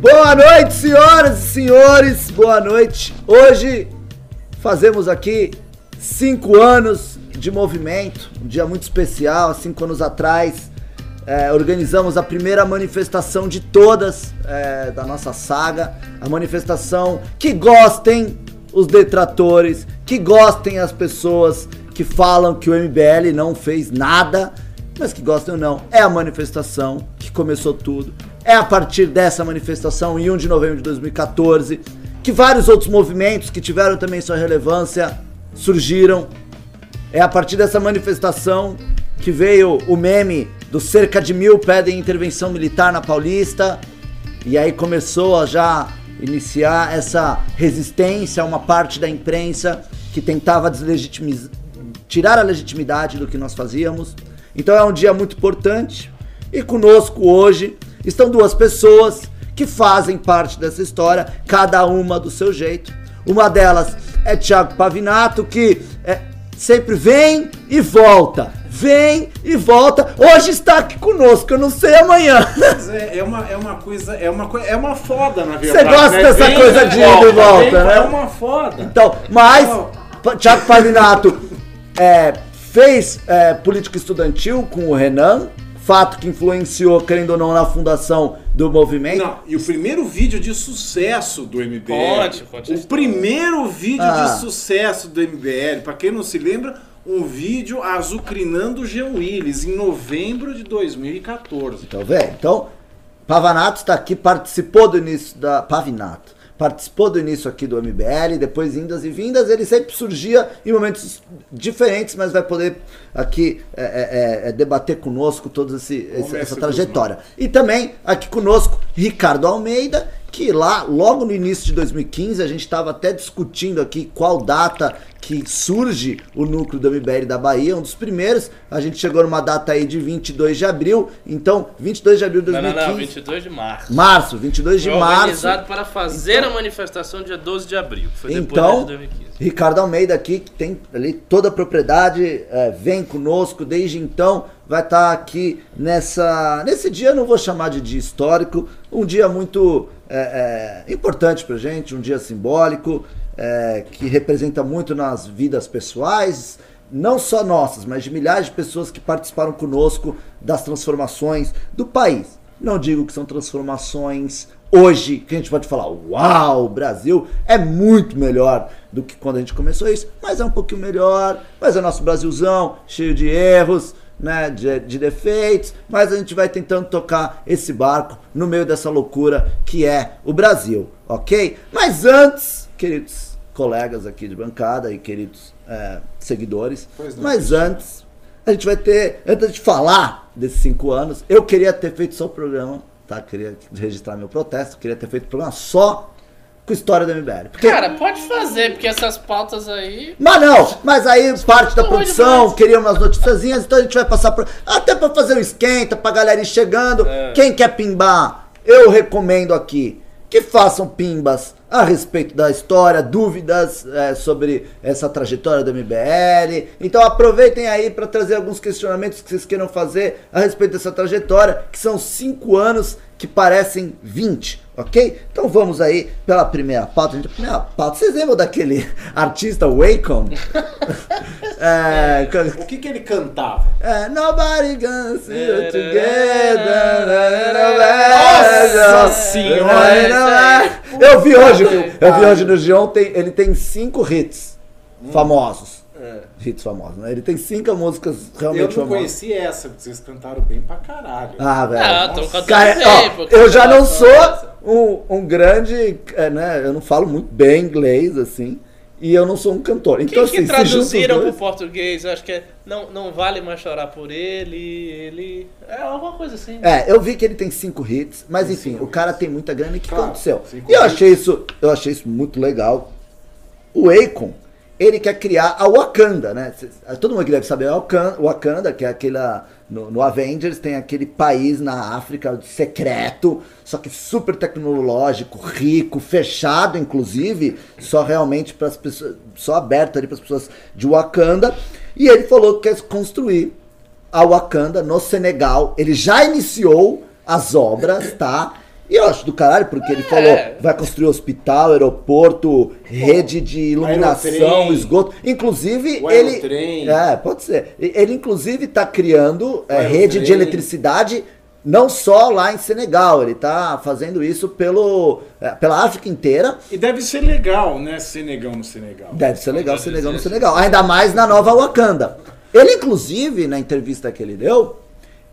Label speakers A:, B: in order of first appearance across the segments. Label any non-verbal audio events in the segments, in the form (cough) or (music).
A: Boa noite, senhoras e senhores. Boa noite. Hoje fazemos aqui cinco anos de movimento, um dia muito especial. Cinco anos atrás, é, organizamos a primeira manifestação de todas é, da nossa saga. A manifestação que gostem os detratores, que gostem as pessoas que falam que o MBL não fez nada, mas que gostem ou não. É a manifestação que começou tudo. É a partir dessa manifestação, em 1 de novembro de 2014, que vários outros movimentos que tiveram também sua relevância surgiram. É a partir dessa manifestação que veio o meme dos cerca de mil pedem intervenção militar na Paulista. E aí começou a já iniciar essa resistência a uma parte da imprensa que tentava tirar a legitimidade do que nós fazíamos. Então é um dia muito importante. E conosco hoje estão duas pessoas que fazem parte dessa história, cada uma do seu jeito. Uma delas é Thiago Pavinato, que é, sempre vem e volta. Vem e volta. Hoje está aqui conosco, eu não sei amanhã.
B: É, é, uma, é uma coisa, é uma, é uma foda, na
A: verdade. Você gosta né? dessa vem, coisa de ir e volta, né?
B: É uma foda.
A: Então, mas, Thiago Pavinato é, fez é, política estudantil com o Renan, fato que influenciou, querendo ou não, na fundação do movimento. Não,
B: e o primeiro vídeo de sucesso do MBL.
C: Pode, pode.
B: O primeiro vídeo ah. de sucesso do MBL, para quem não se lembra, um vídeo azucrinando o Jean Willis em novembro de 2014.
A: Então, velho, então, Pavanato está aqui, participou do início da. Pavinato participou do início aqui do MBL, depois indas e vindas, ele sempre surgia em momentos diferentes, mas vai poder aqui é, é, é, é debater conosco toda essa trajetória. E também aqui conosco, Ricardo Almeida, que lá, logo no início de 2015, a gente estava até discutindo aqui qual data que surge o núcleo do MBL da Bahia, um dos primeiros. A gente chegou numa data aí de 22 de abril. Então, 22 de abril de 2015. Não, não, não
C: 22 de março.
A: Março, 22 de
C: foi
A: março.
C: organizado para fazer então, a manifestação dia 12 de abril, que foi
A: depois então, de 2015. Ricardo Almeida aqui, que tem ali toda a propriedade, é, vem conosco desde então, vai estar tá aqui nessa. Nesse dia, não vou chamar de dia histórico, um dia muito é, é, importante pra gente, um dia simbólico é, que representa muito nas vidas pessoais, não só nossas, mas de milhares de pessoas que participaram conosco das transformações do país. Não digo que são transformações hoje que a gente pode falar, uau, o Brasil é muito melhor do que quando a gente começou isso, mas é um pouquinho melhor, mas é nosso Brasilzão, cheio de erros, né, de, de, defeitos, mas a gente vai tentando tocar esse barco no meio dessa loucura que é o Brasil, ok? Mas antes, queridos colegas aqui de bancada e queridos é, seguidores. Mas antes, a gente vai ter, antes de falar desses cinco anos, eu queria ter feito só o programa, tá? Queria registrar meu protesto, queria ter feito o programa só com história do MBL.
C: Porque... Cara, pode fazer, porque essas pautas aí.
A: Mas não, mas aí parte da produção queria umas noticiazinhas, então a gente vai passar por. Até pra fazer um esquenta, pra galera ir chegando. É. Quem quer pimbar, eu recomendo aqui que façam pimbas a respeito da história, dúvidas é, sobre essa trajetória do MBL. Então aproveitem aí para trazer alguns questionamentos que vocês queiram fazer a respeito dessa trajetória, que são cinco anos que parecem 20, ok? Então vamos aí pela primeira pauta. Gente, primeira pauta, vocês lembram daquele (laughs) artista Wacom? (laughs)
B: é, o que, que ele cantava?
A: É, Nobody gonna see you together.
B: Nossa senhora!
A: Eu vi hoje, eu vi hoje no Gion, ele tem cinco hits famosos. É. Hits famosos, né? Ele tem cinco músicas realmente famosas. Eu
B: não conheci essa, porque vocês cantaram bem pra caralho.
A: Ah, velho.
C: Ah, tô cantando
A: Eu já não sou um, um grande, é, né? Eu não falo muito bem inglês, assim. E eu não sou um cantor. Então,
C: que,
A: assim,
C: que traduziram pro português? Eu acho que é, não, não vale mais chorar por ele, ele... É alguma coisa assim.
A: É, eu vi que ele tem cinco hits, mas enfim, cinco o cara hits. tem muita grana e o que claro, aconteceu? E eu achei isso, eu achei isso muito legal. O Akon, ele quer criar a Wakanda, né? Todo mundo que deve saber o Wakanda, que é aquela. No, no, Avengers tem aquele país na África secreto, só que super tecnológico, rico, fechado, inclusive, só realmente para as pessoas, só aberto ali para as pessoas de Wakanda. E ele falou que quer construir a Wakanda no Senegal. Ele já iniciou as obras, tá? E eu acho do caralho, porque ele
C: É.
A: falou, vai construir hospital, aeroporto, rede de iluminação,
B: Aerotrem.
A: esgoto. Inclusive,
B: O
A: ele.
B: aerotrem.
A: É, pode ser. Ele, inclusive, tá criando é, rede de eletricidade. Não só lá em Senegal, ele tá fazendo isso pelo, é, pela África inteira.
B: E deve ser legal, né? Senegal no Senegal.
A: Deve ser legal, Senegal no. Senegal. Ainda mais na nova Wakanda. Ele, inclusive, na entrevista que ele deu,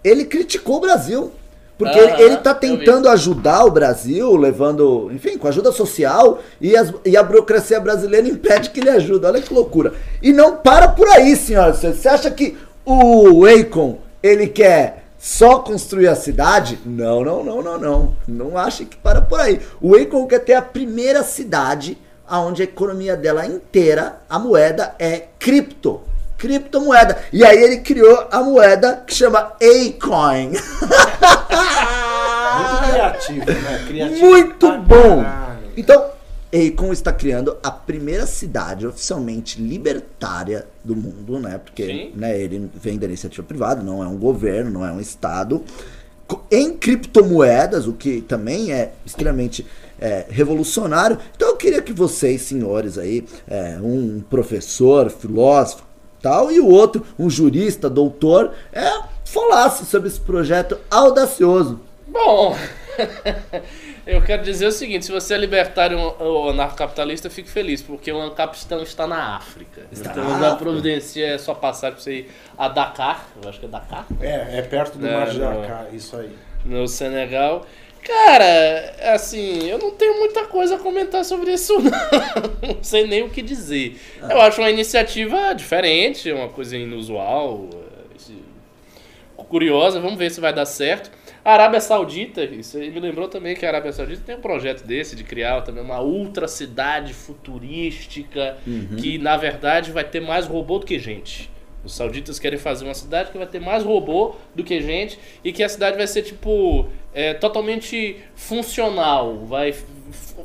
A: ele criticou o Brasil. Porque ele, tá
C: vi.
A: tentando ajudar o Brasil, levando, enfim, com ajuda social, e, as- e a burocracia brasileira impede que ele ajude. Olha que loucura. E não para por aí, senhora. Você você acha que o Akon, ele quer só construir a cidade? Não, não, não, não, não. Não ache que para por aí. O Akon quer ter a primeira cidade onde a economia dela inteira, a moeda é cripto. Criptomoeda. E aí ele criou a moeda que chama A-Coin.
B: Muito criativo, né? (laughs) Criativo
A: Muito bom.
B: caralho.
A: Então, Akon está criando a primeira cidade oficialmente libertária do mundo, né? Porque
C: Sim.
A: né, ele vem da iniciativa privada, não é um governo, não é um estado. Em criptomoedas, o que também é extremamente é, revolucionário. Então eu queria que vocês, senhores aí, é, um professor, filósofo, tal, e o outro, um jurista, doutor, é, falasse sobre esse projeto audacioso.
C: Bom, (laughs) eu quero dizer o seguinte: se você é libertário ou anarcocapitalista, fique feliz, porque o Ancapistão está na África.
A: Está
C: então,
A: na
C: providência é só passar para você ir a Dakar, eu acho que é Dakar,
B: É, é perto do
C: É,
B: Mar de. Dakar, isso aí.
C: no Senegal. Cara, assim, eu não tenho muita coisa a comentar sobre isso, (laughs) não. Não sei nem o que dizer. Eu acho uma iniciativa diferente, uma coisa inusual, curiosa. Vamos ver se vai dar certo. A Arábia Saudita, isso aí me lembrou também que a Arábia Saudita tem um projeto desse de criar também uma ultra cidade futurística que na verdade vai ter mais robô do que gente. Os sauditas querem fazer uma cidade que vai ter mais robô do que gente e que a cidade vai ser tipo é, totalmente funcional, vai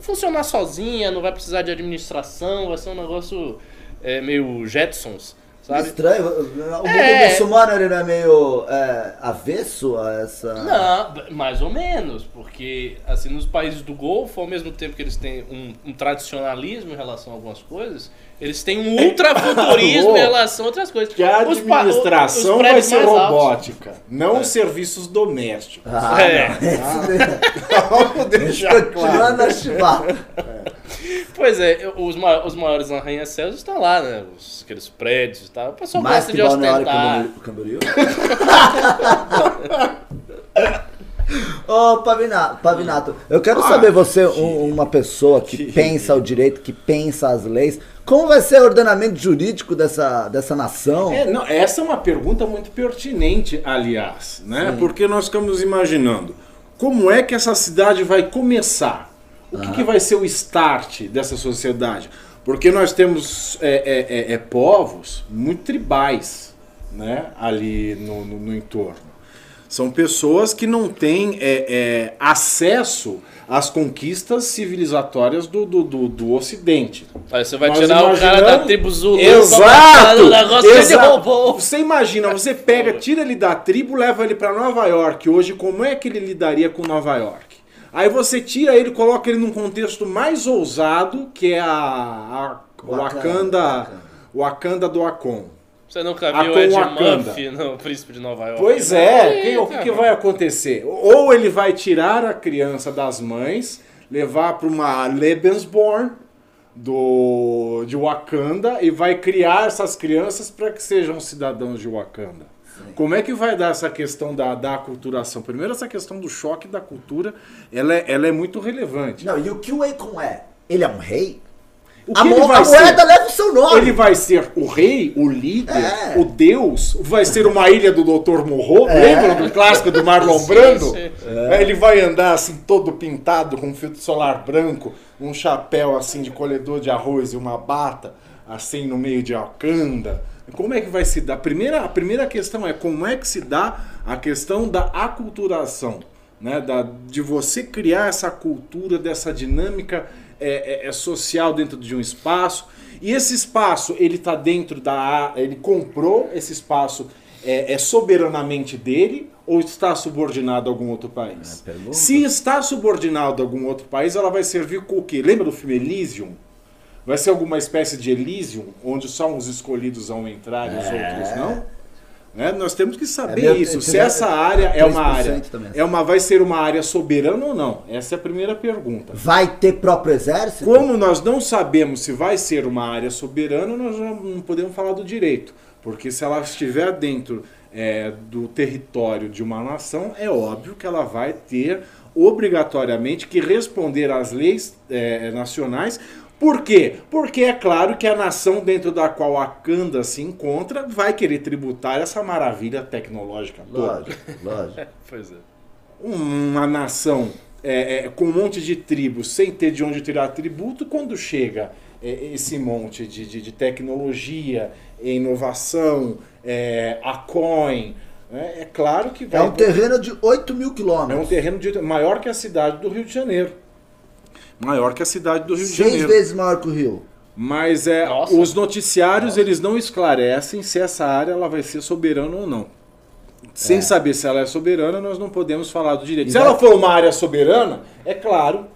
C: funcionar sozinha, não vai precisar de administração, vai ser um negócio é, meio Jetsons, sabe?
A: Estranho. O mundo
C: É.
A: muçulmano ele não é meio é, avesso a essa.
C: Não, mais ou menos, porque assim nos países do Golfo, ao mesmo tempo que eles têm um, um tradicionalismo em relação a algumas coisas, eles têm um ultrafuturismo em relação a outras coisas.
B: Que a
C: Os
B: administração
C: os
B: vai
C: prédios
B: ser
C: mais altos.
B: robótica, não serviços domésticos.
A: Ah,
C: É.
A: não. (laughs)
B: Vamos deixar claro.
A: a chivar.
C: Pois é, os, ma- os maiores arranha-céus estão lá, né? Os, aqueles prédios e tal. O pessoal
A: Mais
C: gosta
A: que
C: de ostentar.
A: Camboriú. (laughs) Ô, Pavinato, Pavinato, eu quero
B: Ah,
A: saber, você, um- uma pessoa que
B: que-
A: pensa o direito, que pensa as leis, como vai ser o ordenamento jurídico dessa, dessa nação?
B: É, não, essa é uma pergunta muito pertinente, aliás, né? Porque nós ficamos imaginando como é que essa cidade vai começar? O que, que vai ser o start dessa sociedade? Porque nós temos é, é, é, é, povos muito tribais, né? Ali no, no, no entorno. São pessoas que não têm é, é, acesso às conquistas civilizatórias do, do, do, do Ocidente.
C: Aí você vai
B: Nós
C: tirar o cara da
B: imaginamos-
C: tribo Zulu
B: Exato!
C: negócio que ele
B: exato.
C: roubou.
B: Você imagina, você pega, tira ele da tribo, leva ele pra Nova York. Hoje, como é que ele lidaria com Nova York? Aí você tira ele, coloca ele num contexto mais ousado, que é a, a
A: Wakanda.
B: Wakanda, Wakanda do Akon.
C: Você nunca viu o Ed
B: Wakanda.
C: Murphy no Príncipe de Nova York?
B: Pois é, que- o que, que vai acontecer? Ou ele vai tirar a criança das mães, levar para uma Lebensborn do, de Wakanda e vai criar essas crianças para que sejam cidadãos de Wakanda. Como é que vai dar essa questão da, da aculturação? Primeiro, essa questão do choque da cultura, ela é, ela é muito relevante.
A: Não, e o que o Akon é? Ele é um rei?
B: O
A: A,
B: que ele
A: mo-
B: vai
A: a
B: ser?
A: moeda leva o seu nome.
B: Ele vai ser o rei, o líder,
A: É.
B: o deus, vai ser uma ilha do Dr. Morro,
A: É.
B: lembra do clássico do Marlon (laughs)
C: Sim,
B: Brando?
C: sim.
B: É, Ele vai andar assim todo pintado com filtro solar branco, um chapéu assim de colhedor de arroz e uma bata assim no meio de Wakanda. Como é que vai se dar? A primeira, a primeira questão é como é que se dá a questão da aculturação, né? Da, de você criar essa cultura, dessa dinâmica é, é, é social dentro de um espaço. E esse espaço, ele está dentro da. Ele comprou esse espaço é, é soberanamente dele ou está subordinado a algum outro país?
A: É.
B: Se está subordinado a algum outro país, ela vai servir com o quê? Lembra do filme Elysium? Vai ser alguma espécie de Elysium, onde só uns escolhidos vão entrar e os outros não? Né? Nós temos que saber
A: É
B: isso. Se
A: seria
B: essa área é uma
A: 3%
B: área,
A: também.
B: é uma, vai ser uma área soberana ou não? Essa é a primeira pergunta.
A: Vai ter próprio exército?
B: Como nós não sabemos se vai ser uma área soberana, nós não podemos falar do direito. Porque se ela estiver dentro é, do território de uma nação, é óbvio que ela vai ter obrigatoriamente que responder às leis é, nacionais. Por quê? Porque é claro que a nação dentro da qual a Kanda se encontra vai querer tributar essa maravilha tecnológica toda
A: Lógico, lógico. (laughs)
C: Pois é.
B: uma nação é, é, com um monte de tribos sem ter de onde tirar tributo, quando chega é, esse monte de, de, de tecnologia, inovação, é, a coin, né, é claro que vai.
A: É um terreno de 8 mil
B: é um
A: quilômetros.
B: terreno de- maior que a cidade do Rio de Janeiro. Maior que a cidade do Rio de
A: Seis
B: Janeiro.
A: vezes maior que o Rio.
B: Mas é,
C: Nossa.
B: os noticiários eles não esclarecem se essa área ela vai ser soberana ou não. Sem
A: É.
B: saber se ela é soberana, nós não podemos falar do direito.
A: E
B: se
A: vai-
B: ela for uma área soberana, é claro,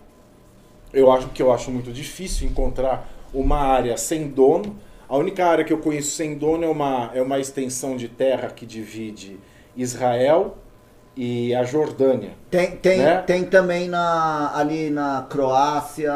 B: eu acho que eu acho muito difícil encontrar uma área sem dono. A única área que eu conheço sem dono é uma, é uma extensão de terra que divide Israel e a Jordânia.
A: Tem, tem,
B: Né?
A: tem também na, ali na Croácia,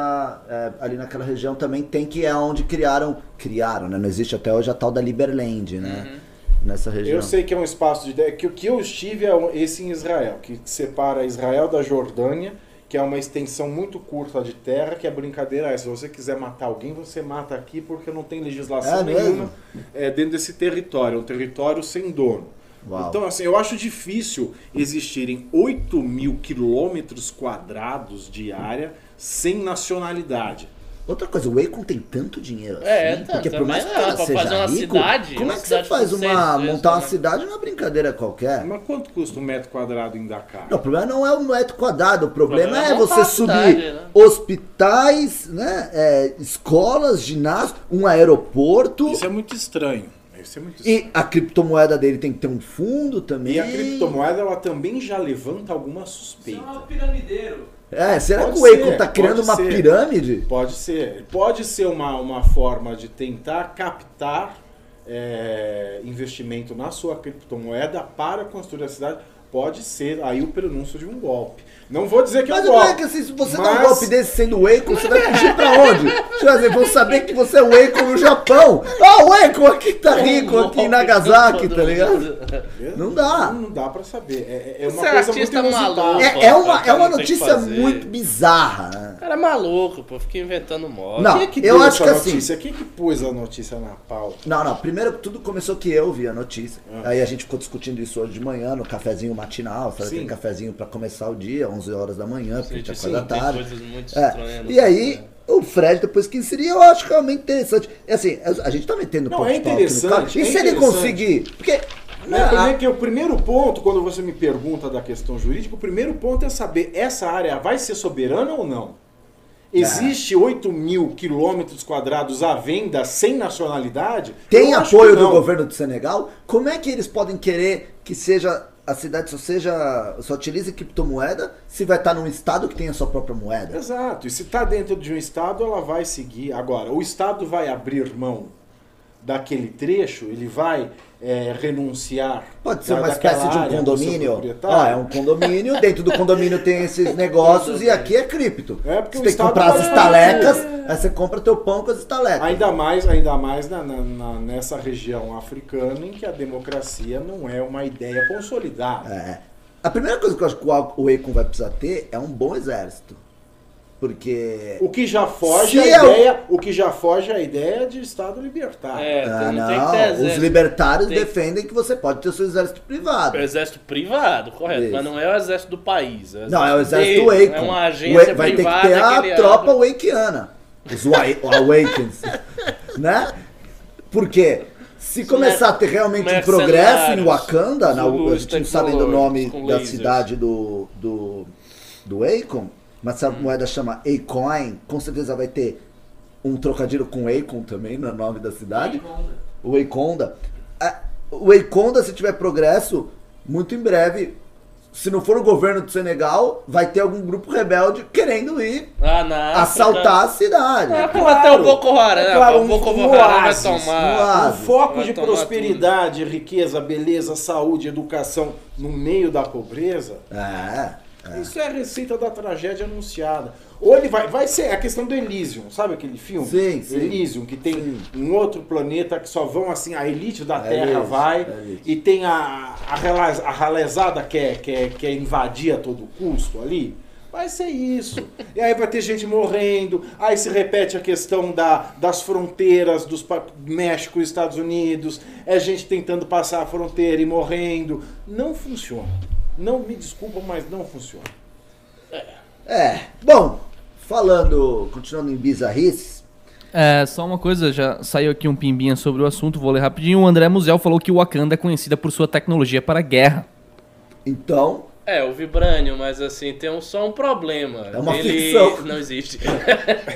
A: é, ali naquela região também tem que é onde criaram, criaram, né? Não existe até hoje a tal da Liberland, né? Nessa região.
B: Eu sei que é um espaço de ideia. Que o que eu estive é esse em Israel, que separa Israel da Jordânia, que é uma extensão muito curta de terra, que a brincadeira é: se você quiser matar alguém, você mata aqui, porque não tem legislação
A: É
B: nenhuma é, dentro desse território. É um território sem dono.
A: Uau.
B: Então, assim, eu acho difícil existirem 8 mil quilômetros quadrados de área sem nacionalidade.
A: Outra coisa, o Akon tem tanto dinheiro
C: É,
A: assim,
C: tá,
A: porque por mais que ela seja
C: fazer uma
A: rico,
C: cidade,
A: como
C: uma
A: é que você faz uma, montar uma
C: né?
A: cidade não é uma brincadeira qualquer?
B: Mas quanto custa um metro quadrado em Dakar?
A: Não, o problema não é o metro quadrado, o problema,
C: problema é
A: é você subir
C: cidade, né?
A: hospitais, né, é, escolas, ginásio, um aeroporto
B: Isso é muito estranho. Isso é muito
A: e a criptomoeda dele tem que ter um fundo também.
B: E a criptomoeda ela também já levanta alguma
D: Isso é
B: suspeita.
D: um piramideiro.
A: É, será
B: Pode
A: que o Akon
B: ser,
A: tá criando
B: pode
A: uma
B: ser.
A: pirâmide?
B: Pode ser. Pode ser uma, uma forma de tentar captar é, investimento na sua criptomoeda para construir a cidade. Pode ser aí o prenúncio de um golpe. Não vou dizer que
A: Mas
B: é
A: o
B: um
A: problema
B: golpe.
A: é que assim, se você dá um
B: mas-
A: golpe desse sendo o Akon, você vai fugir pra onde? (laughs) Tipo assim, vão saber que você é o Akon no Japão. Ah, o Akon aqui tá rico, aqui em Nagasaki, tá ligado? Não dá.
B: Não, não dá pra saber. É, é uma
C: Esse
B: coisa muito
C: maluco.
A: É, é uma, é uma
C: Não tem
A: notícia muito bizarra, né?
C: O cara é maluco, pô, fica inventando moda.
A: Não,
B: Quem é que
A: eu acho
B: essa
A: que assim-
B: notícia? Quem que pôs a notícia na pauta?
A: Não, não. Primeiro tudo começou que eu vi a notícia.
B: Ah.
A: Aí a gente ficou discutindo isso hoje de manhã, no cafezinho matinal, sabe?
B: Sim.
A: Aquele cafezinho pra começar o dia, 11 horas da manhã, porque tinha quase da tarde. É,
C: no
A: E aí,
C: né?
A: o Fred, depois que inserir, eu acho realmente interessante. É assim, a gente tá metendo
B: Não, é
A: no
B: interessante,
A: cara. E
B: é
A: se ele conseguir? Porque.
B: Né,
A: né,
B: primeiro que o primeiro ponto, quando você me pergunta da questão jurídica, o primeiro ponto é saber essa área vai ser soberana ou não. Existe 8 mil quilômetros quadrados à venda sem nacionalidade?
A: tem
B: Eu
A: apoio
B: que
A: do
B: não.
A: governo do Senegal? Como é que eles podem querer que seja a cidade só seja só utilize criptomoeda se vai estar num estado que tem a sua própria moeda?
B: Exato. E se está dentro de um estado, ela vai seguir. Agora, o estado vai abrir mão daquele trecho, ele vai é, renunciar.
A: Pode ser uma espécie de um condomínio. Ó, é um condomínio, dentro do condomínio tem esses (laughs) negócios e aqui é cripto.
B: É, porque
A: você tem que comprar as estalecas, aí você compra teu pão com as estalecas.
B: Ainda mais, ainda mais na- na- nessa região africana em que a democracia não é uma ideia consolidada.
A: É. A primeira coisa que eu acho que o Akon vai precisar ter é um bom exército. Porque.
B: O que já foge a
A: eu-
B: ideia, o que já foge a ideia de Estado libertário.
C: É,
A: Ah,
C: não, tem que
A: não,
C: ter
A: os
C: exército.
A: libertários
C: Tem-
A: defendem que você pode ter o seu exército privado.
C: É o exército privado, correto.
A: Isso.
C: Mas não é o exército do país. É o
A: Não, é o exército
C: dele,
A: Akon.
C: É uma agência
A: A- vai ter que
C: privada
A: ter a
C: ele
A: tropa
C: abre.
A: wakiana. Os wa- (laughs) Awakens. né? Porque se começar a ter realmente um progresso em Wakanda, na, a gente não sabe ainda o nome da
C: lasers.
A: cidade do, do, do Akon, mas se a moeda chama Acoin, com certeza vai ter um trocadilho com Akon também no nome da cidade. o Wakonda, a- o Eikonda, se tiver progresso, muito em breve, se não for o governo do Senegal, vai ter algum grupo rebelde querendo ir
C: Ah,
A: assaltar a cidade.
C: É,
B: Claro.
C: até o Boko Haram,
B: É
C: né?
B: claro,
C: o
B: um-
C: Boko
B: um
C: Haram vai tomar.
A: um
B: Um foco
C: Vai
B: de prosperidade, riqueza, beleza, saúde, educação no meio da pobreza.
A: É.
B: Isso é a receita da tragédia anunciada. Ou ele vai, vai ser a questão do Elysium, sabe aquele filme?
A: Sim, sim.
B: Elysium, que tem
A: Sim.
B: um outro planeta que só vão assim, a elite da
A: É
B: Terra
A: elite,
B: vai,
A: é
B: e tem a, a, ralezada que é, que, é, que é invadir a todo custo ali. Vai ser isso. E aí vai ter gente morrendo, aí se repete a questão da, das fronteiras dos México e Estados Unidos, é gente tentando passar a fronteira e morrendo. Não funciona. Não me desculpa, mas não funciona.
A: É. Bom, falando, continuando em bizarrices,
D: É, só uma coisa, já saiu aqui um pimbinha sobre o assunto, vou ler rapidinho. O André Musel falou que o Wakanda é conhecida por sua tecnologia para a guerra.
A: então,
C: É, o Vibranium, mas assim, tem um, só um problema.
A: É uma
C: Ele
A: ficção. (laughs)
C: não existe. (laughs)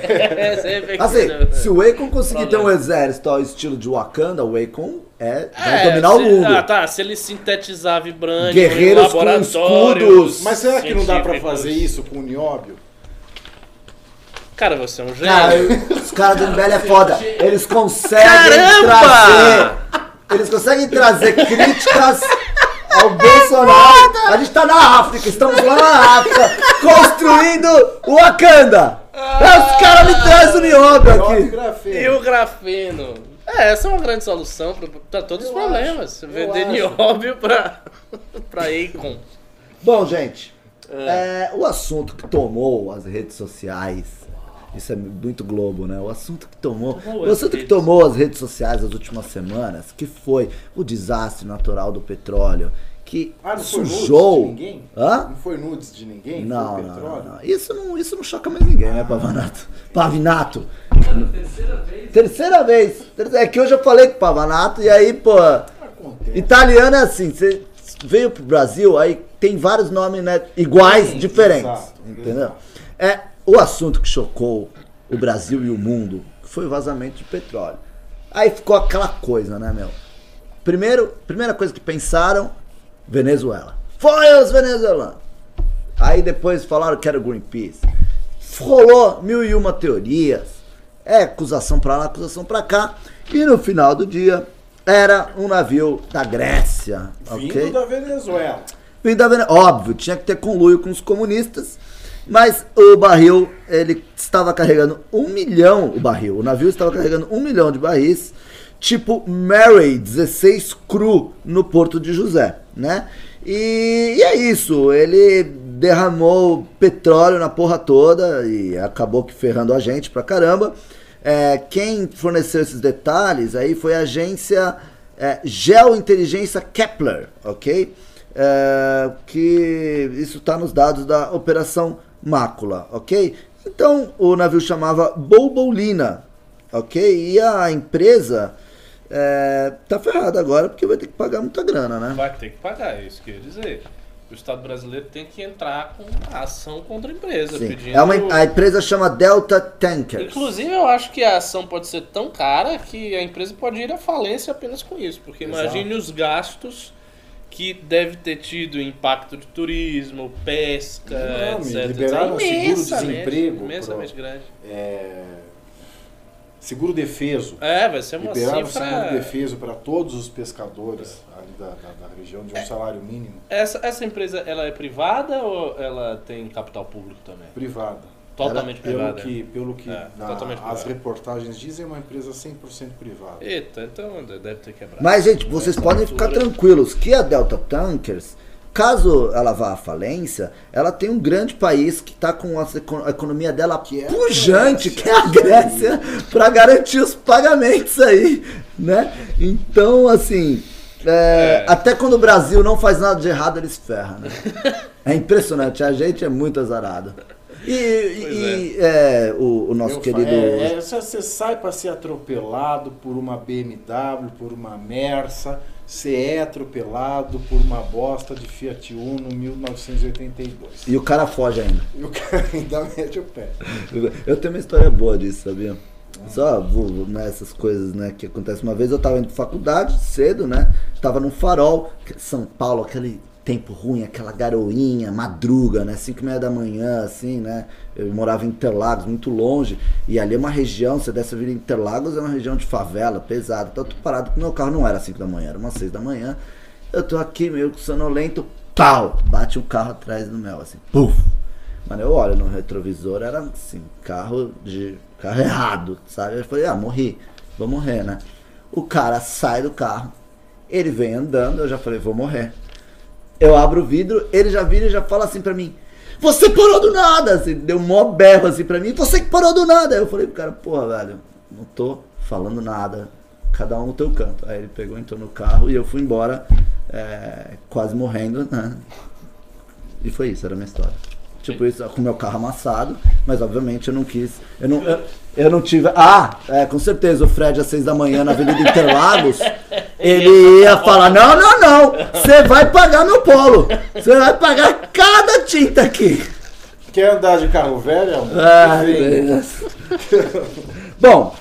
C: é
A: assim, se o Akon conseguir ter um
C: Problema.
A: exército ao estilo de Wakanda, o Akon é, vai
C: É,
A: dominar o
C: se-
A: mundo.
C: Ah, tá. Se ele sintetizar Vibranium
A: Guerreiros com
C: laboratórios
A: escudos.
B: Mas será que não dá pra fazer isso com o Nióbio?
C: Cara, você é um gênio.
A: Cara, os caras do MBL é foda. Eles conseguem
C: Caramba!
A: trazer. Eles conseguem trazer críticas ao Bolsonaro. A gente tá na África, estamos lá na África, construindo o Wakanda. Aí os caras me trazem o nióbio
B: Nióbio
A: aqui.
C: E o grafeno? É, essa é uma grande solução pra, pra todos os
B: Eu
C: problemas.
B: acho,
C: Vender nióbio pra, (laughs) pra Akon.
A: Bom, gente, é, o assunto que tomou as redes sociais. Isso é muito Globo, né? O assunto que tomou. O
C: as
A: assunto que
C: redes.
A: tomou as redes sociais nas últimas semanas, que foi o desastre natural do petróleo, que
B: Ah, não foi nudes
A: sujou.
B: de ninguém?
A: Hã?
B: Não foi nudes de ninguém?
A: Não,
B: foi
A: não,
B: petróleo?
A: não, não. Isso não, isso não choca mais ninguém, né, Pavanato? Pavinato. Terceira vez. É que hoje eu falei com o Pavanato e aí, pô.
B: Acontece.
A: Italiano é assim, você veio pro Brasil, aí tem vários nomes né, iguais,
B: Sim,
A: diferentes.
B: exato,
A: entendeu?
B: exato.
A: É o assunto que chocou o Brasil e o mundo foi o vazamento de petróleo. Aí ficou aquela coisa, né, meu? Primeiro, primeira coisa que pensaram, Venezuela. Foi os venezuelanos. Aí depois falaram que era o Greenpeace. Rolou mil e uma teorias. É acusação pra lá, acusação pra cá. E no final do dia era um navio da Grécia,
B: Vindo
A: ok?
B: da Venezuela.
A: Vindo da Vene- Óbvio, tinha que ter conluio com os comunistas. Mas o barril, ele estava carregando um milhão, o barril, o navio estava carregando um milhão de barris, tipo Mary 16 cru no Porto de José, né? E, e é isso, ele derramou petróleo na porra toda e acabou que ferrando a gente pra caramba. É, quem forneceu esses detalhes aí foi a agência é, Geointeligência Kepler, ok? É, que isso está nos dados da Operação Mácula, ok? Então o navio chamava Bolbolina, ok? E a empresa é, tá ferrada agora porque vai ter que pagar muita grana, né?
C: Vai ter que pagar, é isso que eu ia dizer. O Estado brasileiro tem que entrar com ação contra a empresa,
A: Sim.
C: pedindo...
A: É uma, a empresa chama Delta Tankers.
C: Inclusive, eu acho que a ação pode ser tão cara que a empresa pode ir à falência apenas com isso. Porque
B: Exato.
C: imagine os gastos que deve ter tido impacto de turismo, pesca,
B: Não,
C: etc.
B: liberaram seguro-desemprego pro-
C: Imensamente grande.
B: É, seguro defeso.
C: É, vai ser uma
B: Liberaram
C: cifra...
B: seguro defeso para todos os pescadores ali da, da- da região de um salário mínimo.
C: Essa, essa empresa, ela é privada ou ela tem capital público também?
B: Privada.
C: Totalmente
B: Pelo
C: privada.
B: que, pelo que
C: É,
B: na-
C: totalmente
B: as reportagens dizem, é uma empresa 100% privada.
C: Eita, então deve ter quebrado.
A: Mas, gente, vocês podem ficar tranquilos que a Delta Tankers, caso ela vá à falência, ela tem um grande país que está com a a economia dela
B: Que é
A: pujante, que é a Grécia, para garantir os pagamentos aí, né? Então, assim, é,
C: É.
A: até quando o Brasil não faz nada de errado, eles ferram, né? (laughs) É impressionante, a gente é muito azarado. E, e- e, é, o, o nosso
B: Eu
A: querido...
B: É, é, você sai para ser atropelado por uma BMW, por uma Mersa, você é atropelado por uma bosta de Fiat Uno 1982.
A: E o cara foge ainda.
B: E o cara ainda (laughs) mete o pé.
A: Eu tenho uma história boa disso, sabia? Só vou, né, essas coisas, né, que acontecem. Uma vez eu tava indo pra faculdade, cedo, né? Tava num farol, São Paulo, aquele tempo ruim, aquela garoinha, madruga, né? 5 e meia da manhã, assim, né? Eu morava em Interlagos, muito longe. E ali é uma região, você desce a vir em Interlagos, é uma região de favela, pesada. Então eu tô parado com meu carro, não era 5 da manhã, era umas 6 da manhã. Eu tô aqui meio sonolento, pau! Bate um carro atrás do meu, assim, puf! Mano, eu olho no retrovisor, era assim, carro de. carro errado, sabe? Eu falei, ah, morri, vou morrer, né? O cara sai do carro, ele vem andando, eu já falei, vou morrer. Eu abro o vidro, ele já vira e já fala assim pra mim, você parou do nada! Assim, deu um mó berro assim pra mim, você que parou do nada! Eu falei pro cara, porra, velho, não tô falando nada, cada um no teu canto. Aí ele pegou, entrou no carro e eu fui embora, é, quase morrendo, né? E foi isso, era a minha história. Tipo isso, com meu carro amassado, mas obviamente eu não quis. Eu não, eu, eu não tive. Ah, é, com certeza, o Fred às seis da manhã na Avenida Interlagos, ele ia falar: não, não, não, você vai pagar meu polo. Você vai pagar cada tinta aqui.
B: Quer andar de carro velho? amor?
A: Deus. Bom,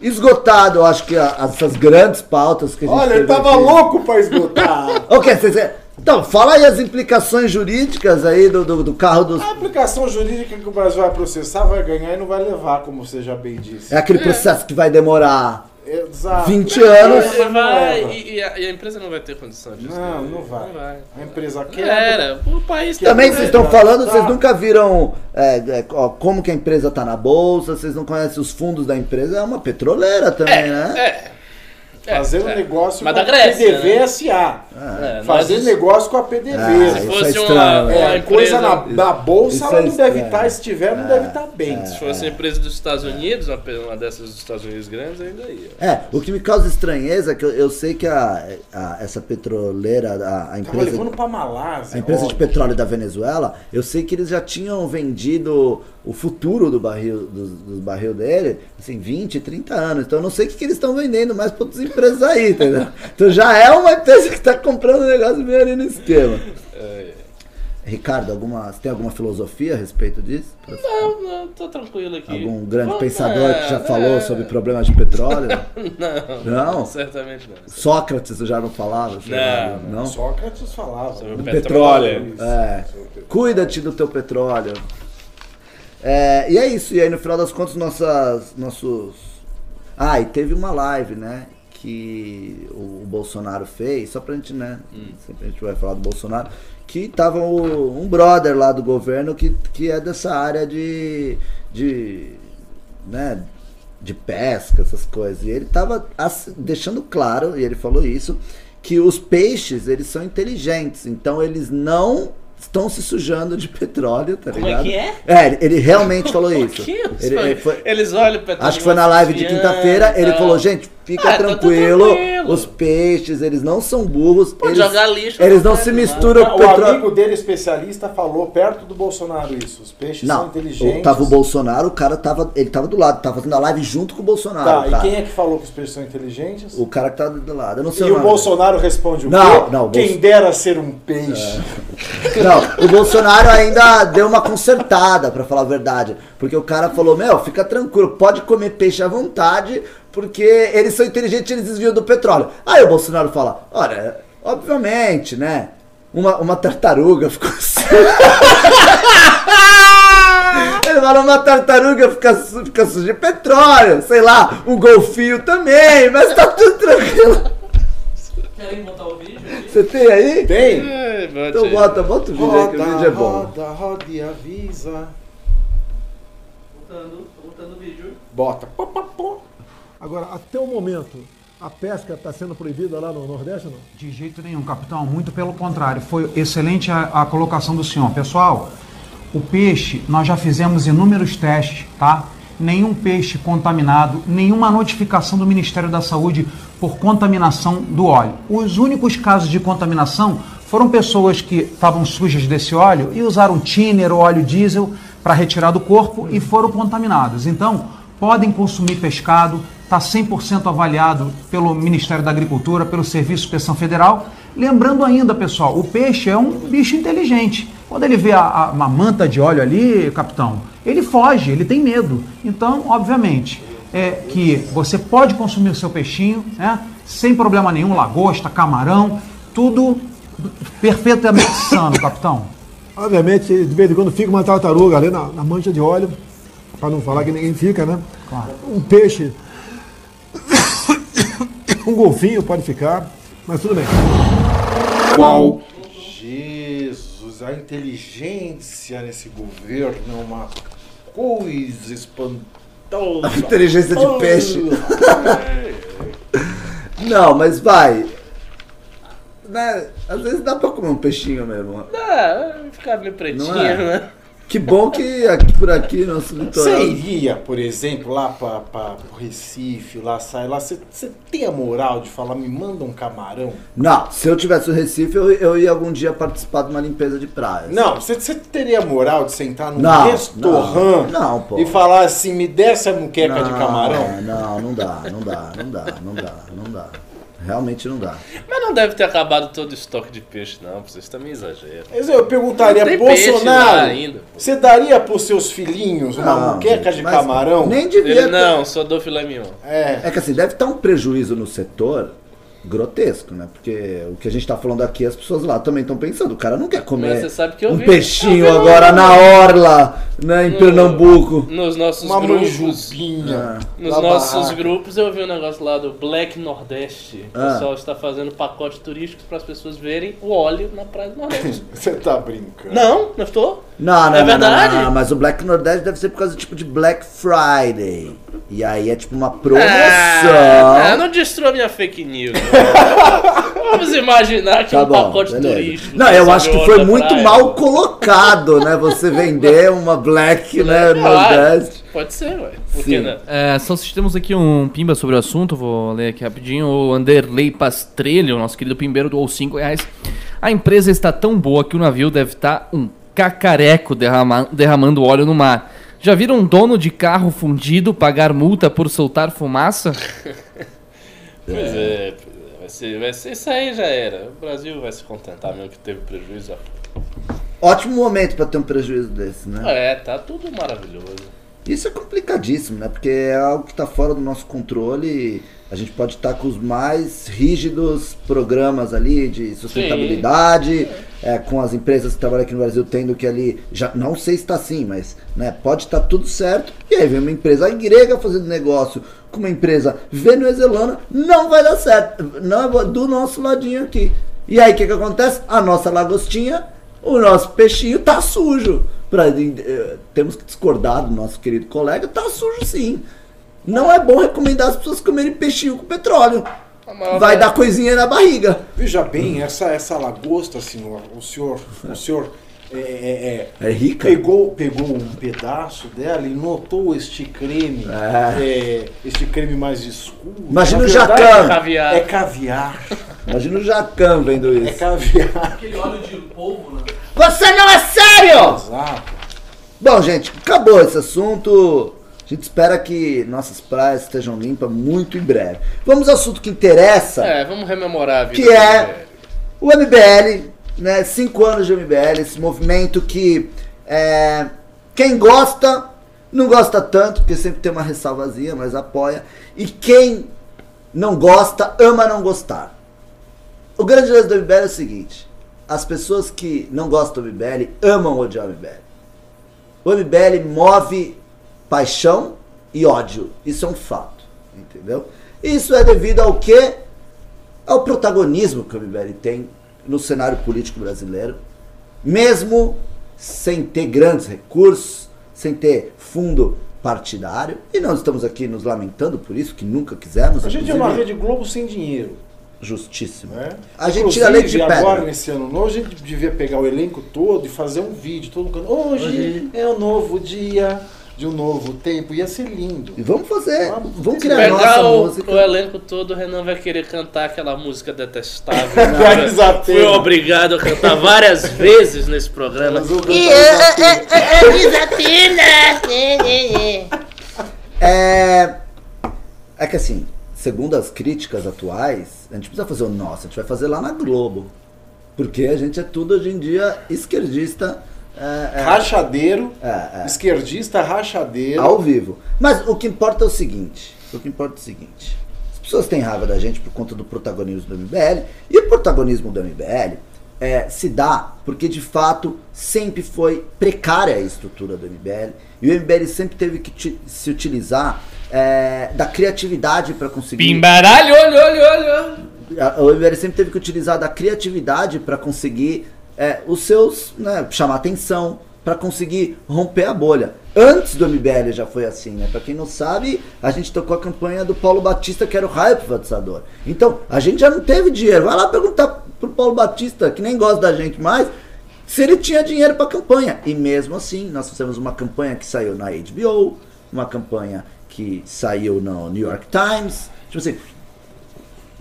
A: esgotado, eu acho que essas grandes pautas que a gente
B: Olha, ele tava
A: aqui.
B: louco pra esgotar. (laughs)
A: Ok, vocês. Então, fala aí as implicações jurídicas aí do, do, do carro dos.
B: A aplicação jurídica que o Brasil vai processar vai ganhar e não vai levar, como você já bem disse.
A: É aquele processo que vai demorar
B: Exato.
A: 20 anos.
C: Ele vai, e, e a, e a empresa não vai ter condição disso.
B: Não,
C: né?
B: não vai.
C: Não vai.
B: A empresa quer.
C: Era, o país tá-
A: Também vocês estão
B: Tá.
A: falando, vocês nunca viram é, é, ó, como que a empresa tá na bolsa, vocês não conhecem os fundos da empresa, é uma petroleira também, né?
C: É. É,
B: Fazer um
C: é.
B: negócio
C: Mas
B: com
C: Grécia,
B: a PDV
C: né?
B: SA.
C: É,
B: Fazer
C: nós-
B: negócio com a PDV.
A: Ah,
C: Se
A: isso
C: fosse
A: é
C: uma,
A: estranho,
C: uma
A: né?
B: É, coisa
C: empresa.
B: na, na bolsa
A: Isso
B: ela
A: é
B: não deve estar, se tiver, não deve estar bem.
C: Se fosse uma empresa dos Estados Unidos, uma, uma dessas dos Estados Unidos grandes, ainda ia.
A: É, o que me causa estranheza é que eu, eu sei que a, a- essa petroleira, a, a
B: Tava
A: empresa.
B: levando pra Malásia.
A: A empresa de petróleo da Venezuela, eu sei que eles já tinham vendido o futuro do barril, dos, dos barril dele, assim, 20, 30 anos. Então eu não sei o que, que eles estão vendendo mais para outras empresas aí, entendeu? Então já é uma empresa que está comprando um negócio meio ali no esquema. Ricardo, alguma, você tem alguma filosofia a respeito disso?
C: Não, não, tô tranquilo aqui.
A: Algum grande pensador que já
C: é,
A: falou
C: é.
A: sobre problemas de petróleo? (laughs)
C: Não,
A: Não?
C: certamente não.
A: Sócrates já não falava?
C: Não,
A: não?
B: Sócrates falava.
C: Sobre
A: Do
C: o
A: petróleo.
B: Isso,
A: É.
B: petróleo.
A: Cuida-te do teu petróleo. É, e é isso. E aí no final das contas nossas, nossos. Ah, e teve uma live, né? Que o Bolsonaro fez, só pra gente, né? Sempre a gente vai falar do Bolsonaro. Que tava o- um brother lá do governo que, que é dessa área de. de. né? De pesca, essas coisas. E ele tava deixando claro, e ele falou isso, que os peixes, eles são inteligentes. Então eles não estão se sujando de (laughs) petróleo, tá
C: Como é
A: ligado?
C: que é?
A: É, ele realmente (laughs) falou isso.
C: Que?
A: Ele, ele foi-
C: Eles olham o petróleo.
A: Acho que foi na live de quinta-feira, ele falou, gente, fica
C: Ah, então tá
A: tranquilo,
C: tranquilo.
A: os peixes, eles não são burros,
C: Pode
A: eles,
C: jogar lixo
A: eles
C: na
A: não se misturam com
B: O
A: petróleo.
B: amigo dele, especialista, falou perto do Bolsonaro isso. Os peixes são
A: Não,
B: inteligentes.
A: o- tava o Bolsonaro, o cara tava, ele tava do lado, tava fazendo a live junto com o Bolsonaro.
B: Tá, e quem é que falou que os peixes são inteligentes?
A: O cara que tá do lado, eu não sei
B: E
A: o
B: o Bolsonaro responde o
A: Não,
B: quê?
A: não, o
B: Quem
A: Bolso-
B: dera ser um peixe.
A: dele. Não, o Bolsonaro ainda deu uma consertada, pra falar a verdade. Porque o cara falou, meu, fica tranquilo, pode comer peixe à vontade, porque eles são inteligentes, eles desviam do petróleo. Aí o Bolsonaro fala, olha, obviamente, né? Uma, uma tartaruga ficou (laughs) assim. Ele fala, uma tartaruga fica, fica suja de petróleo, sei lá, um golfinho também, mas tá tudo tranquilo.
D: Querem botar o vídeo?
A: Você tem aí?
B: Tem?
C: É,
A: Então
C: aí.
A: bota, bota o vídeo aí que o vídeo é bom.
B: roda, roda e avisa.
D: Botando, botando o vídeo.
B: Bota. Pó, pó, pó.
E: Agora, até o momento, a pesca está sendo proibida lá no Nordeste ou não?
F: De jeito nenhum, capitão. Muito pelo contrário. Foi excelente a, a colocação do senhor. Pessoal, o peixe, nós já fizemos inúmeros testes, tá? Nenhum peixe contaminado, nenhuma notificação do Ministério da Saúde por contaminação do óleo. Os únicos casos de contaminação foram pessoas que estavam sujas desse óleo e usaram thinner ou óleo diesel para retirar do corpo e foram contaminados. Então, podem consumir pescado, está 100% avaliado pelo Ministério da Agricultura, pelo Serviço de Inspeção Federal. Lembrando ainda, pessoal, o peixe é um bicho inteligente. Quando ele vê a, a- uma manta de óleo ali, capitão, ele foge, ele tem medo. Então, obviamente, é que você pode consumir o seu peixinho, né? Sem problema nenhum, lagosta, camarão, tudo perfeitamente sano, capitão.
E: Obviamente, de vez em quando fica uma tartaruga ali na, na mancha de óleo, para não falar que ninguém fica, né?
F: Claro.
E: Um peixe, um golfinho pode ficar, mas tudo bem.
B: Qual? Jesus, a inteligência nesse governo é uma coisa espantosa.
A: Inteligência de peixe. Não, mas vai. Né? Às vezes dá pra comer um peixinho mesmo.
C: Ah, ficar meio pretinho,
A: é?
C: né?
A: Que bom que aqui por aqui, nosso litoral.
B: Você iria, por exemplo, lá para o Recife, lá sai lá, você tem a moral de falar, me manda um camarão?
A: Não, se eu tivesse no Recife, eu, eu ia algum dia participar de uma limpeza de praia.
B: Não, você, teria a moral de sentar num
A: Não,
B: restaurante
A: não, não,
B: e falar assim, me dê essa muqueca de
A: Não,
B: camarão?
A: Não, não dá, não dá, não dá, não dá, não dá. Realmente não dá.
C: Mas não deve ter acabado todo o estoque de peixe, não. Vocês também exageram.
B: Mas eu perguntaria, Bolsonaro,
C: ainda,
B: você daria pros seus filhinhos uma
A: Não,
B: muqueca de camarão?
A: Nem devia
C: Ele
A: ter-
C: não, só dou filé mignon.
B: É.
A: É que assim, deve estar um prejuízo no setor grotesco, né? Porque o que a gente tá falando aqui, as pessoas lá também estão pensando, o cara não quer comer
C: Mas você sabe que eu
A: um
C: vi-
A: peixinho
C: eu vi no-
A: agora na orla, né, em
C: No-
A: Pernambuco.
C: Nos nossos
B: Uma
C: grupos.
B: manjubinha.
C: Nos
B: na
C: nossos
B: barraca.
C: grupos eu vi um negócio lá do Black Nordeste. O
A: Ah.
C: pessoal está fazendo pacotes turísticos para as pessoas verem o óleo na Praia do Nordeste. (laughs)
B: Você tá brincando.
C: não, não estou?
A: Não, não,
C: É
A: não, não,
C: verdade?
A: não, mas o Black Nordeste deve ser por causa tipo de Black Friday. E aí é tipo uma promoção.
C: Ah, não destrua minha fake news. (laughs) Vamos imaginar que
A: Tá
C: um
A: bom,
C: pacote
A: beleza.
C: turístico.
A: Não, eu acho que foi muito
C: praia.
A: mal colocado, né? Você vender uma Black, né, Nordeste.
C: Pode ser, ué. Por
A: Sim.
C: que não?
D: É, só se temos aqui um pimba sobre o assunto, vou ler aqui rapidinho. O Anderley Pastrelho, nosso querido pimbeiro, doou 5 reais. A empresa está tão boa que o navio deve estar um cacareco derrama- derramando óleo no mar. Já viram um dono de carro fundido pagar multa por soltar fumaça? (laughs)
C: Pois é. Vai ser, vai ser isso aí já era. O Brasil vai se contentar mesmo que teve prejuízo.
A: Ótimo momento pra ter um prejuízo desse, né?
C: É, tá tudo maravilhoso.
A: Isso é complicadíssimo, né? Porque é algo que está fora do nosso controle. e A gente pode estar com os mais rígidos programas ali de sustentabilidade, é, com as empresas que trabalham aqui no Brasil tendo que ali, já não sei se está assim, mas né, pode estar tudo certo. E aí vem uma empresa grega fazendo negócio com uma empresa venezuelana, não vai dar certo. Não é do nosso ladinho aqui. E aí o que, que acontece? A nossa lagostinha, o nosso peixinho tá sujo. Pra, eh, temos que discordar do nosso querido colega, tá sujo sim. Não é bom recomendar as pessoas comerem peixinho com petróleo. Vai dar coisinha na barriga.
B: Veja bem, essa, essa lagosta, senhor, o senhor, o senhor é, é, é,
A: É rica.
B: pegou, pegou um pedaço dela e notou este creme, é, este creme mais escuro.
A: Imagina
B: Na
A: o Jacan.
C: Caviar.
B: É caviar,
A: Imagina o Jacan vendo
B: é
A: isso.
B: caviar.
D: Aquele óleo de polvo, né?
A: Você não é sério!
B: Exato.
A: Bom, gente, acabou esse assunto. A gente espera que nossas praias estejam limpas muito em breve. Vamos ao assunto que interessa.
C: É, vamos rememorar a vida.
A: Que é-. O MBL, né? Cinco anos de MBL, esse movimento que é, quem gosta, não gosta tanto, porque sempre tem uma ressalvazinha, mas apoia. E quem não gosta, ama não gostar. O grande lance do MBL é o seguinte: as pessoas que não gostam do MBL amam odiar o MBL. O MBL move paixão e ódio. Isso é um fato. Entendeu? Isso é devido ao que? Ao protagonismo que o MBL tem no cenário político brasileiro. Mesmo sem ter grandes recursos, sem ter fundo partidário. E não estamos aqui nos lamentando por isso, que nunca quisemos.
B: A gente é uma
A: inclusive,
B: Rede Globo sem dinheiro.
A: Justíssimo.
B: Né?
A: A gente tira leite de
B: Inclusive,
A: pedra.
B: agora, nesse ano novo, a gente devia pegar o elenco todo e fazer um vídeo. Todo mundo cantando, Hoje é um novo dia de um novo tempo. Ia ser lindo.
A: E vamos fazer,
B: Vamos.
A: vamos criar
C: pegar
A: nossa
C: o,
A: música.
C: o elenco todo, o Renan vai querer cantar aquela música detestável. (laughs)
B: Desatena.
C: Fui obrigado a cantar várias (laughs) vezes nesse programa.
A: É. É que assim, segundo as críticas atuais, a gente precisa fazer o nosso, a gente vai fazer lá na Globo. Porque a gente é tudo hoje em dia esquerdista. É, é,
B: Rachadeiro,
A: É, é.
B: esquerdista rachadeiro.
A: ao vivo. Mas o que importa é o seguinte: o que importa é o seguinte. As pessoas têm raiva da gente por conta do protagonismo do MBL. E o protagonismo do MBL é, se dá porque de fato sempre foi precária a estrutura do MBL. E o MBL sempre teve que se utilizar é, da criatividade para conseguir.
D: Pimbaralho, olho, olho, olho.
A: O MBL sempre teve que utilizar da criatividade para conseguir é, os seus, né, chamar atenção, para conseguir romper a bolha. Antes do MBL já foi assim, né? Para quem não sabe, a gente tocou a campanha do Paulo Batista, que era o raio privatizador. Então, a gente já não teve dinheiro. Vai lá perguntar pro Paulo Batista, que nem gosta da gente mais, se ele tinha dinheiro para campanha. E mesmo assim, nós fizemos uma campanha que saiu na HBO, uma campanha que saiu no New York Times. Tipo assim,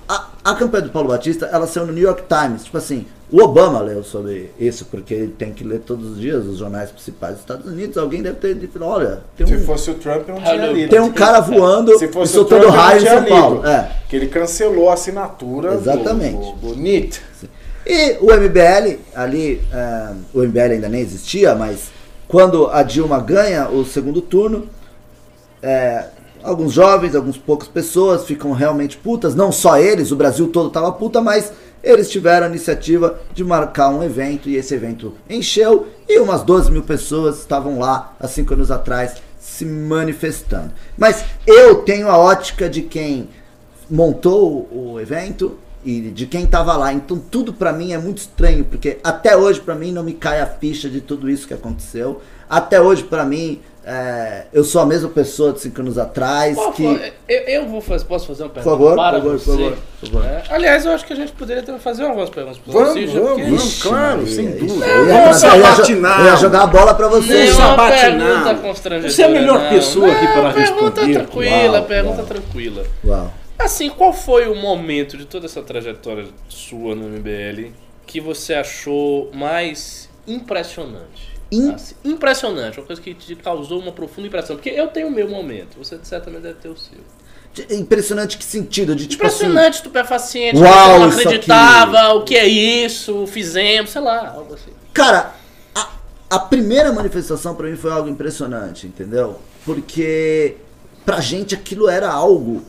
A: a, a campanha do Paulo Batista, ela saiu no New York Times. Tipo assim, o Obama leu sobre isso, porque ele tem que ler todos os dias os jornais principais dos Estados Unidos. Alguém deve ter dito, olha, tem
B: Se
A: um,
B: fosse o Trump, não tinha lido.
A: tem um cara voando
B: Se
A: e
B: fosse o
A: soltando
B: Trump,
A: raio em São Paulo. É.
B: Que ele cancelou a assinatura do-
A: Exatamente.
B: do, do NIT.
A: E o MBL, ali, é, o MBL ainda nem existia, mas quando a Dilma ganha o segundo turno, é, alguns jovens, algumas poucas pessoas ficam realmente putas, não só eles, o Brasil todo tava puta, mas eles tiveram a iniciativa de marcar um evento e esse evento encheu e umas 12 mil pessoas estavam lá há cinco anos atrás se manifestando. Mas eu tenho a ótica de quem montou o evento e de quem tava lá. Então tudo pra mim é muito estranho, porque até hoje pra mim não me cai a ficha de tudo isso que aconteceu. Até hoje pra mim é, eu sou a mesma pessoa de cinco anos atrás
C: Qual
A: que
C: eu, eu vou fazer, posso fazer uma
A: por
C: pergunta
A: favor,
C: para
A: por favor,
C: você?
A: por favor, por favor.
C: É, aliás, eu acho que a gente poderia ter- fazer algumas perguntas para
B: Vamos,
C: você.
B: vamos,
C: porque-
B: vamos.
A: Ixi,
B: claro,
A: Maria,
B: sem dúvida.
A: Eu ia,
B: Vamos
A: eu
B: sabatinar.
A: eu ia jogar a bola pra você.
C: Nenhuma
B: sabatinado.
C: pergunta constrangedora.
B: Você é a melhor
C: não.
B: pessoa aqui
C: Não,
B: para
C: Pergunta
B: responder.
C: tranquila,
A: Uau,
C: pergunta
A: uau.
C: tranquila.
A: Uau.
C: Assim, qual foi o momento de toda essa trajetória sua no MBL que você achou mais impressionante?
A: In-
C: Assim, impressionante, uma coisa que te causou uma profunda impressão. Porque eu tenho o meu momento, você certamente deve ter o seu.
A: Impressionante que sentido? De tipo assim.
C: Impressionante, estupefaciente,
A: Uau,
C: você não acreditava, o que é isso, fizemos, sei lá, algo assim.
A: Cara, a, a primeira manifestação pra mim foi algo impressionante, entendeu? Porque pra gente aquilo era algo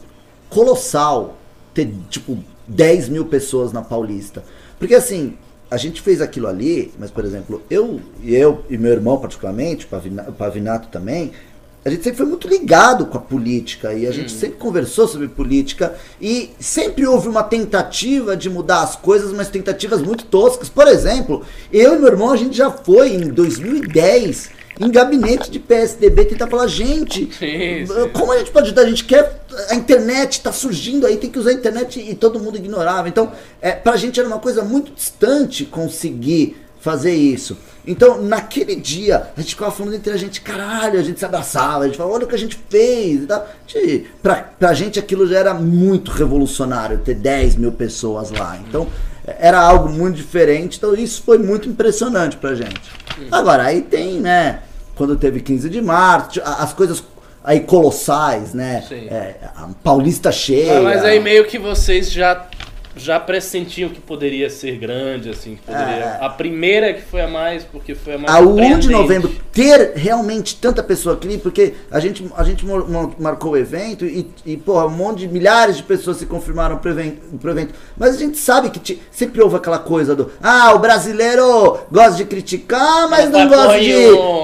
A: colossal. Ter, tipo, 10 mil pessoas na Paulista. Porque assim, a gente fez aquilo ali, mas por exemplo, eu e eu e meu irmão particularmente, o Pavina- o Pavinato também, a gente sempre foi muito ligado com a política e a gente sempre conversou sobre política e sempre houve uma tentativa de mudar as coisas, mas tentativas muito toscas. Por exemplo, eu e meu irmão a gente já foi em 2010 em gabinete de PSDB tentar falar, gente,
C: Sim, sim.
A: como a gente pode ajudar? A gente quer. A internet está surgindo aí, tem que usar a internet e todo mundo ignorava. Então, é, pra gente era uma coisa muito distante conseguir fazer isso. Então, naquele dia, a gente ficava falando entre a gente, caralho, a gente se abraçava, a gente falava, olha o que a gente fez e tal. Gente, Pra, pra gente aquilo já era muito revolucionário, ter 10 mil pessoas lá. Então, era algo muito diferente, então isso foi muito impressionante pra gente. Agora, aí tem, né, quando teve 15 de março, as coisas aí colossais, né?
C: Sim.
A: É, a Paulista cheia.
C: Ah, mas aí meio que vocês já já pressentiam que poderia ser grande, assim, que poderia.
A: É.
C: A primeira que foi a mais, porque foi a mais.
A: A 1 de novembro ter realmente tanta pessoa aqui, porque a gente, a gente marcou o evento e, e porra, um monte de milhares de pessoas se confirmaram pro evento. Pro evento. Mas a gente sabe que ti- sempre houve aquela coisa do ah, o brasileiro gosta de criticar, mas não gosta de.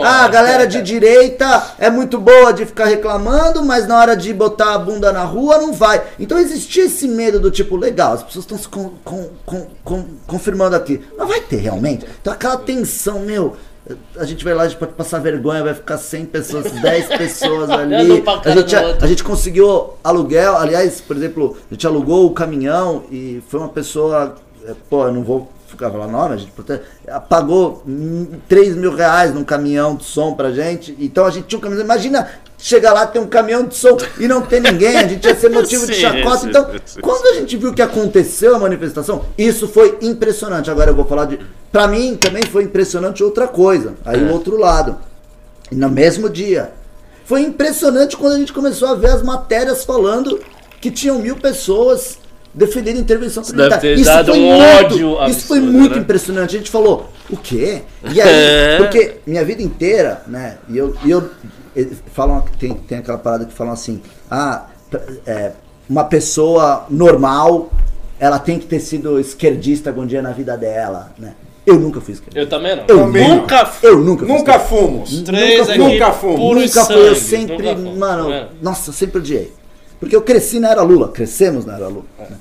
A: Ah, a galera de (laughs) direita é muito boa de ficar reclamando, mas na hora de botar a bunda na rua não vai. Então existia esse medo do tipo, legal, as pessoas estão se con- con- con- con- confirmando aqui. Mas vai ter realmente? Então aquela tensão, meu. A gente vai lá, a gente pode passar vergonha, vai ficar 100 pessoas, (laughs) 10 pessoas ali. A gente,
C: outro.
A: a gente conseguiu aluguel, aliás, por exemplo, a gente alugou o caminhão e foi uma pessoa, é, pô, eu não vou ficar falando nome, a gente prote- pagou hum, 3 mil reais num caminhão de som pra gente, então a gente tinha um caminhão, imagina chegar lá, ter um caminhão de som e não ter ninguém, a gente ia ser (laughs) motivo de chacota, então quando a gente viu que aconteceu a manifestação, isso foi impressionante, agora eu vou falar de, pra mim também foi impressionante outra coisa, aí o outro lado, e no mesmo dia, foi impressionante quando a gente começou a ver as matérias falando que tinham mil pessoas defendendo intervenção
C: deve
A: militar.
C: ter
A: Isso
C: dado
A: foi
C: um
A: muito,
C: ódio
A: Isso foi
C: absurdo,
A: muito
C: né?
A: impressionante. A gente falou, o quê? E (laughs)
C: É.
A: aí, porque minha vida inteira, né? E eu, e eu falam, tem, tem aquela parada que falam assim, ah, é, uma pessoa normal, ela tem que ter sido esquerdista algum dia na vida dela, né? Eu nunca fui esquerdista.
C: Eu também não.
A: Eu
B: também não.
C: nunca fui.
A: Eu nunca fui
B: Nunca fomos.
C: Três
A: nunca
C: aqui,
A: fui.
B: Nunca fomos.
C: puro
A: Nunca foi, eu sempre,
C: nunca
A: mano,
C: é.
A: nossa, eu sempre odiei. Porque eu cresci na era Lula, crescemos na era Lula. né?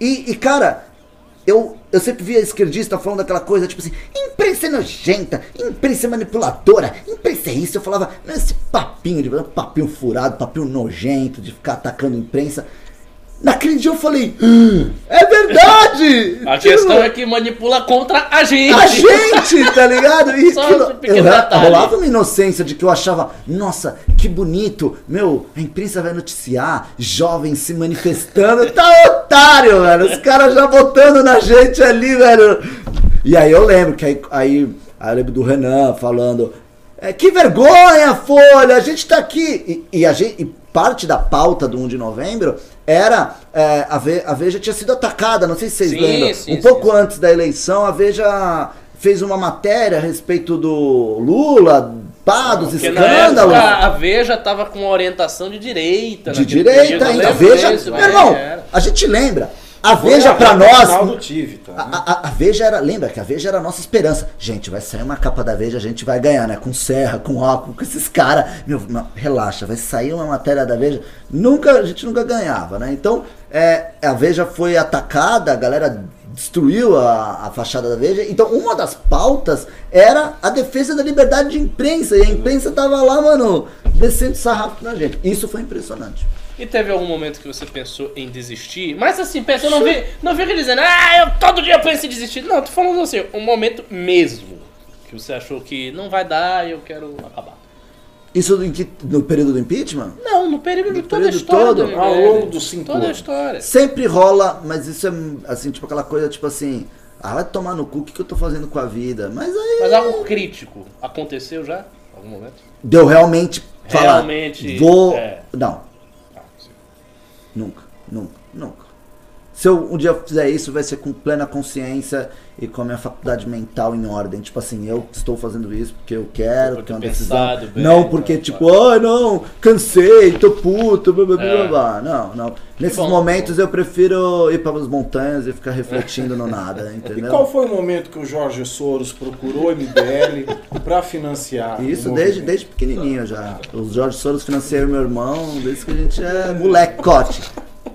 A: E, e, cara, eu, eu sempre via esquerdista falando daquela coisa, tipo assim, imprensa é nojenta, imprensa é manipuladora, imprensa é isso. Eu falava, não, esse papinho de papinho furado, papinho nojento, de ficar atacando imprensa. Naquele dia eu falei, "Ah, é verdade!
C: A
A: Tipo,
C: questão é que manipula contra a gente.
A: a gente, tá ligado? E
C: Só
A: aquilo- eu
C: detalhe.
A: rolava uma inocência de que eu achava, nossa, que bonito, meu, a imprensa vai noticiar jovens se manifestando, tá otário, velho, os caras já botando na gente ali, velho. E aí eu lembro que aí, aí, aí eu lembro do Renan falando, é, que vergonha, Folha, a gente tá aqui. E, e a gente, e parte da pauta do 1 de novembro era é, a, Ve- a Veja tinha sido atacada, não sei se vocês
C: Sim,
A: lembram.
C: sim,
A: um pouco
C: sim.
A: antes da eleição, a Veja fez uma matéria a respeito do Lula, pá, dos
C: Porque na época
A: escândalos.
C: a Veja tava com uma orientação de direita.
A: De direita ainda. A Veja, meu irmão,
C: era.
A: a gente lembra. A Veja
B: a
A: pra
B: reta
A: nós.
B: do Tivita, né?
A: A, a- a Veja era, lembra que a Veja era a nossa esperança. Gente, vai sair uma capa da Veja, a gente vai ganhar, né? Com Serra, com óculos, com esses caras. Meu, não, relaxa, vai sair uma matéria da Veja. Nunca, a gente nunca ganhava, né? Então, é, a Veja foi atacada, a galera destruiu a, a fachada da Veja. Então, uma das pautas era a defesa da liberdade de imprensa. E a imprensa tava lá, mano, descendo sarrafo na gente. Isso foi impressionante.
C: E teve algum momento que você pensou em desistir? Mas assim, pensa, eu não vi, não fica dizendo, ah, eu todo dia penso em desistir. Não, tô falando assim, um momento mesmo. Que você achou que não vai dar e eu quero acabar.
A: Isso no período do impeachment?
C: Não, no período de toda a
A: período
C: história
A: todo?
C: do.
B: Ao longo dos cinco
C: Toda a história.
A: Sempre rola, mas isso é assim, tipo aquela coisa, tipo assim, ah, vai tomar no cu, o que, que eu tô fazendo com a vida? Mas aí
C: Mas algo crítico aconteceu já? Algum momento?
A: deu realmente falar.
C: Realmente,
A: Vou.
C: é.
A: Não. Nunca, nunca, nunca. Se eu um dia fizer isso, vai ser com plena consciência e com a minha faculdade mental em ordem. Tipo assim, eu estou fazendo isso porque eu quero,
C: Por
A: porque é uma decisão.
C: bem,
A: não porque,
C: tá,
A: tipo, ai não, cansei, tô puto, blá, blá, blá,
C: É.
A: blá, blá. Não, não. Nesses
C: bom,
A: momentos eu prefiro ir para as montanhas e ficar refletindo no nada, (laughs)
B: E
A: entendeu?
B: qual foi o momento que o Jorge Soros procurou o MBL para financiar?
A: Isso
B: o
A: desde, desde pequenininho já. Os Jorge Soros financiaram meu irmão desde que a gente é (laughs) molecote.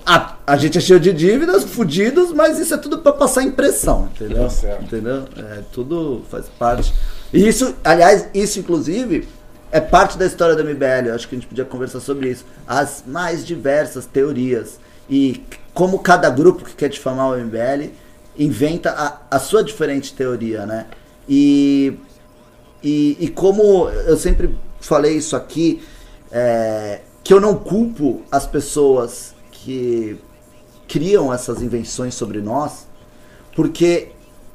A: A, a gente é cheio de dívidas, fudidos, mas isso é tudo pra passar impressão, entendeu?
B: Tá.
A: Entendeu? É, tudo faz parte. E isso, aliás, isso inclusive é parte da história do MBL. Eu acho que a gente podia conversar sobre isso. As mais diversas teorias. E como cada grupo que quer difamar o MBL inventa a, a sua diferente teoria, né? E e, e como eu sempre falei isso aqui, é, que eu não culpo as pessoas que criam essas invenções sobre nós, porque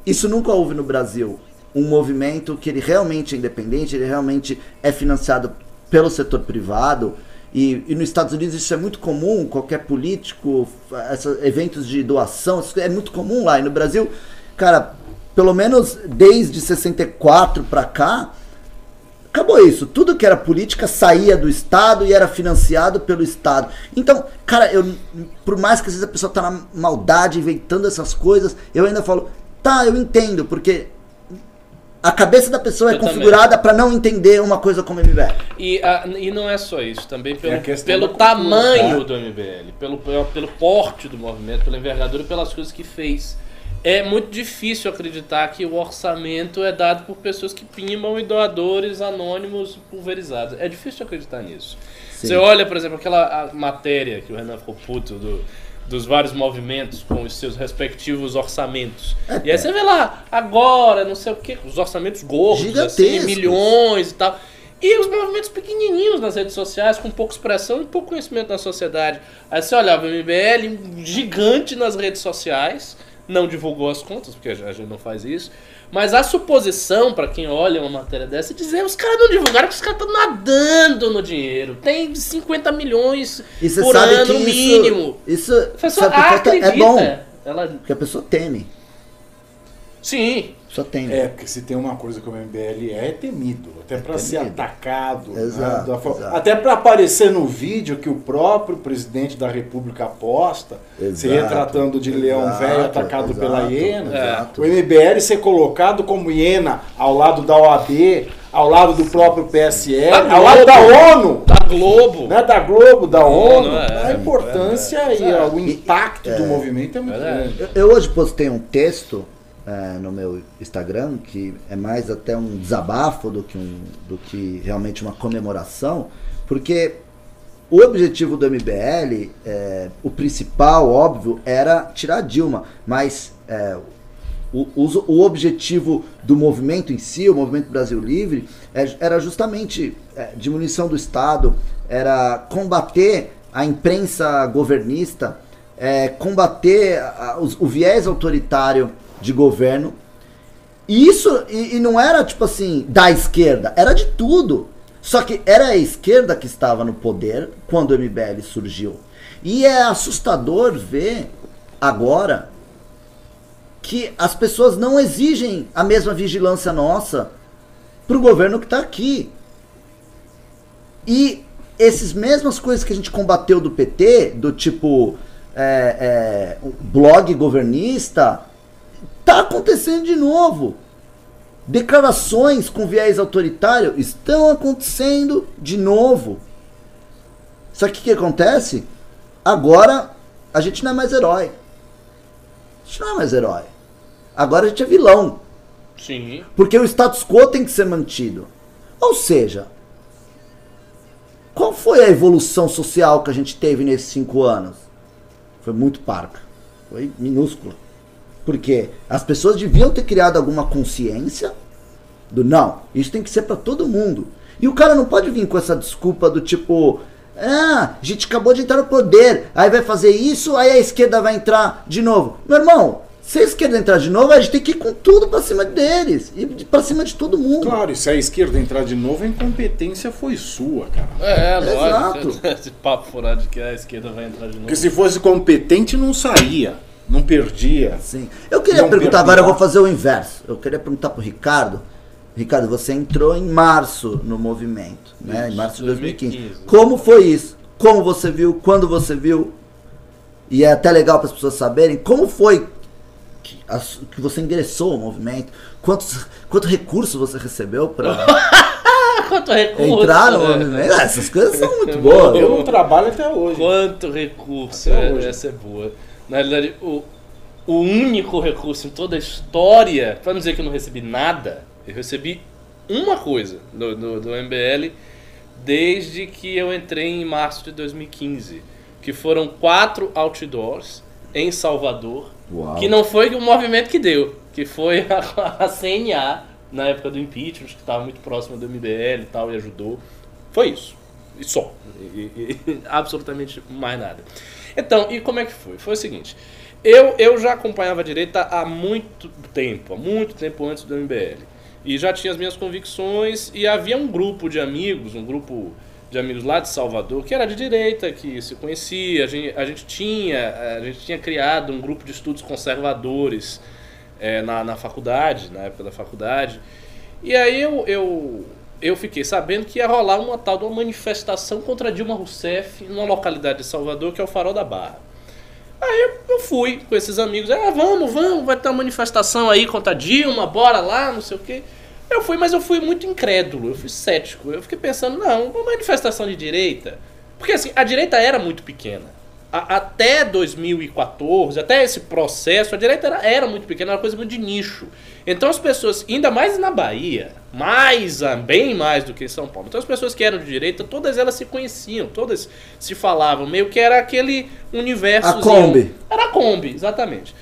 A: isso nunca houve no Brasil. Um movimento que ele realmente é independente, ele realmente é financiado pelo setor privado. E, e nos Estados Unidos isso é muito comum, qualquer político, essa- eventos de doação, é muito comum lá. E no Brasil, cara, pelo menos desde 64 pra cá, acabou isso. Tudo que era política saía do Estado e era financiado pelo Estado. Então, cara, eu, por mais que às vezes a pessoa tá na maldade inventando essas coisas, eu ainda falo, tá, eu entendo, porque a cabeça da pessoa é
C: Eu também.
A: configurada pra não entender uma coisa como MBL.
C: E, a- e não é só isso, também pelo,
B: questão
C: pelo
B: cultura,
C: tamanho
B: tá?
C: do MBL, pelo, pelo, pelo porte do movimento, pela envergadura e pelas coisas que fez. É muito difícil acreditar que o orçamento é dado por pessoas que pimbam e doadores anônimos pulverizados. É difícil acreditar nisso.
A: Sim.
C: Você olha, por exemplo, aquela matéria que o Renan ficou puto do- dos vários movimentos com os seus respectivos orçamentos.
A: É,
C: e aí você vê lá, agora, não sei o que, os orçamentos gordos, assim, milhões e tal. E os movimentos pequenininhos nas redes sociais, com pouca expressão e pouco conhecimento na sociedade. Aí você olhava o MBL, gigante nas redes sociais, não divulgou as contas, porque a gente não faz isso, Mas a suposição, pra quem olha uma matéria dessa, é dizer os caras não divulgaram que os caras estão nadando no dinheiro. Tem 50 milhões
A: E
C: por
A: sabe
C: ano,
A: que
C: no
A: isso,
C: mínimo.
A: isso
C: A pessoa
A: sabe
C: acredita.
A: é bom,
C: Ela...
A: porque a pessoa teme.
C: Sim.
A: Só teme.
B: É, porque se tem uma coisa que o MBL é, é temido. Até para ser atacado. né,
A: Exato,
B: forma-
A: exato.
B: Até para aparecer no vídeo que o próprio presidente da República aposta, se
A: Exato,
B: retratando de leão velho atacado
A: exato,
B: pela hiena.
A: exato.
B: O MBL ser colocado como hiena ao lado da OAB, ao lado do próprio PSL,
C: Da
B: ao lado da ONU.
C: Da Globo.
B: Né, da Globo, da ONU,
C: é,
B: a importância
C: é,
B: e ó, o impacto do movimento é muito grande.
A: Eu, eu hoje postei um texto é, no meu Instagram, que é mais até um desabafo do que, um, do que realmente uma comemoração, porque o objetivo do MBL, é, o principal, óbvio, era tirar Dilma, mas é, o, o, o objetivo do movimento em si, o Movimento Brasil Livre, é, era justamente é, diminuição do Estado, era combater a imprensa governista, é, combater a- os- o viés autoritário de governo. E isso e, e não era tipo assim da esquerda, era de tudo. Só que era a esquerda que estava no poder quando o MBL surgiu. E é assustador ver agora que as pessoas não exigem a mesma vigilância nossa pro governo que está aqui. E essas mesmas coisas que a gente combateu do PT, do tipo é, é, o blog governista, tá acontecendo de novo. Declarações com viés autoritário estão acontecendo de novo. Só que o que acontece? Agora a gente não é mais herói. A gente não é mais herói. Agora a gente é vilão.
C: Sim.
A: Porque o status quo tem que ser mantido. Ou seja, qual foi a evolução social que a gente teve nesses cinco anos? Foi muito parca. Foi minúscula. Porque as pessoas deviam ter criado alguma consciência do não, isso tem que ser para todo mundo. E o cara não pode vir com essa desculpa do tipo, ah, a gente acabou de entrar no poder, aí vai fazer isso, aí a esquerda vai entrar de novo. Meu irmão, se a esquerda entrar de novo, a gente tem que ir com tudo pra cima deles e pra cima de todo mundo.
B: Claro, e se a esquerda entrar de novo, a incompetência foi sua, cara.
C: É,
A: Exato.
C: lógico. (laughs) Esse papo furado de que a esquerda vai entrar de novo.
B: Porque se fosse competente, não saía, não perdia.
A: Sim. Eu queria
B: Não
A: perguntar,
B: perguntar.
A: agora eu vou fazer o inverso. Eu queria perguntar pro Ricardo. Ricardo, você entrou em março no movimento, né? Em março de 2015.
C: 2015.
A: Como foi isso? Como você viu? Quando você viu? E é até legal para as pessoas saberem como foi que, as- que você ingressou ao movimento, quantos, quanto recurso você recebeu para (laughs)
C: Quanto recurso.
A: entrar no
C: né?
A: movimento. Ah, essas coisas são muito boas.
B: Eu não trabalho até hoje.
C: Quanto recurso.
B: Até
C: é,
B: hoje.
C: essa é boa. Na realidade, o, o único recurso em toda a história, pra não dizer que eu não recebi nada, eu recebi uma coisa do, do, do MBL desde que eu entrei em março de 2015. Que foram quatro outdoors em Salvador.
A: Uau.
C: Que não foi o movimento que deu, que foi a, (laughs) a CNA na época do impeachment, que estava muito próximo do MBL e tal, e ajudou. Foi isso. E só. E- e absolutamente mais nada. Então, e como é que foi? Foi o seguinte. Eu, eu já acompanhava a direita há muito tempo, há muito tempo antes do MBL. E já tinha as minhas convicções e havia um grupo de amigos, um grupo de amigos lá de Salvador, que era de direita, que se conhecia, a gente, a gente tinha, a gente tinha criado um grupo de estudos conservadores eh, na, na faculdade, na época da faculdade. E aí eu, eu, eu fiquei sabendo que ia rolar uma tal de uma manifestação contra Dilma Rousseff numa localidade de Salvador, que é o Farol da Barra. Aí eu- fui com esses amigos, ah, vamos, vamos, vai ter uma manifestação aí contra Dilma, bora lá, não sei o quê. Eu fui, mas eu fui muito incrédulo, eu fui cético. Eu fiquei pensando, não, uma manifestação de direita. Porque assim, a direita era muito pequena. A- até 2014, até esse processo, a direita era, era muito pequena, era uma coisa muito de nicho. Então as pessoas, ainda mais na Bahia, mais, ah, bem mais do que em São Paulo. Então as pessoas que eram de direita, todas elas se conheciam, todas se falavam, meio que era aquele universo.
A: A Kombi.
C: Era a Kombi, exatamente.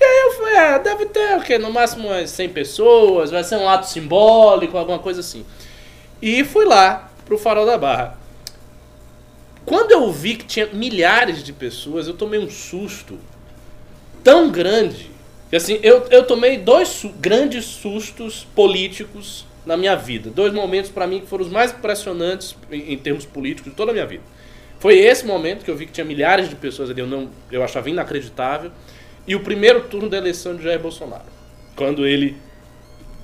C: E aí eu falei, ah, deve ter o quê? No máximo umas 100 pessoas, vai ser um ato simbólico, alguma coisa assim. E fui lá pro Farol da Barra. Quando eu vi que tinha milhares de pessoas, eu tomei um susto tão grande E assim, eu, eu tomei dois su- grandes sustos políticos na minha vida. Dois momentos pra mim que foram os mais impressionantes em, em termos políticos de toda a minha vida. Foi esse momento que eu vi que tinha milhares de pessoas ali, eu, não, eu achava inacreditável. E o primeiro turno da eleição de Jair Bolsonaro. Quando ele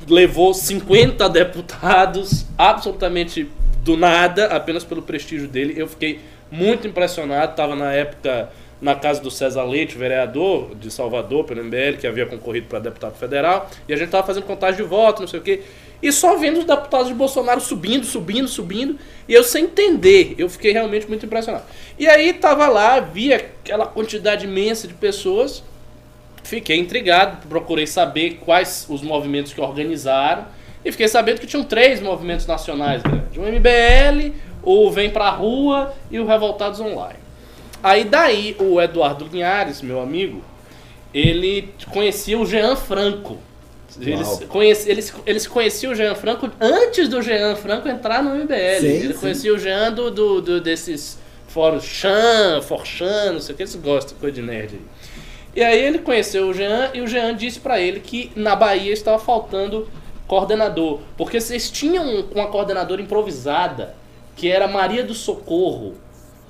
C: levou 50 deputados absolutamente do nada, apenas pelo prestígio dele. Eu fiquei muito impressionado. Estava na época na casa do César Leite, vereador de Salvador, pelo MBL, que havia concorrido para deputado federal. E a gente estava fazendo contagem de voto, não sei o quê. E só vendo os deputados de Bolsonaro subindo, subindo, subindo. E eu sem entender. Eu fiquei realmente muito impressionado. E aí tava lá, via aquela quantidade imensa de pessoas. Fiquei intrigado, procurei saber quais os movimentos que organizaram e fiquei sabendo que tinham três movimentos nacionais grandes: o MBL, o Vem Pra Rua e o Revoltados Online. Aí daí o Eduardo Linhares, meu amigo, ele conhecia o Jean Franco. Eles, conheci, eles, eles conheciam o Jean Franco antes do Jean Franco entrar no MBL.
A: Sim,
C: ele
A: sim.
C: conhecia o Jean do, do, do- desses fóruns Chan, Forchan, não sei o que, eles gostam, coisa de nerd aí. E aí ele conheceu o Jean e o Jean disse pra ele que na Bahia estava faltando coordenador, porque vocês tinham uma coordenadora improvisada, que era Maria do Socorro.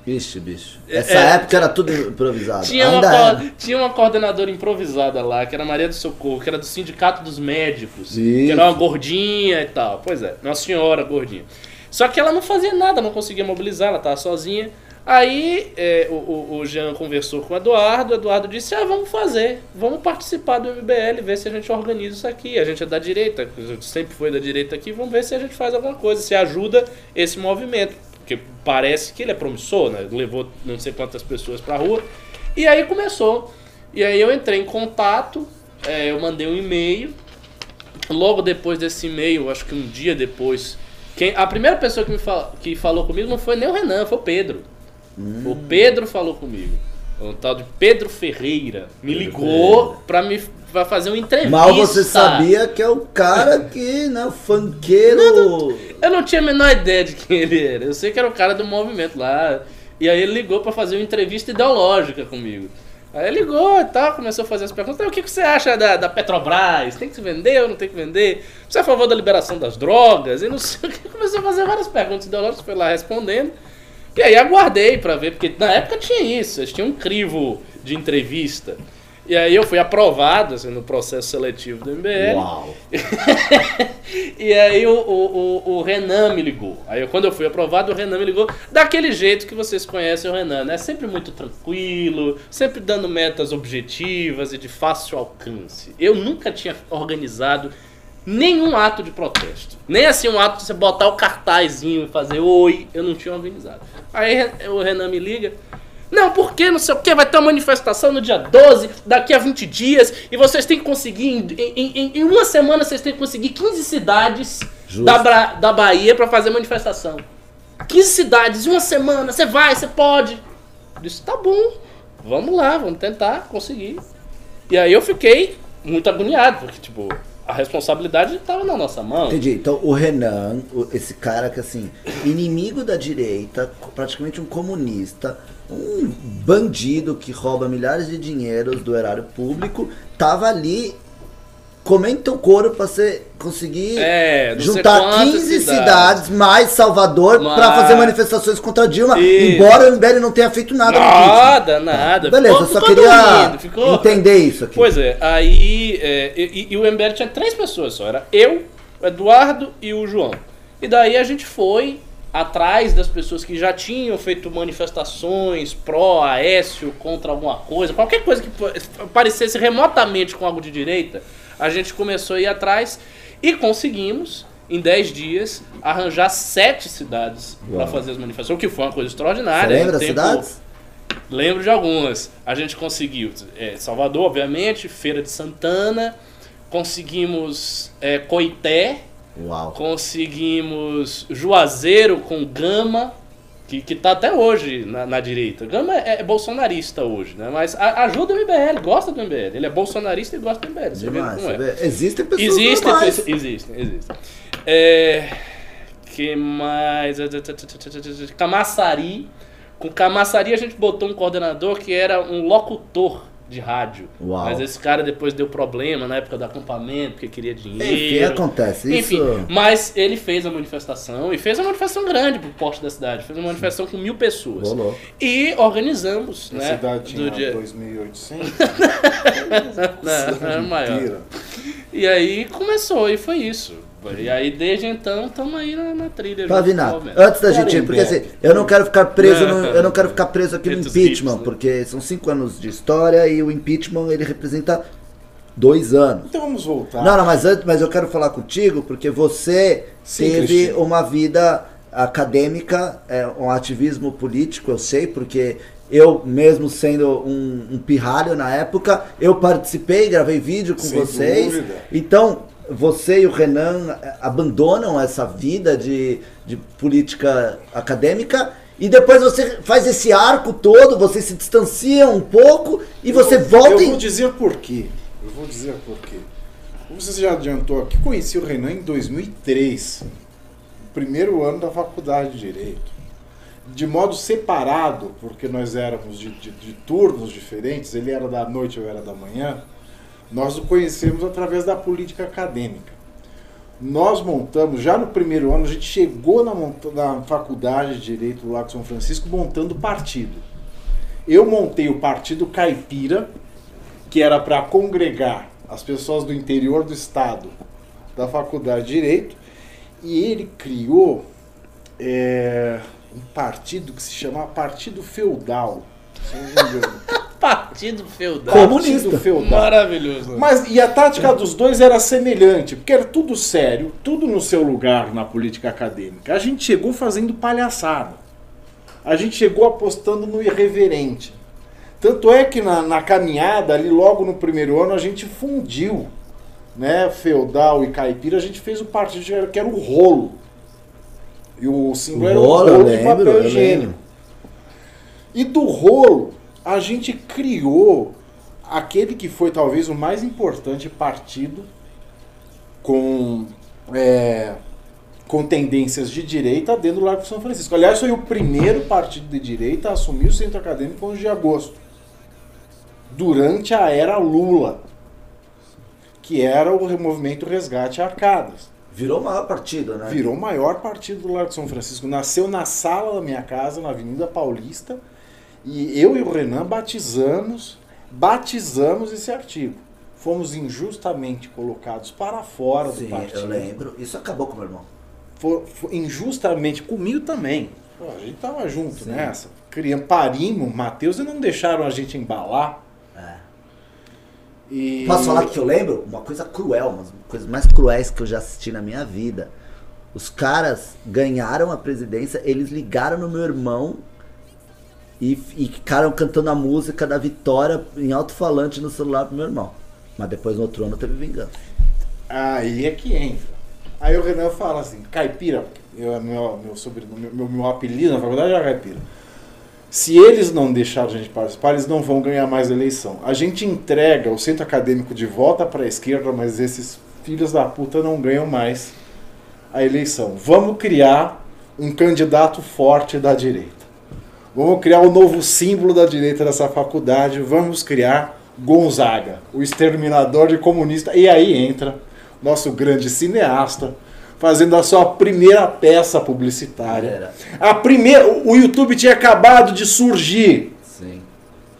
A: Bicho, bicho. Essa
C: É,
A: época era tudo improvisado.
C: Tinha uma,
A: é.
C: tinha uma coordenadora improvisada lá, que era Maria do Socorro, que era do Sindicato dos Médicos,
A: Isso.
C: que era uma gordinha e tal. Pois é, uma senhora gordinha. Só que ela não fazia nada, não conseguia mobilizar, ela estava sozinha. Aí é, o, o, Jean conversou com o Eduardo, o Eduardo disse, ah, vamos fazer, vamos participar do MBL, ver se a gente organiza isso aqui. A gente é da direita, sempre foi da direita aqui, vamos ver se a gente faz alguma coisa, se ajuda esse movimento. Porque parece que ele é promissor, né? Levou não sei quantas pessoas pra rua. E aí começou. E aí eu entrei em contato, é, eu mandei um e-mail. Logo depois desse e-mail, acho que um dia depois, quem, a primeira pessoa que, me fal, que falou comigo não foi nem o Renan, foi o Pedro. O Pedro falou comigo. O tal de Pedro Ferreira me ligou pra me pra fazer uma entrevista.
A: Mal você sabia que é o cara que, né, o funkeiro.
C: Eu não tinha a menor ideia de quem ele era. Eu sei que era o cara do movimento lá. E aí ele ligou pra fazer uma entrevista ideológica comigo. Aí ele ligou e tal, começou a fazer as perguntas. "Ah, O que, que você acha da, da Petrobras? Tem que se vender ou não tem que vender? Você é a favor da liberação das drogas? E não sei o que. Começou a fazer várias perguntas ideológicas, foi lá respondendo. E aí aguardei pra ver, porque na época tinha isso, eles tinham um crivo de entrevista. E aí eu fui aprovado assim, no processo seletivo do MBL.
A: Uau. (laughs)
C: E aí o, o, o, Renan me ligou. Aí quando eu fui aprovado, o Renan me ligou daquele jeito que vocês conhecem o Renan, né? Sempre muito tranquilo, sempre dando metas objetivas e de fácil alcance. Eu nunca tinha organizado nenhum ato de protesto. Nem assim um ato de você botar o cartazinho e fazer oi, eu não tinha organizado. Aí o Renan me liga. Não, porque não sei o que, vai ter uma manifestação no dia 12, daqui a 20 dias, e vocês têm que conseguir, em, em- em- uma semana, vocês têm que conseguir 15 cidades
A: Justo.
C: da, Bra- da Bahia pra fazer manifestação. 15 cidades, em uma semana, você vai, você pode. Eu disse, tá bom, vamos lá, vamos tentar conseguir. E aí eu fiquei muito agoniado, porque, tipo, a responsabilidade estava na nossa mão.
A: Entendi. Então o Renan, esse cara que assim, inimigo da direita, praticamente um comunista, um bandido que rouba milhares de dinheiros do erário público, tava ali comendo teu couro pra você conseguir
C: É,
A: juntar
C: quantas
A: 15
C: cidades.
A: cidades, mais Salvador
C: Mas-
A: pra fazer manifestações contra Dilma,
C: Isso.
A: embora o MBL não tenha feito nada.
C: Nada, nada.
A: Beleza,
C: Ficou-
A: eu só queria
C: ficou-
A: entender isso aqui.
C: Pois é, aí. é, e, e o MBL tinha três pessoas só. Era eu, o Eduardo e o João. E daí a gente foi atrás das pessoas que já tinham feito manifestações pró Aécio contra alguma coisa, qualquer coisa que pa- parecesse remotamente com algo de direita, a gente começou a ir atrás e conseguimos, em 10 dias, arranjar sete cidades para fazer as manifestações, o que foi uma coisa
A: Você
C: extraordinária.
A: lembra
C: em
A: das
C: tempo-
A: cidades?
C: Lembro de algumas. A gente conseguiu é, Salvador, obviamente, Feira de Santana, conseguimos é, Coité,
A: Uau.
C: conseguimos Juazeiro com Gama, que, que tá até hoje na, na direita. Gama é, é bolsonarista hoje, né? Mas a- ajuda o MBL, gosta do MBL. Ele é bolsonarista e gosta do MBL. Você vê
A: Demais,
C: como é.
A: vê? Existem pessoas
C: Existem,
A: normais.
C: existem, existem. É, que mais? Camaçari. Com Camaçari a gente botou um coordenador que era um locutor de rádio.
A: Uau.
C: Mas esse cara depois deu problema na época do acampamento, porque queria dinheiro.
A: Enfim, acontece.
C: Enfim,
A: Isso.
C: mas ele fez a manifestação e fez uma manifestação grande pro porte da cidade. Fez uma manifestação com mil pessoas.
A: Louco.
C: E organizamos,
B: A
C: né?
B: cidade
C: do
B: tinha
C: dia...
B: 2.800. (laughs)
C: Não, é maior.
B: Inteira.
C: E aí começou, e foi isso. E aí desde então estamos aí na, na trilha.
A: Pavinato, antes da gente ir, porque assim, eu não quero ficar preso no, eu não quero ficar preso aqui no impeachment,
C: né?
A: porque são cinco anos de história e o impeachment ele representa dois anos.
B: Então vamos voltar.
A: Não, não, mas antes, mas eu quero falar contigo porque você
B: Sim,
A: teve
B: Cristina.
A: uma vida acadêmica, é, um ativismo político, eu sei, porque eu mesmo sendo um, um pirralho na época, eu participei, gravei vídeo com
B: Sem
A: vocês.
B: dúvida.
A: Então, você e o Renan eh, abandonam essa vida de, de política acadêmica e depois você faz esse arco todo, você se distancia um pouco e você
B: eu,
A: volta
B: Eu vou dizer por quê. Eu vou dizer por quê. Como você já adiantou aqui, conheci o Renan em 2003, primeiro ano da faculdade de Direito. De modo separado, porque nós éramos de, de- de turnos diferentes, ele era da noite, eu era da manhã, nós o conhecemos através da política acadêmica. Nós montamos, já no primeiro ano, a gente chegou na, na faculdade de Direito do Lago São Francisco montando partido. Eu montei o Partido Caipira, que era para congregar as pessoas do interior do estado da Faculdade de Direito, e ele criou é, um partido que se chamava Partido Feudal. (laughs)
C: Partido feudal.
A: Comunista.
B: Partido Feudal.
C: Maravilhoso.
B: Mas e a tática dos dois era semelhante, porque era tudo sério, tudo no seu lugar na política acadêmica. A gente chegou fazendo palhaçada. A gente chegou apostando no irreverente. Tanto é que na, na caminhada, ali logo no primeiro ano, a gente fundiu, né, feudal e caipira, a gente fez o partido que era- o rolo. E o símbolo era o
A: Rolo,
B: de papel higiênico. E do rolo, a gente criou aquele que foi talvez o mais importante partido com, é, com tendências de direita dentro do Largo de São Francisco. Aliás, foi o primeiro partido de direita a assumir o centro acadêmico 11 de agosto, durante a era Lula, que era o movimento Resgate Arcadas.
A: Virou o maior partido, né?
B: Virou o maior partido do Largo de São Francisco. Nasceu na sala da minha casa, na Avenida Paulista. E eu e o Renan batizamos, batizamos esse artigo. Fomos injustamente colocados para fora do
A: Sim,
B: partido.
A: eu lembro. Isso acabou com o meu irmão.
B: For- for- injustamente comigo também. Pô, a gente tava junto
A: Sim.
B: nessa. Criamos, parimos, Matheus, e não deixaram a gente embalar.
A: É.
B: E...
A: Posso falar que eu lembro? Uma coisa cruel, uma das coisas mais cruéis que eu já assisti na minha vida. Os caras ganharam a presidência, eles ligaram no meu irmão e, e ficaram cantando a música da vitória em alto-falante no celular pro meu irmão. Mas depois no outro ano teve vingança.
B: Aí é que entra. Aí o Renan fala assim, caipira, eu, meu, meu sobrenome, meu, meu apelido na faculdade era caipira. Se eles não deixarem a gente participar, eles não vão ganhar mais a eleição. A gente entrega o centro acadêmico de volta para a esquerda, mas esses filhos da puta não ganham mais a eleição. Vamos criar um candidato forte da direita. Vamos criar o novo símbolo da direita dessa faculdade. Vamos criar Gonzaga, o exterminador de comunista. E aí entra nosso grande cineasta, fazendo a sua primeira peça publicitária. A primeira, o YouTube tinha acabado de surgir.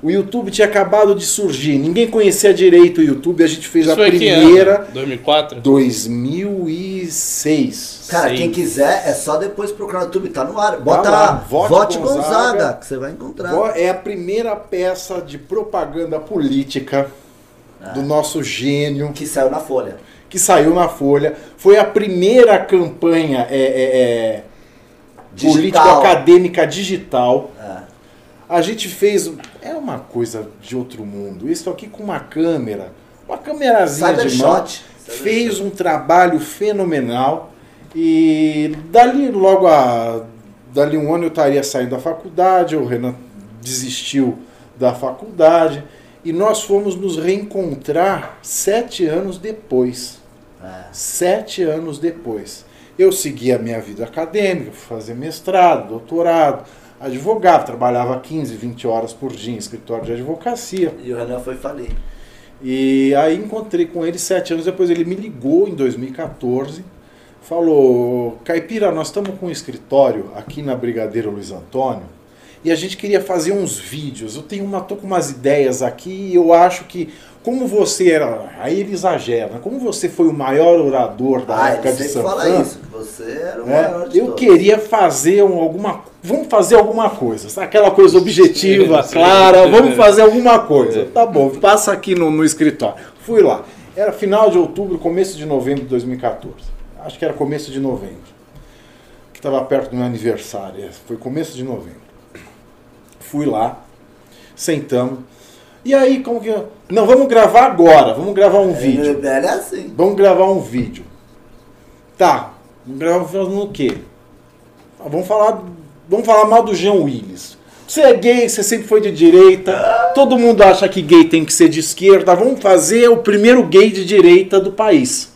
B: O YouTube tinha acabado de surgir. Ninguém conhecia direito o YouTube. A gente fez
C: Isso
B: a
C: que
B: primeira.
C: ano? 2004?
B: 2006.
A: Cara,
C: Sim.
A: quem quiser é só depois procurar no YouTube, tá no ar. Bota
B: lá,
A: lá,
B: Vote
A: Vote,
B: Gonzaga,
A: Gonzaga, que você vai encontrar.
B: É a primeira peça de propaganda política
A: Ah.
B: do nosso gênio
A: Que saiu na Folha.
B: que saiu na Folha. Foi a primeira campanha é, é, é,
A: Digital.
B: político-acadêmica digital.
A: É.
B: A gente fez. É uma coisa de outro mundo. Isso aqui com uma câmera, uma câmerazinha de mão. Fez um trabalho fenomenal. E dali logo a. Dali um ano eu estaria saindo da faculdade, o Renan desistiu da faculdade. E nós fomos nos reencontrar sete anos depois.
A: É.
B: Sete anos depois. Eu segui a minha vida acadêmica, fui fazer mestrado, doutorado. Advogava, trabalhava 15, 20 horas por dia em escritório de advocacia.
A: E o Renan foi falir.
B: E aí encontrei com ele sete anos depois. Ele me ligou em 2014, falou: Caipira, nós estamos com um escritório aqui na Brigadeiro Luiz Antônio e a gente queria fazer uns vídeos. Eu tenho uma, tô com umas ideias aqui e eu acho que como você era, aí ele exagera, né? como você foi o maior orador da
A: Ah,
B: época
A: ele
B: de Santana,
A: fala isso, que você era o
B: né?
A: maior de
B: Eu
A: todos.
B: queria fazer um- alguma. Vamos fazer alguma coisa. Aquela coisa objetiva, (laughs)
C: Sim, sim.
B: clara. Vamos fazer alguma coisa. Tá bom, passa aqui no, no escritório. Fui lá. Era final de outubro, começo de novembro de 2014. Acho que era começo de novembro. Que estava perto do meu aniversário. é, Foi começo de novembro. Fui lá, sentamos. E aí, como que. Não, vamos gravar agora. Vamos gravar um vídeo.
A: Ele é assim.
B: Vamos gravar um vídeo. Tá. Vamos gravar falando o quê? Ah, vamos falar. Vamos falar mal do Jean Willis. Você é gay, você sempre foi de direita. Todo mundo acha que gay tem que ser de esquerda. Vamos fazer o primeiro gay de direita do país.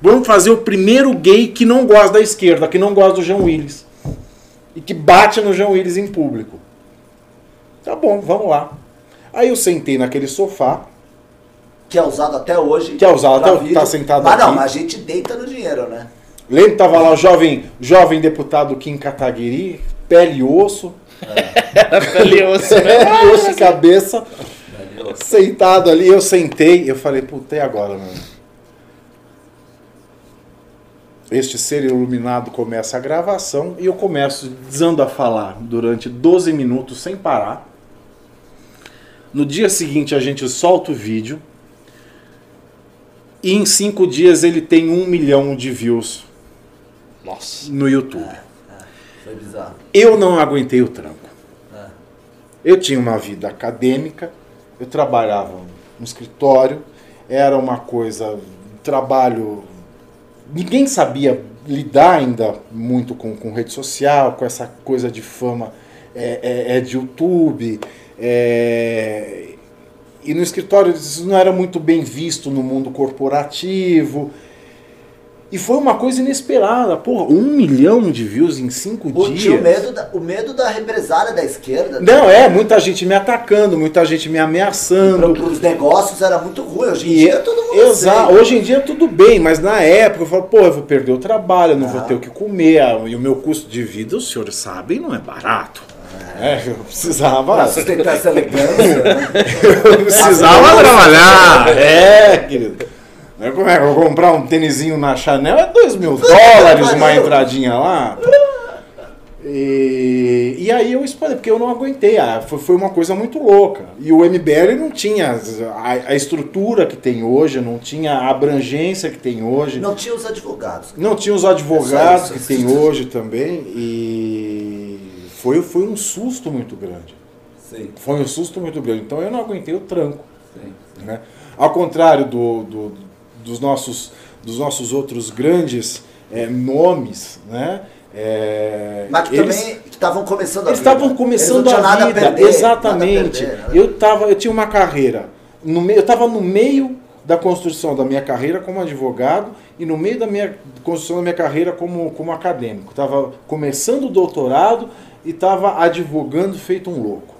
B: Vamos fazer o primeiro gay que não gosta da esquerda, que não gosta do Jean Willis. E que bate no Jean Willis em público. Tá bom, vamos lá. Aí eu sentei naquele sofá,
A: Que é usado até hoje.
B: Que é usado até-
A: vídeo.
B: tá sentado
A: Mas não,
B: aqui.
A: mas a gente deita no dinheiro, né?
B: Lembra que tava lá o jovem, jovem deputado Kim Kataguiri, pele e osso, (laughs)
C: Valioso, né?
B: pele, (laughs) osso e cabeça, sentado ali, eu sentei, eu falei, puta, e agora, mano? Este ser iluminado começa a gravação e eu começo dizendo a falar durante 12 minutos sem parar. No dia seguinte a gente solta o vídeo e em cinco dias ele tem um milhão de views
C: Nossa.
B: no YouTube.
A: Foi bizarro.
B: Eu não aguentei o tranco.
A: É.
B: Eu tinha uma vida acadêmica, eu trabalhava no escritório, era uma coisa, um trabalho. Ninguém sabia lidar ainda muito com, com rede social, com essa coisa de fama é, é- é de YouTube. é, e no escritório isso não era muito bem visto no mundo corporativo. E foi uma coisa inesperada. Porra, um milhão de views em cinco
A: O,
B: dias.
A: o medo, da, o medo da represália da esquerda.
B: Não, é, muita gente me atacando, muita gente me ameaçando.
A: Para os negócios era muito ruim. Hoje em
B: E
A: dia todo mundo
B: exa-
A: aceita.
B: Hoje em dia tudo bem, mas na época eu falo, pô, eu vou perder o trabalho, eu não vou
A: Ah.
B: ter o que comer, ah, e o meu custo de vida, os senhores sabem, não é barato. É, eu precisava.
A: Pra sustentar essa elegância. né? (laughs)
B: eu precisava trabalhar. É, querido. Não é Como é que eu vou comprar um tênisinho na Chanel? É dois mil dólares uma entradinha lá. E, e aí eu espalhei, porque eu não aguentei. Ah, foi, foi uma coisa muito louca. E o MBL não tinha a, a estrutura que tem hoje, não tinha a abrangência que tem hoje.
A: Não tinha os advogados.
B: Não tinha os advogados
A: Isso,
B: que tem hoje também. E foi, foi um susto muito grande.
A: Sim.
B: Foi um susto muito grande. Então eu não aguentei o tranco. Né? Ao contrário do, do- dos, nossos, dos nossos outros grandes eh, nomes, né? Eh,
A: Mas que
B: eles-
A: também estavam começando a
B: eles
A: vida.
B: estavam começando
A: Eles
B: a vida,
A: perder,
B: exatamente.
A: a perder, a
B: eu tava, eu tinha uma carreira, no meio, eu estava no meio da construção da minha carreira como advogado e no meio da minha construção da minha carreira como, como acadêmico. Estava começando o doutorado e estava advogando feito um louco.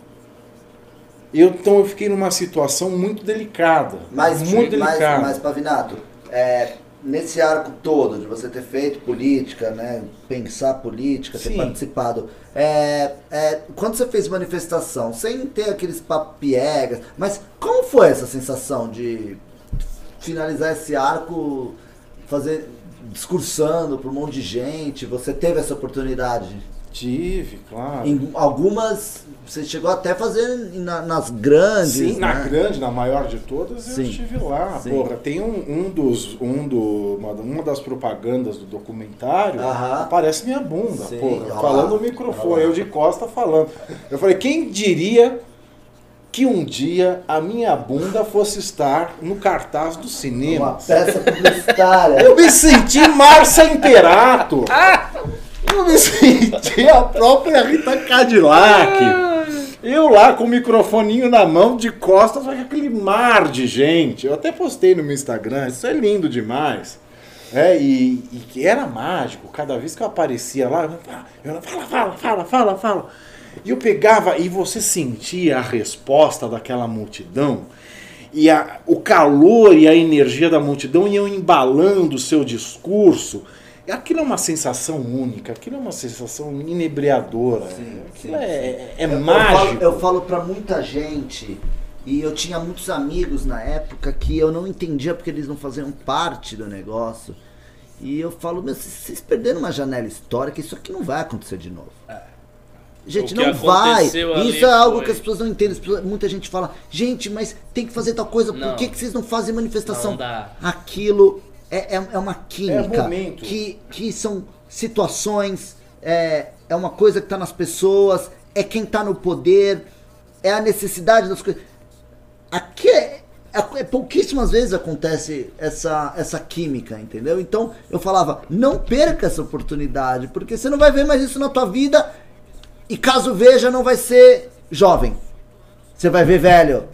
B: Eu, então eu fiquei numa situação muito delicada,
A: Mas,
B: muito
A: mas,
B: delicada.
A: mas Pavinato, é, nesse arco todo de você ter feito política, né, pensar política, ter
B: Sim.
A: participado, é, é, quando você fez manifestação, sem ter aqueles papiegas, mas como foi essa sensação de finalizar esse arco, fazer discursando para um monte de gente? Você teve essa oportunidade?
B: Tive, claro.
A: Em algumas, você chegou até a fazer na- nas grandes,
B: Sim, na
A: né?
B: grande, na maior de todas, eu
A: Sim.
B: estive lá.
A: Sim.
B: Porra, tem um, um dos. Um do, uma, uma das propagandas do documentário,
A: Aham.
B: aparece minha bunda,
A: Sim,
B: porra.
A: olha lá,
B: falando no microfone,
A: lá.
B: eu de costa falando. Eu falei, quem diria que um dia a minha bunda fosse estar no cartaz do
A: Uma
B: cinema?
A: peça publicitária.
B: Eu me senti Márcia Imperato. (laughs) Eu me senti a própria Rita Cadillac. Eu lá com o microfoninho na mão, de costas, aquele mar de gente. Eu até postei no meu Instagram, isso é lindo demais. É, e, e era mágico. Cada vez que eu aparecia lá, eu fala, fala, fala, fala, fala. E eu pegava e você sentia a resposta daquela multidão. E a, o calor e a energia da multidão iam embalando o seu discurso. Aquilo é uma sensação única, aquilo é uma sensação inebriadora.
A: Sim,
B: aquilo
A: sim,
B: é, é
A: Eu-
B: mágico.
A: Eu falo, eu falo pra muita gente, e eu tinha muitos amigos na época que eu não entendia porque eles não faziam parte do negócio. E eu falo, meu, vocês perderam uma janela histórica, isso aqui não vai acontecer de novo. Gente,
C: O que
A: não vai. Isso é algo
C: foi-
A: que as pessoas não entendem. As pessoas- muita gente fala, gente, mas tem que fazer tal coisa, por
C: Não.
A: que, que vocês não fazem manifestação?
C: Não dá.
A: Aquilo é, é, é uma química.
B: momento.
A: que, que são situações, é, é uma coisa que está nas pessoas, é quem está no poder, é a necessidade das coisas. Aqui é, é- é pouquíssimas vezes acontece essa, essa química, entendeu? Então eu falava, não perca essa oportunidade, porque você não vai ver mais isso na tua vida e caso veja, não vai ser jovem. Você vai ver velho.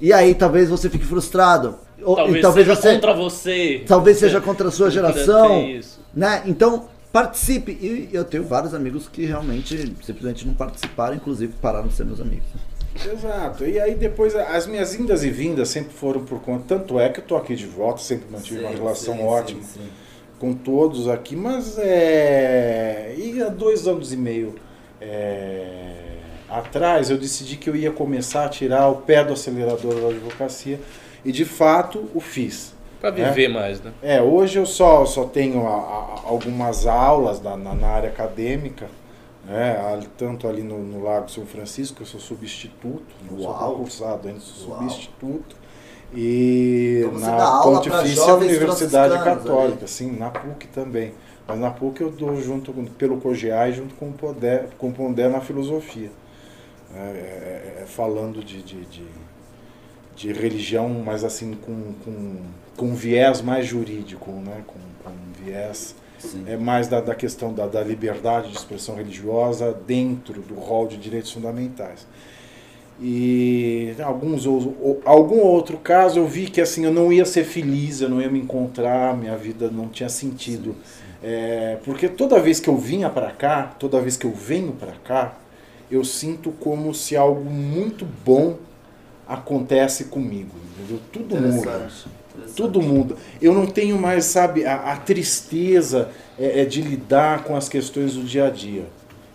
A: E aí talvez você fique frustrado.
C: Talvez,
A: e talvez
C: seja
A: você
C: contra você.
A: talvez seja contra a sua geração, né? Então participe. E eu tenho vários amigos que realmente simplesmente não participaram, inclusive pararam de ser meus amigos.
B: Exato. E aí depois as minhas indas e vindas sempre foram por conta. Tanto é que eu tô aqui de volta, sempre mantive uma relação ótima com todos aqui, mas é. E há dois anos e meio é, atrás eu decidi que eu ia começar a tirar o pé do acelerador da advocacia e de fato o fiz.
C: Pra viver mais, né?
B: É, hoje eu só, só tenho a- a- algumas aulas na, na- na área acadêmica, né, ali- tanto ali no, no Lago São Francisco, eu sou substituto, não sou
A: Uau.
B: concursado ainda, sou
A: Uau.
B: substituto. E
A: Então
B: na Pontifícia Universidade Católica, sim, na PUC também. Mas na PUC eu dou junto com, pelo COGEAI junto com o Pondé, com o Pondé na filosofia. É, é, é, falando de, de, de, de religião, mas assim com, com, com um viés mais jurídico, né? com, com um viés
A: Sim.
B: é mais da, da questão da, da liberdade de expressão religiosa dentro do rol de direitos fundamentais. E alguns ou- ou- algum outro caso eu vi que assim eu não ia ser feliz, eu não ia me encontrar, minha vida não tinha sentido. É, porque toda vez que eu vinha para cá, toda vez que eu venho para cá, eu sinto como se algo muito bom acontece comigo, entendeu? Tudo muda. Tudo muda. Eu não tenho mais, sabe, a, a tristeza é, é de lidar com as questões do dia a dia.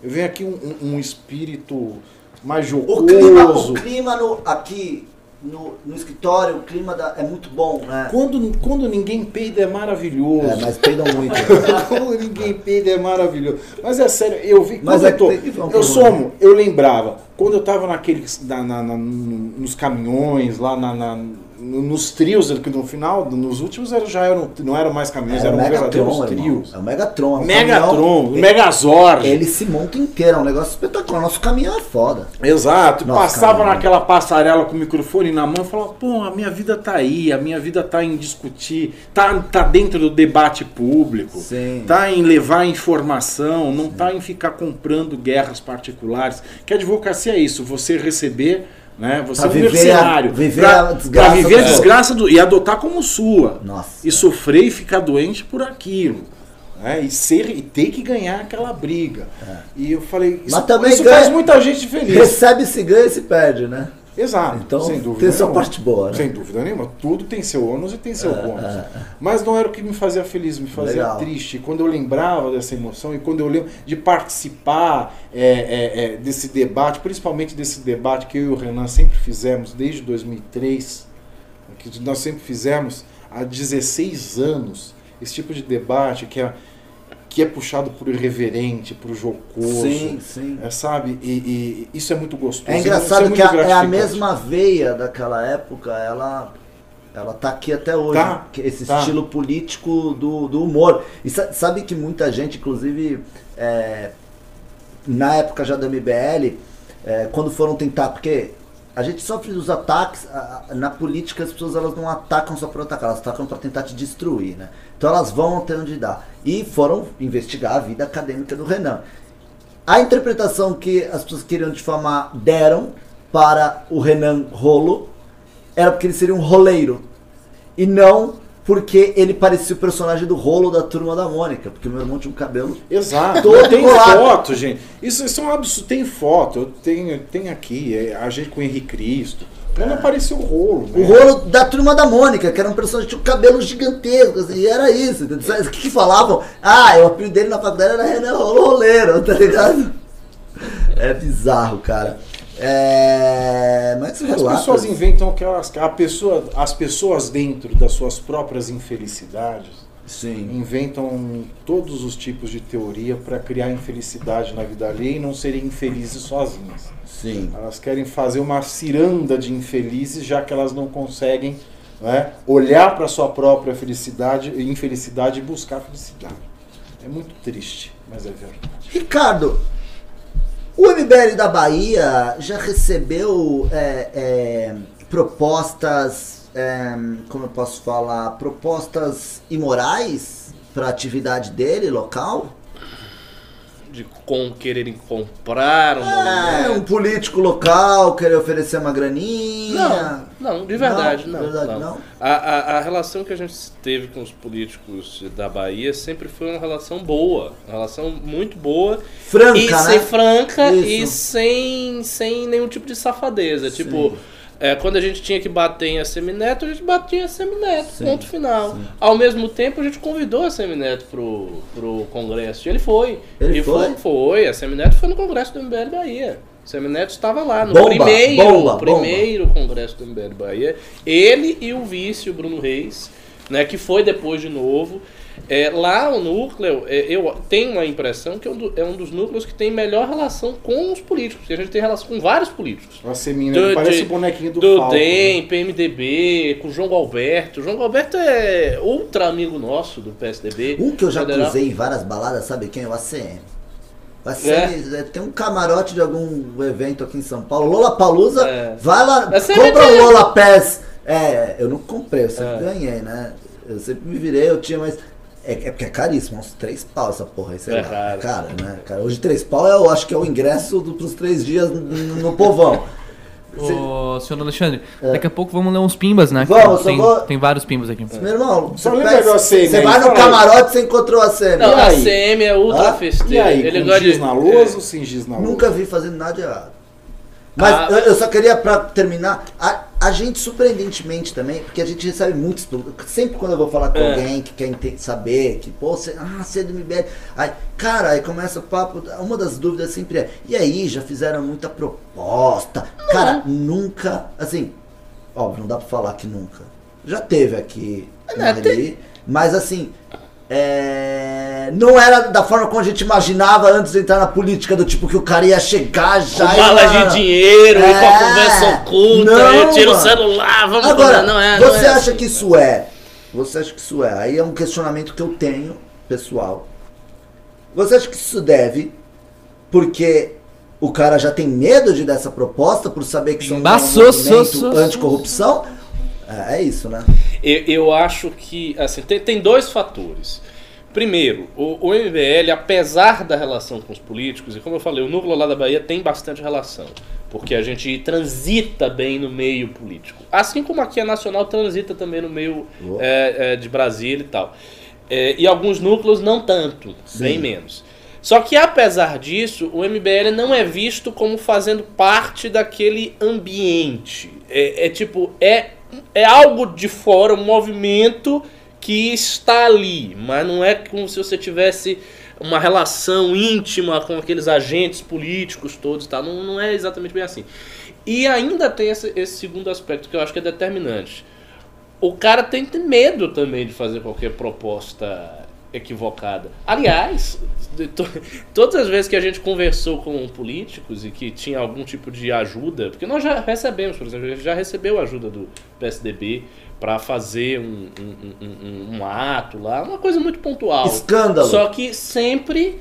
B: Eu venho aqui um, um- espírito mais
A: O clima,
B: jocoso.
A: o clima no, aqui no, no escritório, o clima da- é muito bom, né?
B: Quando, quando ninguém peida é maravilhoso.
A: É, mas peidam muito. (laughs)
B: Quando ninguém peida é maravilhoso. Mas é sério, eu vi.
A: Mas é
B: eu, tô, eu somo, eu lembrava, quando eu tava naqueles. Na, na- na- nos caminhões, lá na- nos trios, que no final, nos últimos era, já eram, não eram mais caminhões,
A: É
B: eram
A: Megatron,
B: trios.
A: É o Megatron. é um
B: Megatron,
A: caminhão-
B: Megazord.
A: Ele se monta inteiro, é um negócio espetacular. Nosso caminhão é foda.
B: Exato,
A: Nossa,
B: passava
A: caramba.
B: naquela passarela com o microfone na mão e falava, pô, a minha vida tá aí, a minha vida tá em discutir, tá, tá dentro do debate público,
A: Sim.
B: tá em levar informação, não tá em ficar comprando guerras particulares. Que a advocacia é isso, você receber, né? Você
A: Pra
B: é um
A: viver a-
B: mercenário.
A: viver
B: pra,
A: a desgraça
B: pra viver a desgraça do, e adotar como sua.
A: Nossa.
B: E sofrer e ficar doente por aquilo. Né? E, ser, e ter que ganhar aquela briga. E eu falei, isso,
A: É. Mas também
B: isso
A: ganha-
B: faz muita gente feliz.
A: Recebe, se ganha e se perde, né?
B: Exato,
A: Então,
B: sem dúvida
A: tem sua parte boa, né?
B: Sem dúvida nenhuma. Tudo tem seu ônus e tem seu bônus. Mas não era o que me fazia feliz, me fazia
A: Legal.
B: triste. E Quando eu lembrava dessa emoção e quando eu lembro de participar é, é, é, desse debate, principalmente desse debate que eu e o Renan sempre fizemos desde 2003, que nós sempre fizemos há 16 anos, esse tipo de debate que é, que é puxado por irreverente, por jocoso.
A: Sim, sim.
B: É, sabe? E, e isso é muito gostoso.
A: É
B: Isso
A: engraçado
B: muito
A: que a- é a mesma veia daquela época, ela ela tá aqui até hoje.
B: Tá,
A: esse
B: tá.
A: estilo político do, do humor. E sa- sabe que muita gente, inclusive, é, na época já da MBL, é, quando foram tentar, porque a gente sofre os ataques, a- a- na política as pessoas elas não atacam só por atacar, elas atacam para tentar te destruir, né? Então elas vão até onde dá. E foram investigar a vida acadêmica do Renan. A interpretação que as pessoas queriam difamar deram para o Renan Rolo era porque ele seria um roleiro. E não porque ele parecia o personagem do rolo da turma da Mônica, porque meu irmão tinha um cabelo.
B: Exato.
A: Todo
B: tem
A: colado.
B: foto, gente. Isso, isso é um absurdo. Tem foto. Eu tenho, tem aqui. é, a gente com o Henrique Cristo. Quando apareceu o rolo.
A: O
B: né?
A: rolo da turma da Mônica, que era um personagem que tinha um cabelo gigantesco, assim, e era isso. O que, que falavam? Ah, o apelido dele na faculdade era Renan Rolo Roleiro, tá ligado? É bizarro, cara. É. Mas
B: As
A: relatos.
B: pessoas inventam que elas, a pessoa, as pessoas dentro das suas próprias infelicidades
A: Sim.
B: inventam todos os tipos de teoria para criar infelicidade na vida alheia e não serem infelizes sozinhas.
A: Sim.
B: Elas querem fazer uma ciranda de infelizes, já que elas não conseguem né, olhar para sua própria felicidade, infelicidade e buscar felicidade. É muito triste, mas é verdade.
A: Ricardo, o MBL da Bahia já recebeu é, é, propostas, é, como eu posso falar, propostas imorais para a atividade dele, local?
C: De com, quererem comprar um
A: É, um político local querer oferecer uma graninha.
C: Não, não, de verdade,
A: Não,
C: não.
A: de verdade,
C: não.
A: não?
C: A, a, a relação que a gente teve com os políticos da Bahia sempre foi uma relação boa. Uma relação muito boa.
A: Franca,
C: e
A: né?
C: sem franca e
A: Isso.
C: sem, sem nenhum tipo de safadeza. Tipo, é, quando a gente tinha que bater em Assemineto, a gente batia em Assemineto,
A: Sim,
C: ponto final. Ao mesmo tempo, a gente convidou a Assemineto pro, pro Congresso. E ele foi.
A: Ele
C: e
A: foi?
C: Foi, a Assemineto foi no Congresso do MBL Bahia. Semineto estava lá no
A: Bomba,
C: primeiro,
A: bomba,
C: primeiro congresso do MBL Bahia. Ele e o vice, o Bruno Reis, né, que foi depois de novo. É, lá o núcleo, é, eu tenho a impressão que é um, do- é um dos núcleos que tem melhor relação com os políticos. porque A gente tem relação com vários políticos.
B: A semina
C: Do-
B: parece
C: de-
B: o bonequinho do,
C: Do
B: Falco, né?
C: DEM, PMDB, com o João Galberto. O João Galberto é ultra amigo nosso do PSDB.
A: Um que eu já
C: federal.
A: cruzei em várias baladas, sabe quem? O ACM. O ACM é, tem um camarote de algum evento aqui em São Paulo. Lola Palusa,
C: É.
A: vai lá,
C: ACM
A: compra o Lola Pass. É, eu não comprei, eu sempre
C: É.
A: ganhei, né? Eu sempre me virei, eu tinha, mas. É, é porque é caríssimo, uns três pau essa porra aí, sei
C: É
A: lá.
C: caro.
A: Cara, né? Cara, hoje três pau eu acho que é o ingresso do, pros três dias no, povão. (laughs)
D: Ô, senhor Alexandre, daqui a pouco vamos ler uns pimbas, né?
A: Vamos,
D: tem,
A: vou-
D: tem vários pimbas aqui.
A: Meu irmão,
B: Só
A: você, pega-
B: ACM
A: você
B: aí,
A: vai no camarote e você encontrou a ACM.
C: Não, a? CM é ultra
A: Ah,
C: festeiro.
B: E aí,
C: Ele
B: com
C: gosta
B: giz
C: de-
B: na lousa ou sem giz na lousa?
A: Nunca vi fazendo nada de errado. Mas
C: Ah.
A: eu, eu só queria, pra terminar, a, a gente, surpreendentemente também, porque a gente recebe muitos. Sempre quando eu vou falar com
C: É.
A: alguém que quer saber, que, pô, você, ah, você é do MBL. Aí, cara, aí começa o papo. Uma das dúvidas sempre é: e aí, já fizeram muita proposta? Cara, nunca. Assim, óbvio, não dá pra falar que nunca. Já teve aqui,
C: Não,
A: ali,
C: tem-
A: mas assim. É, não era da forma como a gente imaginava antes de entrar na política, do tipo que o cara ia chegar
C: Com
A: já. e,
C: balas
A: mano,
C: de dinheiro, e com a
A: É.
C: conversa oculta,
A: Não,
C: tiro o celular, vamos
A: Agora.
C: Não é,
A: você
C: não é
A: acha
C: assim.
A: que isso é? Você acha que isso é? Aí é um questionamento que eu tenho, pessoal. Você acha que isso deve porque o cara já tem medo de dessa proposta por saber que são um movimento anticorrupção? É, é isso, né?
C: Eu, eu acho que, assim, tem, tem dois fatores. Primeiro, o, o MBL, apesar da relação com os políticos, e como eu falei, o núcleo lá da Bahia tem bastante relação, porque a gente transita bem no meio político. Assim como aqui a Nacional transita também no meio é, é, de Brasília e tal. É, e alguns núcleos não tanto, bem
A: Sim.
C: menos. Só que apesar disso, o MBL não é visto como fazendo parte daquele ambiente. É, é tipo, é, é algo de fora, um movimento que está ali, mas não é como se você tivesse uma relação íntima com aqueles agentes políticos todos, tá? Não, não é exatamente bem assim. E ainda tem esse, esse segundo aspecto que eu acho que é determinante. O cara tem medo também de fazer qualquer proposta equivocada. Aliás, to- (laughs) todas as vezes que a gente conversou com políticos e que tinha algum tipo de ajuda, porque nós já recebemos, por exemplo, a gente já recebeu ajuda do PSDB para fazer um, um- um- um- ato lá, uma coisa muito pontual.
A: Escândalo.
C: Só que sempre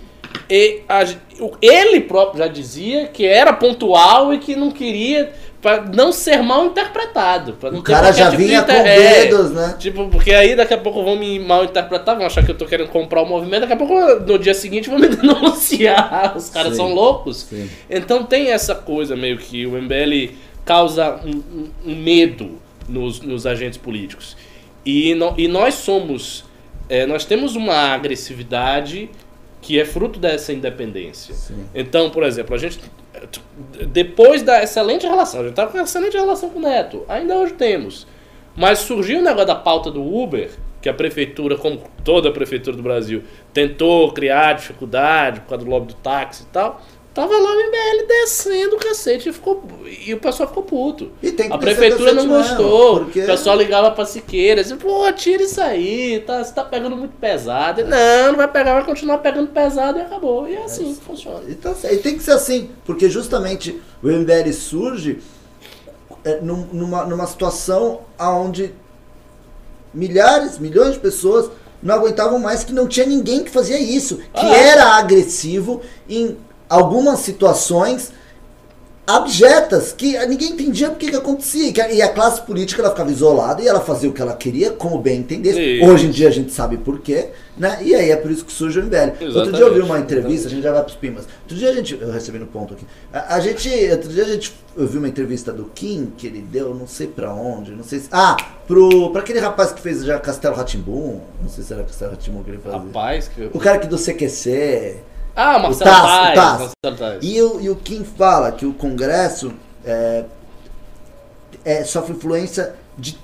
C: ele próprio já dizia que era pontual e que não queria para não ser mal interpretado, não
A: O cara já
C: tipo de
A: vinha com
C: inter- é,
A: dedos, né?
C: Tipo, porque aí daqui a pouco vão me mal interpretar, vão achar que eu tô querendo comprar o movimento, daqui a pouco no dia seguinte vão me (laughs) denunciar. Os caras
A: Sim.
C: são loucos.
A: Sim.
C: Então tem essa coisa meio que o MBL causa um, um- medo nos, nos agentes políticos. E, no- e nós somos. é, nós temos uma agressividade que é fruto dessa independência. Então, por exemplo, a gente. Depois da excelente relação, a gente estava com uma excelente relação com o Neto, ainda hoje temos. Mas surgiu o negócio da pauta do Uber, que a prefeitura, como toda a prefeitura do Brasil, tentou criar dificuldade por causa do lobby do táxi e tal. Tava lá o MBL descendo o cacete e, ficou, e o pessoal ficou puto.
A: E
C: a prefeitura não gostou.
A: porque-
C: O pessoal ligava pra Siqueira, assim, pô, tira isso aí, tá, você tá pegando muito pesado. Ele, não, não vai pegar, vai continuar pegando pesado e acabou. E é assim que funciona.
A: E, tá. E tem que ser assim, porque justamente o MBL surge é, num- numa, numa situação onde milhares, milhões de pessoas não aguentavam mais que não tinha ninguém que fazia isso, que
C: Ah.
A: era agressivo em algumas situações abjetas que ninguém entendia o que, que acontecia. E a classe política ela ficava isolada e ela fazia o que ela queria, como bem entendesse.
C: Isso.
A: Hoje em dia a gente sabe por quê, né? E aí é por isso que surge o MBL. Outro dia eu vi uma
C: Exatamente.
A: entrevista, a gente já vai pros pimas. Outro dia a gente. Eu recebi no ponto aqui. A, a gente. Outro dia a gente. Eu vi uma entrevista do Kim que ele deu, não sei pra onde, não sei se. Ah, pro. Pra aquele rapaz que fez já Castelo Ratimbum. Não sei se era Castelo Ratimbum que ele fazia.
C: Rapaz, que.
A: O cara que do CQC.
C: Ah, Marcelo
A: o Tasso,
C: Tais,
A: Tasso.
C: Marcelo Tais.
A: E o, e o Kim fala que o Congresso é, é, sofre influência de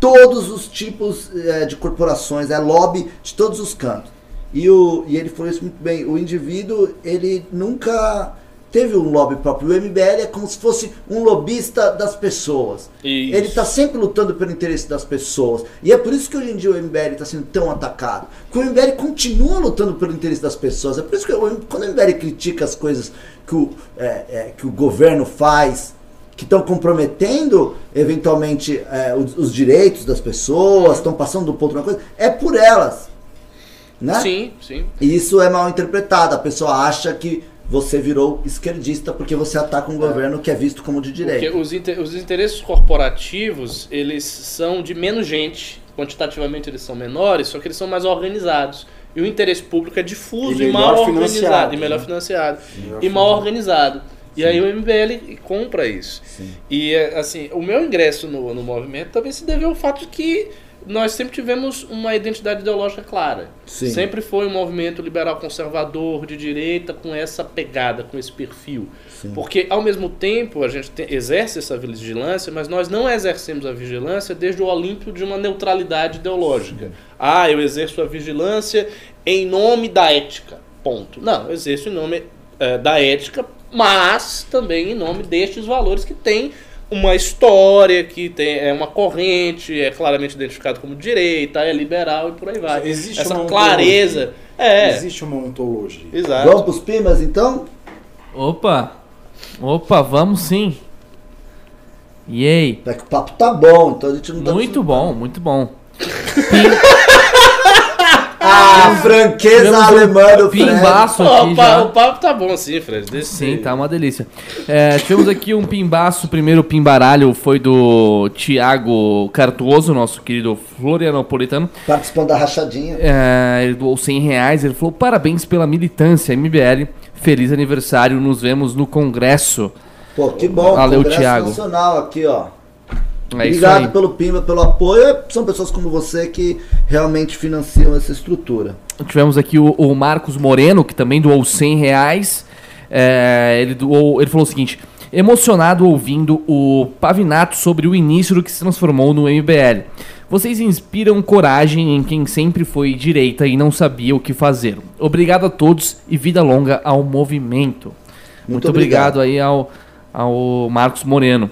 A: todos os tipos é, de corporações, é lobby de todos os cantos. E, o, e ele falou isso muito bem. O indivíduo, ele nunca teve um lobby próprio. O MBL é como se fosse um lobista das pessoas.
C: Isso.
A: Ele está sempre lutando pelo interesse das pessoas. E é por isso que hoje em dia o MBL está sendo tão atacado. Porque o MBL continua lutando pelo interesse das pessoas. É por isso que eu- quando o MBL critica as coisas que o, é, é, que o governo faz, que estão comprometendo eventualmente é, os, os direitos das pessoas, estão passando do ponto de uma coisa, é por elas. Né?
C: Sim, sim.
A: E isso é mal interpretado. A pessoa acha que você virou esquerdista porque você ataca um governo que é visto como de
C: Porque
A: direita.
C: os, inte- os interesses corporativos, eles são de menos gente. Quantitativamente eles são menores, só que eles são mais organizados. E o interesse público é difuso
B: E
C: e, mal
B: financiado,
C: organizado. E melhor
B: né?
C: financiado.
B: Melhor
C: e mal organizado. E aí o MBL compra isso. E é, assim, o meu ingresso no, no movimento também se deve ao fato de que nós sempre tivemos uma identidade ideológica clara.
A: Sim.
C: Sempre foi um movimento liberal conservador de direita com essa pegada, com esse perfil. Porque ao mesmo tempo a gente tem- exerce essa vigilância, mas nós não exercemos a vigilância desde o Olímpio de uma neutralidade ideológica. Ah, eu exerço a vigilância em nome da ética. Ponto. Não, eu exerço em nome eh, da ética, mas também em nome destes valores que têm uma história, que tem é uma corrente, é claramente identificado como direita, é liberal e por aí vai.
B: Existe
C: Essa
B: uma
C: clareza. É,
B: Existe uma ontologia.
C: exato.
A: Vamos pros pimas então?
D: Opa! Opa, vamos sim! E aí?
A: É que o papo tá bom, então a gente não tá.
D: Muito bom, muito bom. (laughs)
A: Ah, franqueza
D: Tivemos um
A: alemã do Fred.
D: Pimbaço aqui já.
C: o papo tá bom assim, Fred. Desse
D: Sim, tá uma delícia. É, tivemos aqui um pimbaço, o primeiro pimbaralho foi do Tiago Cartuoso, nosso querido Florianopolitano.
A: Participando da rachadinha.
D: É, ele doou 100 reais, ele falou parabéns pela militância, MBL, feliz aniversário, nos vemos no congresso.
A: Pô, que bom.
D: Valeu,
A: Congresso
D: Thiago.
A: Nacional aqui, ó.
D: É
A: Obrigado pelo Pimba, pelo apoio. São pessoas como você que realmente financiam essa estrutura.
D: Tivemos aqui o, o Marcos Moreno, que também doou 100 reais. É, ele, doou, ele falou o seguinte: emocionado ouvindo o Pavinato sobre o início do que se transformou no MBL. Vocês inspiram coragem em quem sempre foi direita e não sabia o que fazer. Obrigado a todos e vida longa ao movimento. Muito, obrigado.
A: obrigado.
D: aí ao, ao Marcos Moreno.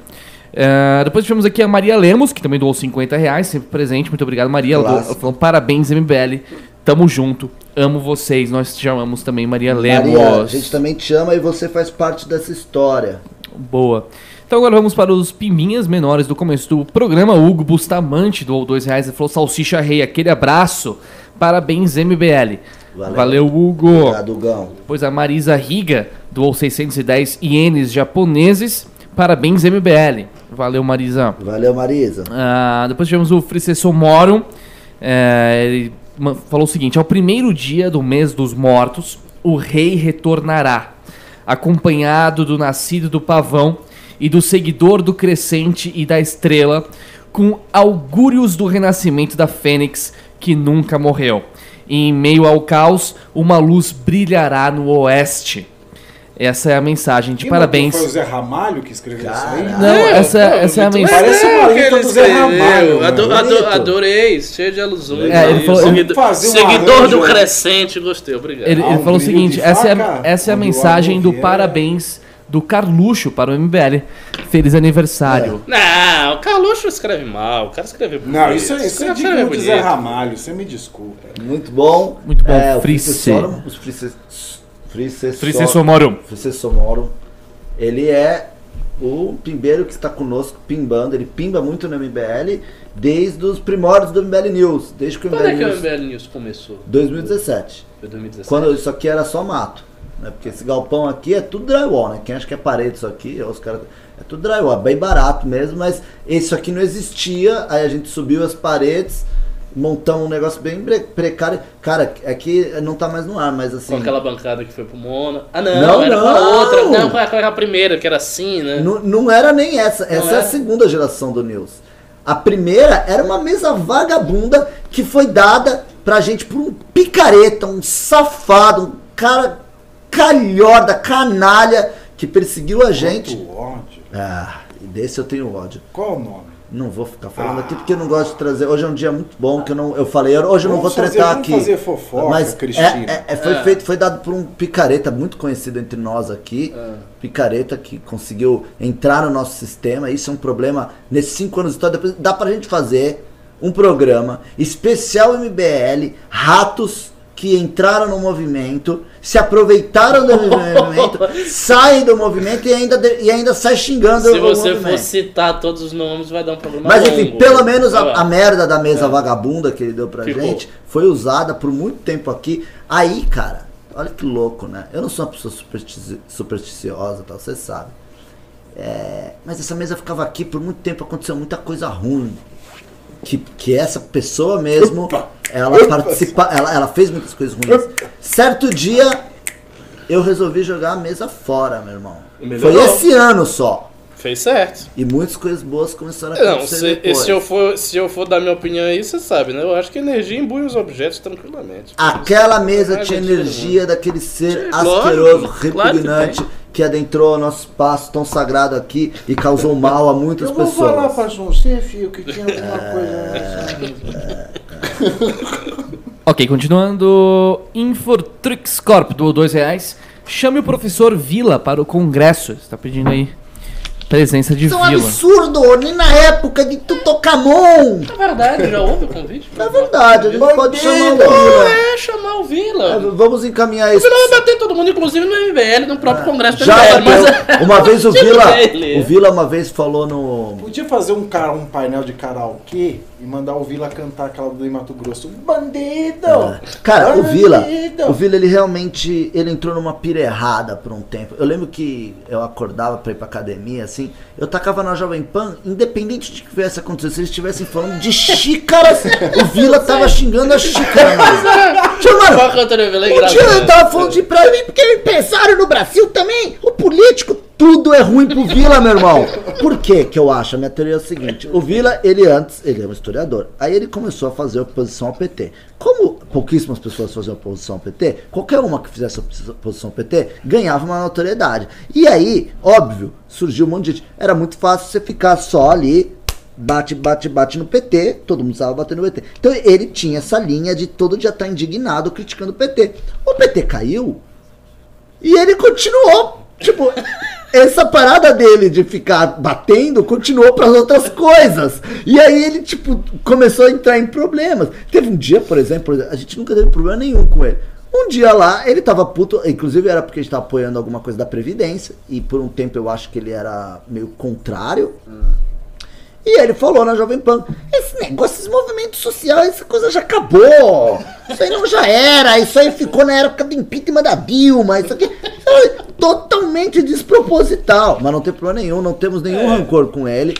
D: É, depois tivemos aqui a Maria Lemos, que também doou 50 reais, sempre presente. Muito obrigado, Maria. Ela doou-
A: Clássico.
D: ela falou, parabéns, MBL. Tamo junto. Amo vocês. Nós te chamamos também Maria Lemos.
A: Maria, a gente também te ama e você faz parte dessa história.
D: Boa. Então agora vamos para os pimbinhas menores do começo do programa. Hugo Bustamante doou dois reais e falou salsicha rei. Aquele abraço. Parabéns, MBL.
A: Valeu.
D: Valeu, Hugo.
A: Obrigado.
D: Depois a Marisa Riga doou 610 ienes japoneses. Parabéns, MBL. Valeu, Marisa.
A: Valeu, Marisa.
D: Ah, depois tivemos o Fricesso Morum. É, ele falou o seguinte: ao primeiro dia do mês dos mortos, o rei retornará, acompanhado do nascido do pavão e do seguidor do crescente e da estrela, com augúrios do renascimento da Fênix que nunca morreu. E em meio ao caos, uma luz brilhará no oeste. Essa é a mensagem de
B: Quem
D: parabéns.
B: botou? Foi o Zé Ramalho que escreveu isso aí?
D: Não, essa, essa é a mensagem.
B: Parece uma letra do Zé. Ramalho,
C: Ado- ado- adorei, cheio de alusões.
D: É, ele falou-
C: Seguido-
B: Fazer
C: seguidor do. Crescente, gostei, obrigado.
D: Ele, ele falou o seguinte: essa é, essa é a
B: o
D: mensagem do parabéns do Carluxo para o MBL. Feliz aniversário.
C: Não, o Carluxo escreve mal, o cara escreve bonito.
B: Não, isso, é- isso é digno de Zé. Ramalho, você me desculpa.
A: Muito bom.
D: Muito bom,
A: É, o
D: Frice.
A: Os Frices-
D: Fricessomorum.
A: Fricessomorum. Ele é o pimbeiro que está conosco, pimbando. Ele pimba muito no MBL desde os primórdios do MBL News. Desde que o
C: Quando
A: MBL
C: é que o. MBL News começou?
A: 2017.
C: Foi 2017.
A: Quando isso aqui era só mato. Né? Porque esse galpão aqui é tudo drywall, né? Quem acha que é parede isso aqui, os caras. É tudo drywall, é bem barato mesmo, mas isso aqui não existia. Aí a gente subiu as paredes, montamos um negócio bem precário. Cara, aqui não tá mais no ar, mas assim.
C: Com aquela bancada que foi pro Mona. Ah, não,
A: Não,
C: era com a
A: não.
C: outra. Não, com a, com a primeira, que era assim, né?
A: Não, não era nem essa. Essa é a
C: era?
A: segunda geração do News. A primeira era uma mesa vagabunda que foi dada pra gente por um picareta, um safado, um cara calhorda, canalha, que perseguiu a gente.
B: Quanto ódio.
A: Ah, e desse eu tenho ódio.
B: Qual o nome?
A: Não vou ficar falando aqui porque eu não gosto de trazer. Hoje é um dia muito bom que eu não. Eu falei, hoje eu não vou
B: fazer-
A: tretar
B: vamos
A: aqui.
B: fazer fofoca,
A: Mas
B: Cristina.
A: é, é- é- foi
C: É.
A: feito, foi dado por um picareta muito conhecido entre nós aqui. Picareta que conseguiu entrar no nosso sistema. Isso é um problema nesses cinco anos de história. Depois dá pra gente fazer um programa especial MBL, ratos que entraram no movimento, se aproveitaram do (laughs) movimento, saem do movimento e ainda, e ainda sai xingando
C: Se
A: o
C: você
A: movimento.
C: for citar todos os nomes, vai dar um problema
A: Mas
C: longo.
A: enfim, pelo menos
C: Vai lá.
A: a, a merda da mesa vagabunda que ele deu pra
C: Ficou.
A: gente foi usada por muito tempo aqui. Aí, cara, olha que louco, né? Eu não sou uma pessoa superstici- supersticiosa, tal, você sabe. É, mas essa mesa ficava aqui por muito tempo, aconteceu muita coisa ruim. Que, que essa pessoa mesmo,
B: Opa!
A: ela
B: Opa!
A: participa, ela, ela fez muitas coisas ruins. Certo dia, eu resolvi jogar a mesa fora, meu irmão.
C: Melhorou.
A: Foi esse ano só.
C: Fez certo.
A: E muitas coisas boas começaram a
C: Não,
A: acontecer
C: se,
A: depois.
C: se, eu for, se eu for dar minha opinião aí, você sabe, né? Eu acho que energia imbui os objetos tranquilamente.
A: Aquela mesa
C: Não é
A: tinha energia daquele ser asqueroso,
C: lógico, claro que
A: repugnante, que, adentrou o nosso espaço tão sagrado aqui e causou mal a muitas
B: Eu vou
A: pessoas.
B: falar pra você, filho, que tinha alguma coisa nessa mesa.
D: Ok, continuando. Infortrix Corp doou dois reais. Chame o professor Vila para o congresso. Está pedindo aí presença de
A: Isso é um
D: Vila.
A: absurdo, nem na época de Tutankhamon.
C: É verdade, já houve o convite?
A: É verdade, a gente pode chamar o! Vila.
C: É, chamar o Vila.
A: É, Vamos encaminhar isso.
C: Você não vai bater todo mundo, inclusive no MBL, no próprio congresso do
A: Já
C: MBL. Mas... (laughs)
A: Uma vez o (laughs) Vila, o Vila uma vez falou no
B: Podia fazer um, cara, um painel de karaokê e mandar o Vila cantar aquela do Mato Grosso. Bandido!
A: Cara, o Vila,
B: Bandido!
A: o Vila ele realmente ele entrou numa pira errada por um tempo. Eu lembro que eu acordava pra ir pra academia assim, eu tacava na Jovem Pan, independente de que viesse acontecer, se eles estivessem falando de xícaras, (laughs) o Vila tava xingando a xícara, mano. Tio,
C: é
A: um dia eu tava falando de pra mim, porque empresário no Brasil também, o político, tudo é ruim pro Vila, meu irmão. Por que que eu acho? A minha teoria é o seguinte, o Vila, ele antes, ele é um historiador, aí ele começou a fazer oposição ao PT. Como pouquíssimas pessoas faziam oposição ao PT, qualquer uma que fizesse oposição ao PT ganhava uma notoriedade. E aí, óbvio, surgiu um monte de gente. Era muito fácil você ficar só ali bate, bate, bate no PT, todo mundo estava batendo no PT. Então ele tinha essa linha de todo dia estar indignado criticando o PT. O PT caiu e ele continuou. Tipo, (laughs) essa parada dele de ficar batendo continuou para as outras coisas. E aí ele, tipo, começou a entrar em problemas. Teve um dia, por exemplo, a gente nunca teve problema nenhum com ele. Um dia lá, ele tava puto, inclusive era porque a gente tava apoiando alguma coisa da Previdência, e por um tempo eu acho que ele era meio contrário. E ele falou na Jovem Pan: esse negócio, esses movimentos sociais, essa coisa já acabou. Isso aí não já era. Isso aí ficou na época do impeachment da Dilma. Isso aqui é totalmente desproposital. Mas não tem problema nenhum, não temos nenhum rancor com ele.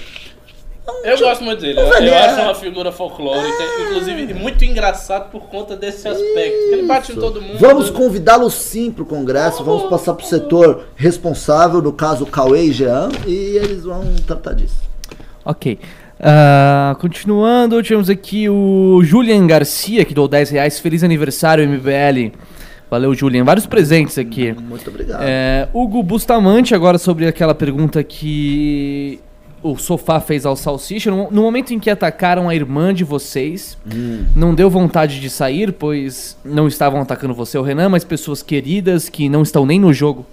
C: Eu gosto muito dele. Eu, eu
A: é-
C: acho uma figura folclórica, inclusive muito engraçado por conta desse aspecto. que Ele bate em todo mundo.
A: Vamos convidá-lo sim pro Congresso, vamos passar pro setor responsável, no caso Cauê e Jean, e eles vão tratar disso.
D: Ok. Ah, continuando, tivemos aqui o Julian Garcia, que deu 10 reais. Feliz aniversário, MBL. Valeu, Julian. Vários presentes aqui.
A: Muito obrigado.
D: É, Hugo Bustamante, agora sobre aquela pergunta que o Sofá fez ao Salsicha. No, no momento em que atacaram a irmã de vocês, não deu vontade de sair, pois não estavam atacando você, o Renan, mas pessoas queridas que não estão nem no jogo.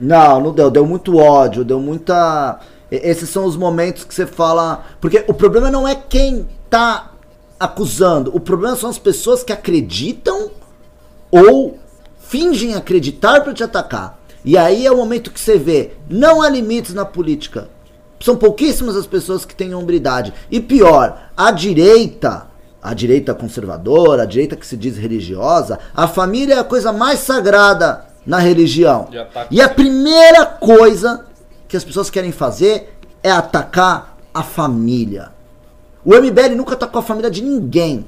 A: Não, não deu. Deu muito ódio, deu muita. Esses são os momentos que você fala. Porque o problema não é quem tá acusando. O problema são as pessoas que acreditam ou fingem acreditar pra te atacar. E aí é o momento que você vê. Não há limites na política. São pouquíssimas as pessoas que têm hombridade. E pior, a direita. A direita conservadora, a direita que se diz religiosa, a família é a coisa mais sagrada na religião. E a primeira coisa que as pessoas querem fazer é atacar a família. O MBL nunca atacou a família de ninguém.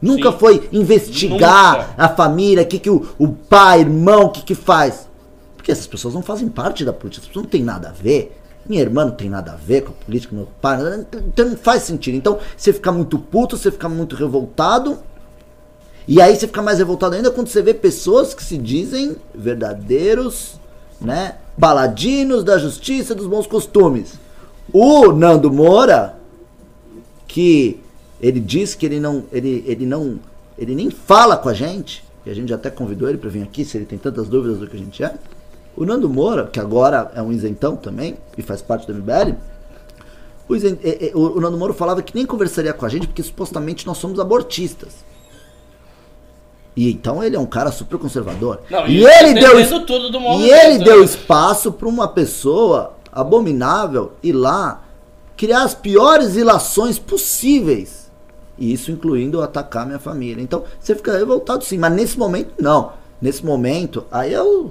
A: Nunca
C: Sim.
A: foi investigar
C: Nunca.
A: a família, o que, que o, o pai, irmão, o que, que faz. Porque essas pessoas não fazem parte da política, essas pessoas não têm nada a ver. Minha irmã não tem nada a ver com a política, meu pai, então não faz sentido. Então você fica muito puto, você fica muito revoltado. E aí você fica mais revoltado ainda quando você vê pessoas que se dizem verdadeiros, né, paladinos da justiça e dos bons costumes. O Nando Moura, que ele diz que ele não, ele, ele não, ele nem fala com a gente, e a gente até convidou ele para vir aqui, se ele tem tantas dúvidas do que a gente é. O Nando Moura, que agora é um isentão também, e faz parte do MBL, o, o- o Nando Moura falava que nem conversaria com a gente porque supostamente nós somos abortistas. E então ele é um cara super conservador.
C: Não,
A: e ele deu e ele
C: né?
A: deu espaço para uma pessoa abominável ir lá criar as piores ilações possíveis. E isso incluindo atacar minha família. Então você fica revoltado sim, mas nesse momento não. Nesse momento, aí é o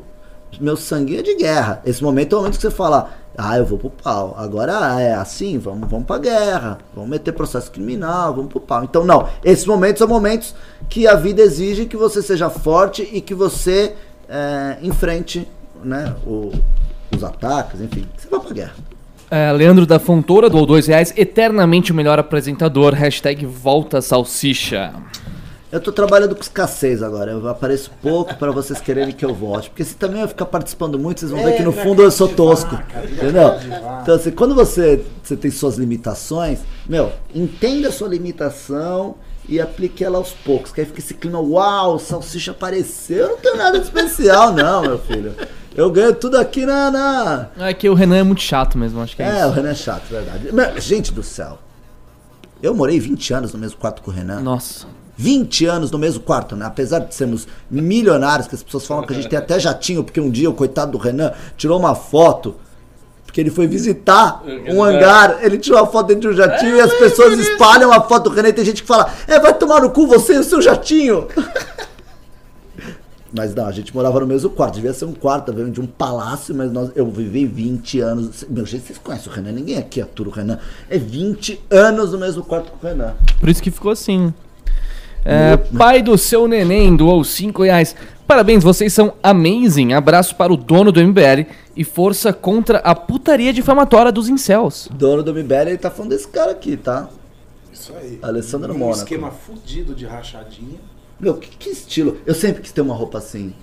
A: meu sangue é de guerra. Esse momento é o momento que você fala, ah, eu vou pro pau. Agora é assim, vamos, vamos pra guerra, vamos meter processo criminal, vamos pro pau. Então não, esses momentos são momentos que a vida exige que você seja forte e que você é, enfrente né, o- os ataques, enfim, você vá pra guerra.
D: É, Leandro da Fontoura doou 2 reais. Eternamente o melhor apresentador. Hashtag volta salsicha.
A: Eu tô trabalhando com escassez agora. Eu apareço pouco para vocês quererem que eu volte. Porque se também eu ficar participando muito, vocês vão ver que no fundo eu sou tosco. Entendeu? Então, assim, quando você, você tem suas limitações, meu, entenda a sua limitação e aplique ela aos poucos. Que aí fica esse clima, uau, o salsicha apareceu. Eu não tenho nada de especial, não, meu filho. Eu ganho tudo aqui na. na...
D: É que o Renan é muito chato mesmo, acho que é,
A: É,
D: isso.
A: o Renan é chato, verdade. Meu, gente do céu. Eu morei 20 anos no mesmo quarto com o Renan.
D: Nossa.
A: 20 anos no mesmo quarto, né? Apesar de sermos milionários, que as pessoas falam que a gente tem até jatinho, porque um dia o coitado do Renan tirou uma foto. Porque ele foi visitar um hangar, ele tirou uma foto dentro de um jatinho e as pessoas espalham a foto do Renan e tem gente que fala, é, vai tomar no cu você e o seu jatinho. (laughs) Mas não, a gente morava no mesmo quarto, devia ser um quarto, de um palácio, mas nós, eu vivi 20 anos. Meu, gente, vocês conhecem o Renan? Ninguém aqui atura o Renan. É 20 anos no mesmo quarto com o Renan.
D: Por isso que ficou assim. É, pai do seu neném doou 5 reais. Parabéns, vocês são amazing. Abraço para o dono do MBL e força contra a putaria difamatória dos incels.
A: dono do MBL, ele tá falando desse cara aqui, tá?
B: Isso aí.
A: Alessandro
B: um
A: Mônaco.
B: esquema fudido de rachadinha.
A: Meu, que, que estilo. Eu sempre quis ter uma roupa assim.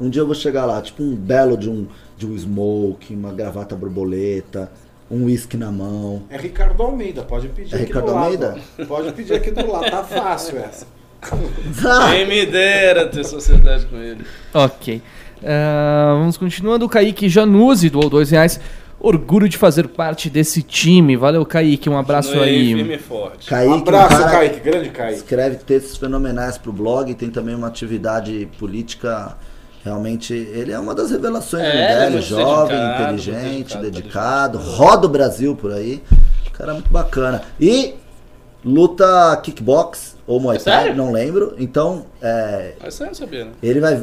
A: Um dia eu vou chegar lá, tipo um belo de um, de um smoke, uma gravata borboleta, um uísque na mão.
B: É Ricardo Almeida, pode pedir
A: É
B: aqui
A: Ricardo
B: do lado.
A: Almeida?
B: Pode pedir aqui do lado, tá fácil essa. (laughs)
C: Quem me dera ter sociedade com ele.
D: Ok. Ah, vamos continuando. O Kaique Januzzi doou 2 reais. Orgulho de fazer parte desse time. Valeu, Kaique. Um abraço aí.
C: Firme e forte.
A: Kaique,
B: Um abraço,
A: um
B: Kaique, grande Kaique.
A: Escreve textos fenomenais pro blog, tem também uma atividade política. Realmente, ele é uma das revelações
C: É,
A: do
C: ele é
A: MBL,
C: muito
A: jovem,
C: dedicado,
A: inteligente,
C: muito dedicado,
A: dedicado, roda o Brasil por aí. Cara muito bacana. E luta kickbox ou Muay
C: É
A: Thai,
C: sério?
A: não lembro. Então, é,
C: você não sabia, né?
A: Ele vai,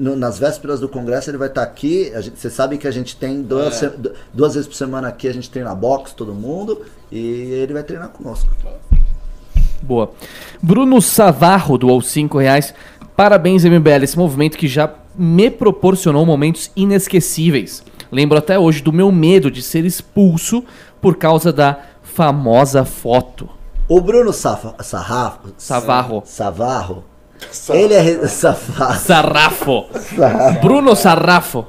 A: no- nas vésperas do congresso, ele vai estar aqui. A gente- Você sabe que a gente tem duas,
C: É.
A: duas vezes por semana aqui, a gente treina boxe, todo mundo. E ele vai treinar conosco.
D: Boa. Bruno Savarro doou 5 reais. Parabéns, MBL, esse movimento que já me proporcionou momentos inesquecíveis. Lembro até hoje do meu medo de ser expulso por causa da famosa foto?
A: O Bruno Safa, Sarrafo,
D: Savarro.
A: Savarro, ele é re- (laughs) Safa-
D: Sarrafo. Bruno Sarrafo.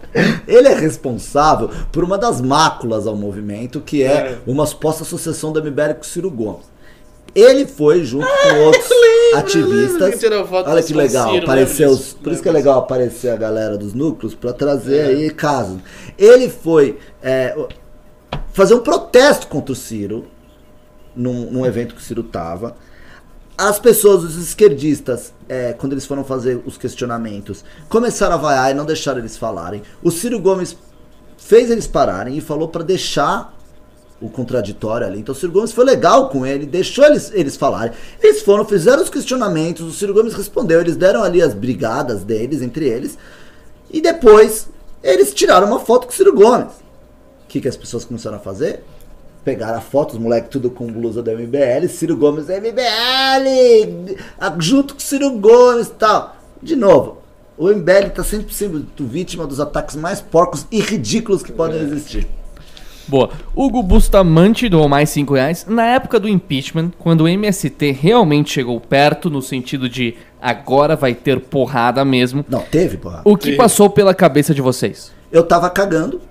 A: ele é responsável por uma das máculas ao movimento, que é, uma suposta associação da MBL com o Ciro Gomes. Ele foi junto com outros ativistas.
C: lembro foto
A: Olha que legal,
C: Ciro,
A: apareceu
C: lembro
A: os- por isso que é legal aparecer a galera dos núcleos para trazer aí casos. Ele foi é, fazer um protesto contra o Ciro num, num evento que o Ciro tava. As pessoas, os esquerdistas, é, quando eles foram fazer os questionamentos, começaram a vaiar e não deixaram eles falarem. O Ciro Gomes fez eles pararem e falou para deixar o contraditório ali. Então o Ciro Gomes foi legal com ele, deixou eles, eles falarem. Eles foram, fizeram os questionamentos, o Ciro Gomes respondeu, eles deram ali as brigadas deles, entre eles. E depois eles tiraram uma foto com o Ciro Gomes. O que, que as pessoas começaram a fazer? Pegaram a foto, os moleques tudo com blusa da MBL, Ciro Gomes MBL, junto com o Ciro Gomes e tal. De novo, o MBL tá sempre sendo vítima dos ataques mais porcos e ridículos que podem existir.
D: Boa. Hugo Bustamante doou mais 5 reais. Na época do impeachment, quando o MST realmente chegou perto, no sentido de agora vai ter porrada mesmo,
A: Não, teve, porra.
D: o que passou pela cabeça de vocês?
A: eu tava cagando.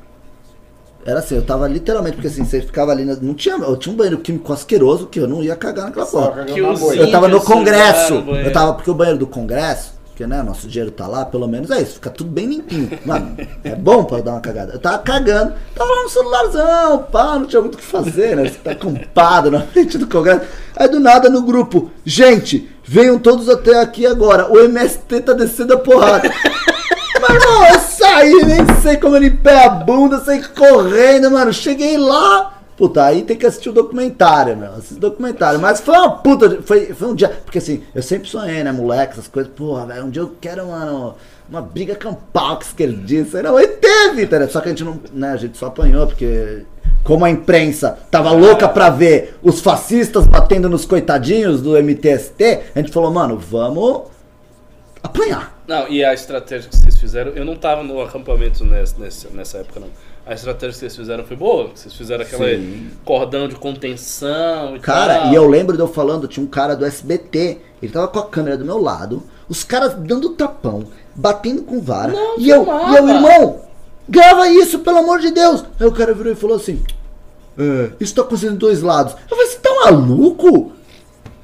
A: Era assim, eu tava literalmente, porque assim, você ficava ali, não tinha, eu tinha um banheiro químico asqueroso que eu não ia cagar naquela porra. Eu tava no congresso, eu tava, porque o banheiro do congresso, que né, nosso dinheiro tá lá, pelo menos é isso, fica tudo bem limpinho. Mano, é bom pra dar uma cagada. Eu tava cagando, tava lá no celularzão, pá, não tinha muito o que fazer, né? Você tá compado na frente do congresso. Aí do nada no grupo, gente, venham todos até aqui agora, o MST tá descendo a porrada. Mas, irmão, eu saí, nem sei como eu limpei a bunda, saí correndo, mano. Cheguei lá. Puta, aí tem que assistir o documentário, meu. Assistir o documentário. Mas foi uma puta. Foi, foi um dia. Porque assim, eu sempre sonhei, né, moleque, essas coisas. Porra, velho, um dia eu quero, mano, uma briga campal com esquerdista. Não, e teve, tá? Só que a gente não. Né, a gente só apanhou, porque. Como a imprensa tava louca pra ver os fascistas batendo nos coitadinhos do MTST, a gente falou, mano, vamos apanhar.
C: Não, e a estratégia que vocês fizeram, eu não tava no acampamento nessa, nessa época, não. A estratégia que vocês fizeram foi boa. Vocês fizeram aquela
A: Sim.
C: cordão de contenção e
A: Cara,
C: tal.
A: e eu lembro de eu falando, tinha um cara do SBT, ele tava com a câmera do meu lado, os caras dando tapão, batendo com vara.
C: Não,
A: e eu, e eu, irmão, grava isso, pelo amor de Deus. Aí o cara virou e falou assim: é, isso tá acontecendo em dois lados. Eu falei, você tá maluco?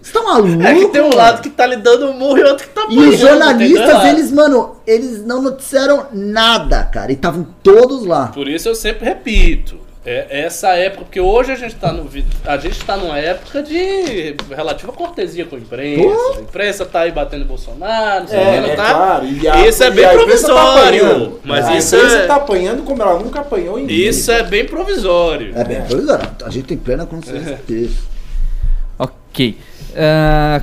A: Você tá maluco?
C: É que tem um
A: mano?"
C: lado que tá lhe dando um murro e outro que tá
A: E os jornalistas,
C: entendeu?
A: eles, mano, eles não noticiaram nada, cara. E estavam todos lá.
C: Por isso eu sempre repito. É essa época, porque hoje a gente tá no a gente tá numa época de relativa cortesia com a imprensa.
A: Pô.
C: A imprensa tá aí batendo Bolsonaro, não sei o
B: É,
C: que,
B: é
C: tá?
B: claro. E a-
C: isso é bem
B: tá
C: provisório.
B: apanhando.
C: mas
B: a
C: isso
B: imprensa
C: é,
B: tá apanhando como ela nunca apanhou em
C: isso é bem provisório.
A: É bem, é, a gente tem plena consciência disso.
D: Ok. Ah,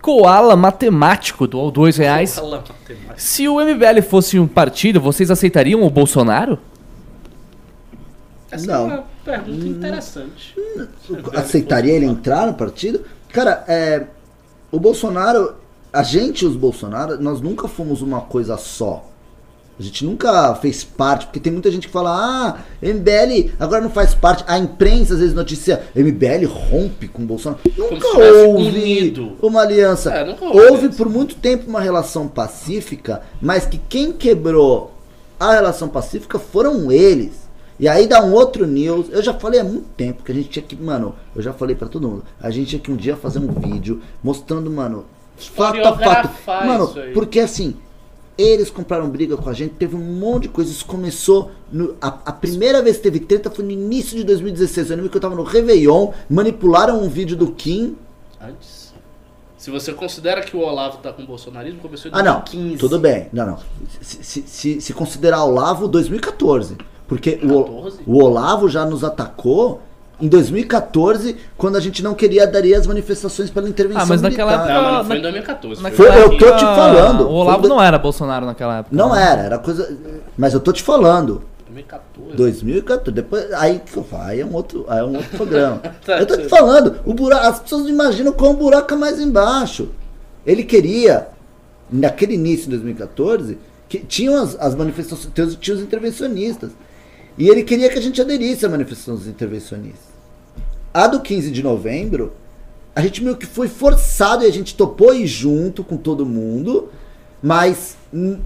D: Koala Matemático doou 2 reais.
C: Matemática.
D: Se o MBL fosse um partido, vocês aceitariam o Bolsonaro?
C: Essa
A: Não.
C: é uma pergunta interessante.
A: aceitaria ele entrar no partido? Cara, é, o Bolsonaro, a gente, os Bolsonaro, nós nunca fomos uma coisa só. A gente nunca fez parte, porque tem muita gente que fala, ah, MBL agora não faz parte. A imprensa às vezes noticia, MBL rompe com o Bolsonaro. Nunca houve
C: unido.
A: uma aliança.
C: É, houve
A: houve por muito tempo uma relação pacífica, mas que quem quebrou a relação pacífica foram eles. E aí dá um outro news. Eu já falei há muito tempo que a gente tinha que, mano, eu já falei pra todo mundo. A gente tinha que um dia fazer um vídeo mostrando, mano, fato a fato. Mano, porque assim, eles compraram briga com a gente, teve um monte de coisa. Isso começou. No, a, a primeira vez que teve treta foi no início de 2016. Eu lembro que eu tava no Réveillon, manipularam um vídeo do Kim.
C: Antes. Se você considera que o Olavo tá com o bolsonarismo, começou em
A: Ah, não.
C: 2015.
A: Tudo bem. Não, não. Se, se, se, se considerar Olavo, 2014. Porque o,
C: 14?
A: o Olavo já nos atacou em 2014, quando a gente não queria aderir às manifestações pela intervenção
D: Ah, mas naquela
A: militar.
C: Não, mas não
D: Na-
C: foi em 2014.
D: naquela
A: Foi, eu tô
D: época,
A: te falando.
D: O Olavo
A: Foi-
D: não era Bolsonaro naquela época.
A: Não
D: né?
A: era, era coisa... Mas eu tô te falando.
C: 2014.
A: 2014, depois, aí que eu falo, aí é um outro, aí é um outro programa. (laughs)
C: Tá
A: eu tô te falando, o buraco, as pessoas não imaginam qual buraco é mais embaixo. Ele queria, naquele início de 2014, que tinham as, as manifestações, tinha os- tinha os intervencionistas. E ele queria que a gente aderisse à manifestação dos intervencionistas. A do 15 de novembro, a gente meio que foi forçado e a gente topou ir junto com todo mundo, mas hum,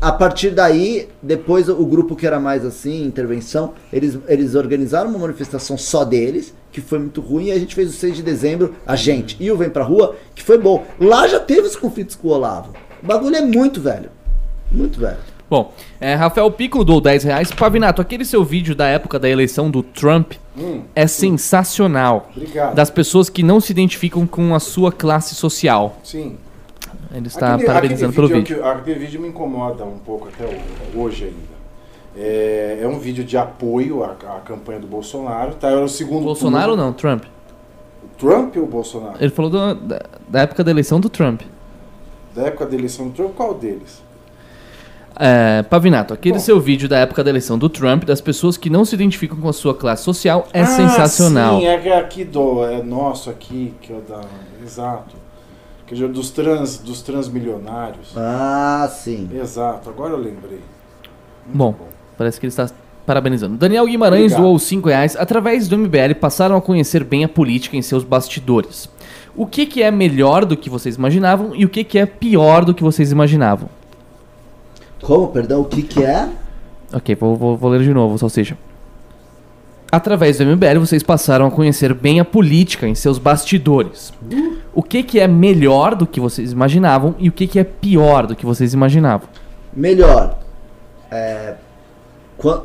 A: a partir daí, depois o grupo que era mais assim, intervenção, eles, eles organizaram uma manifestação só deles, que foi muito ruim, e a gente fez o 6 de dezembro, a gente e o Vem Pra Rua, que foi bom. Lá já teve os conflitos com o Olavo. O bagulho é muito velho. Muito velho.
D: Bom, é, Rafael Piccolo doou 10 reais. Pavinato, aquele seu vídeo da época da eleição do Trump é sensacional.
B: Obrigado.
D: Das pessoas que não se identificam com a sua classe social.
B: Sim.
D: Ele está
B: Aquele-
D: parabenizando
B: aquele
D: pelo
B: vídeo
D: vídeo.
B: é Aquele vídeo me incomoda um pouco até ho- hoje ainda. É, é um vídeo de apoio à, à campanha do Bolsonaro. Tá, era o segundo
D: Bolsonaro ou
B: turno.
D: não? Trump.
B: Trump ou Bolsonaro?
D: Ele falou do- da, da época da eleição do Trump.
B: Da época da eleição do Trump, qual deles?
D: É, Pavinato, aquele
B: Bom.
D: seu vídeo da época da eleição do Trump, das pessoas que não se identificam com a sua classe social, é
B: Ah,
D: sensacional.
B: Sim, é aqui do. É nosso aqui, que é o da. Exato. Que é dos trans, dos transmilionários.
A: Ah, sim.
B: Exato, agora eu lembrei. Muito
D: Bom, parece que ele está parabenizando. Daniel Guimarães
B: Obrigado.
D: doou 5 reais. Através do MBL, passaram a conhecer bem a política em seus bastidores. O que, que é melhor do que vocês imaginavam e o que, que é pior do que vocês imaginavam?
A: Como, perdão, o que que é?
D: Ok, vou, vou, vou ler de novo, Salsicha. Através do MBL, vocês passaram a conhecer bem a política em seus bastidores. O que, que é melhor do que vocês imaginavam e o que, que é pior do que vocês imaginavam?
A: Melhor. É, quan-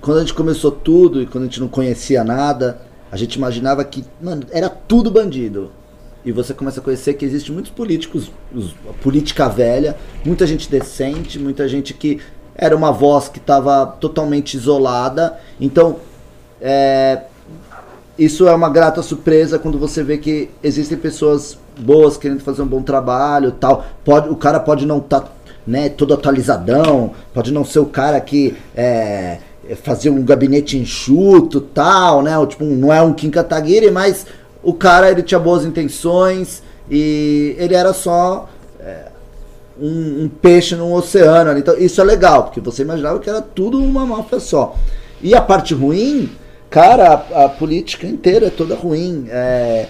A: quando a gente começou tudo e quando a gente não conhecia nada, a gente imaginava que, mano, era tudo bandido. E você começa a conhecer que existe muitos políticos, os- política velha, muita gente decente, muita gente que era uma voz que estava totalmente isolada. Então, é, isso é uma grata surpresa quando você vê que existem pessoas boas querendo fazer um bom trabalho tal. Pode, o cara pode não estar né, todo atualizadão, pode não ser o cara que é, fazer um gabinete enxuto tal, né? Ou, tipo, não é um Kim Kataguiri, mas o cara ele tinha boas intenções e ele era só é, um, um peixe num oceano. Então, isso é legal, porque você imaginava que era tudo uma máfia só. E a parte ruim, cara, a, a política inteira é toda ruim. É,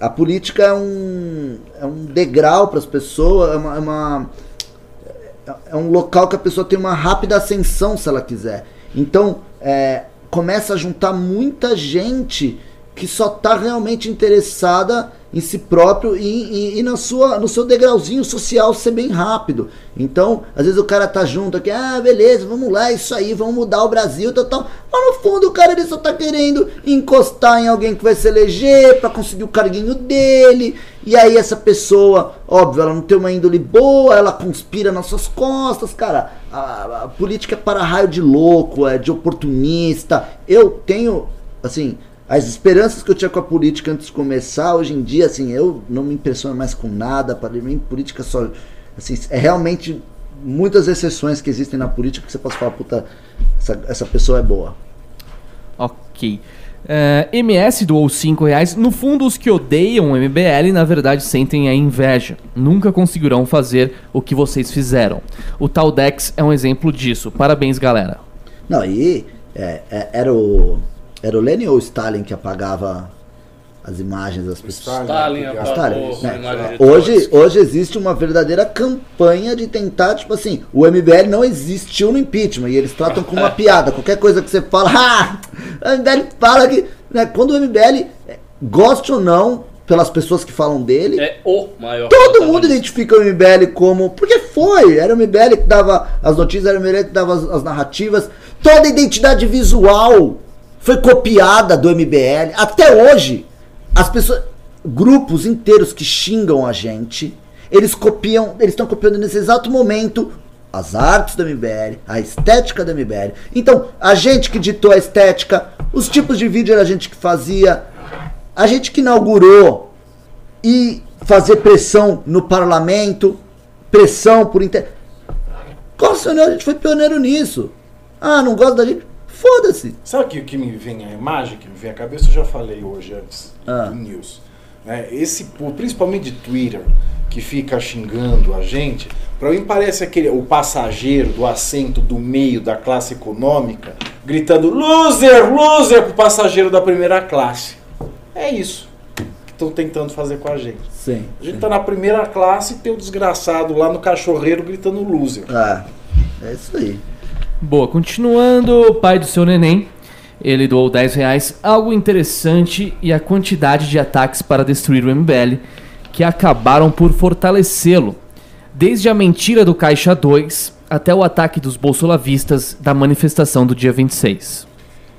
A: a política é um, é um degrau para as pessoas, é uma, é uma- é um local que a pessoa tem uma rápida ascensão se ela quiser. Então, é, começa a juntar muita gente que só tá realmente interessada em si próprio e, e, e na sua, no seu degrauzinho social ser bem rápido. Então, às vezes o cara tá junto aqui, ah, beleza, vamos lá, é isso aí, vamos mudar o Brasil, tal, tal. Mas no fundo o cara ele só tá querendo encostar em alguém que vai se eleger para conseguir o carguinho dele. E aí essa pessoa, óbvio, ela não tem uma índole boa, ela conspira nas suas costas, cara. A, a política é para raio de louco, é de oportunista. Eu tenho, assim, as esperanças que eu tinha com a política antes de começar, hoje em dia, assim, eu não me impressiono mais com nada. Para mim, política só, assim, é realmente muitas exceções que existem na política que você pode falar, puta, essa, essa pessoa é boa.
D: Ok. É, MS doou 5 reais. No fundo, os que odeiam o MBL, na verdade, sentem a inveja. Nunca conseguirão fazer o que vocês fizeram. O tal Dex é um exemplo disso. Parabéns, galera.
A: Não, e é, é, era o. Era o Lenin ou o Stalin que apagava as imagens das pessoas?
C: Stalin
B: obrigado.
C: apagou
A: Stalin, né? Hoje, hoje existe uma verdadeira campanha de tentar, tipo assim, o MBL não existiu no impeachment e eles tratam como uma (laughs) piada. Qualquer coisa que você fala, (laughs) ah, o MBL fala que. Né, quando o MBL, é, goste ou não, pelas pessoas que falam dele,
C: É o maior.
A: Todo mundo identifica o MBL como. Porque foi! Era o MBL que dava as notícias, era o MBL que dava as, as narrativas. Toda a identidade visual foi copiada do MBL. Até hoje, as pessoas. Grupos inteiros que xingam a gente, eles copiam, eles estão copiando nesse exato momento as artes do MBL, a estética do MBL. Então, a gente que ditou a estética, os tipos de vídeo era a gente que fazia, a gente que inaugurou e fazer pressão no parlamento, pressão por inter... Constitucional, a gente foi pioneiro nisso. Ah, não gosta da gente? Foda-se.
B: Sabe o que, que me vem a imagem, que me vem à cabeça? Eu já falei hoje antes
A: Ah.
B: do News. É, esse principalmente de Twitter, que fica xingando a gente, pra mim parece aquele o passageiro do assento do meio da classe econômica gritando loser, loser pro passageiro da primeira classe. É isso que estão tentando fazer com a gente.
A: Sim.
B: A gente tá na primeira classe e tem o desgraçado lá no cachorreiro gritando loser.
A: É, é isso aí.
D: Boa, continuando, o pai do seu neném, ele doou 10 reais. Algo interessante e a quantidade de ataques para destruir o MBL que acabaram por fortalecê-lo. Desde a mentira do Caixa 2 até o ataque dos bolsolavistas da manifestação do dia 26.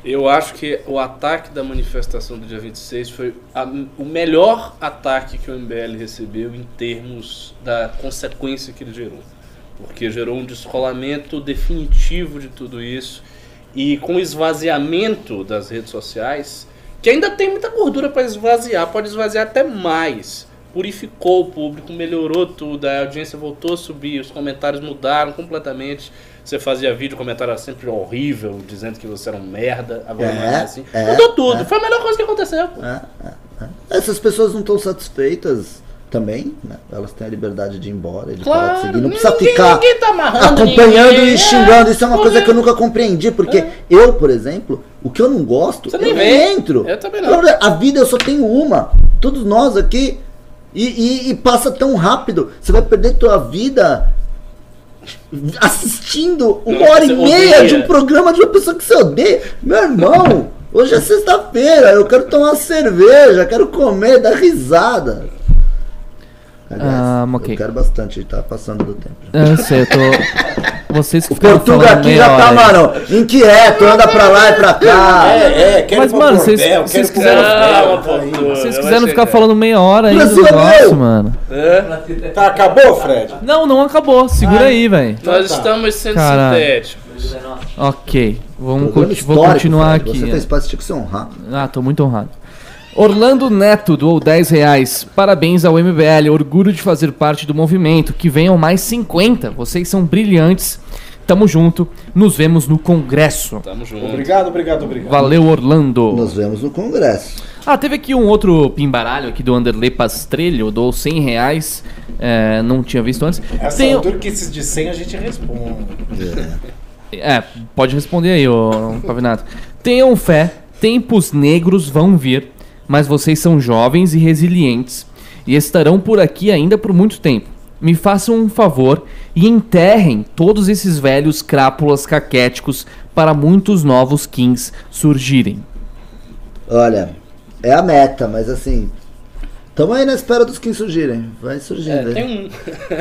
C: Eu acho que o ataque da manifestação do dia 26 foi a- o melhor ataque que o MBL recebeu em termos da consequência que ele gerou. Porque gerou um descolamento definitivo de tudo isso. E com o esvaziamento das redes sociais, que ainda tem muita gordura para esvaziar, pode esvaziar até mais. Purificou o público, melhorou tudo, a audiência voltou a subir, os comentários mudaram completamente. Você fazia vídeo, o comentário era sempre horrível, dizendo que você era um merda, agora não é
A: É,
C: mais assim.
A: é,
C: Mudou tudo, foi a melhor coisa que aconteceu.
A: É, é, é. Essas pessoas não estão satisfeitas também, né? Elas têm a liberdade de ir embora, de parar de seguir. Não precisa
C: ninguém-
A: ficar
C: ninguém tá
A: acompanhando
C: ninguém,
A: e
C: é,
A: xingando. Isso é uma
C: por
A: coisa que eu nunca compreendi, porque eu, por exemplo, o que eu não gosto,
C: Você
A: eu
C: nem
A: entro.
C: Eu também não.
A: A vida eu só tenho uma. Todos nós aqui. E, e- e passa tão rápido. Você vai perder tua vida assistindo uma
C: Não,
A: hora e meia
C: odeia.
A: de um programa de uma pessoa que você odeia. Meu irmão, (laughs) hoje é sexta-feira, eu quero tomar cerveja, quero comer, dar risada. Aliás,
D: Ah, ok.
A: eu quero bastante, tá passando do tempo.
D: Eu sei, eu tô. Vocês que
A: O Portuga aqui já tá, mano, inquieto, anda pra lá e pra cá.
B: É, é, quero
D: Mas, mano, vocês- quiseram-
B: tá
D: Vocês quiseram ficar
C: chegar.
D: falando meia hora do
A: é
D: negócio,
A: meu!
D: mano.
C: É,
B: Tá, acabou, Fred?
D: Não, não acabou. Segura aí, velho.
C: nós
B: tá.
C: estamos sendo
D: Caralho.
C: sintéticos.
D: Ok. Vamos vou continuar
A: Fred.
D: aqui.
A: Você
D: né?
A: fez parte, tinha que se honrar.
D: Ah, tô muito honrado. Orlando Neto doou 10 reais. Parabéns ao MBL, orgulho de fazer parte do movimento. Que venham mais 50. Vocês são brilhantes. Tamo junto. Nos vemos no Congresso.
C: Tamo junto.
B: Obrigado, obrigado, obrigado.
D: Valeu, Orlando.
A: Nos vemos no Congresso.
D: Ah, teve aqui um outro pimbaralho aqui do Anderley Pastrelho. Doou 100 reais. É, não tinha visto antes.
B: Essa
D: Tem-
B: altura que esses de 100 a gente responde.
A: É.
D: É, pode responder aí, ô Pavinato. Tenham fé, tempos negros vão vir, mas vocês são jovens e resilientes e estarão por aqui ainda por muito tempo. Me façam um favor e enterrem todos esses velhos crápulas caquéticos para muitos novos kings surgirem.
A: Olha, é a meta, mas assim. Tamo aí na espera dos que surgirem. Vai surgindo.
C: É,
A: aí.
C: tem um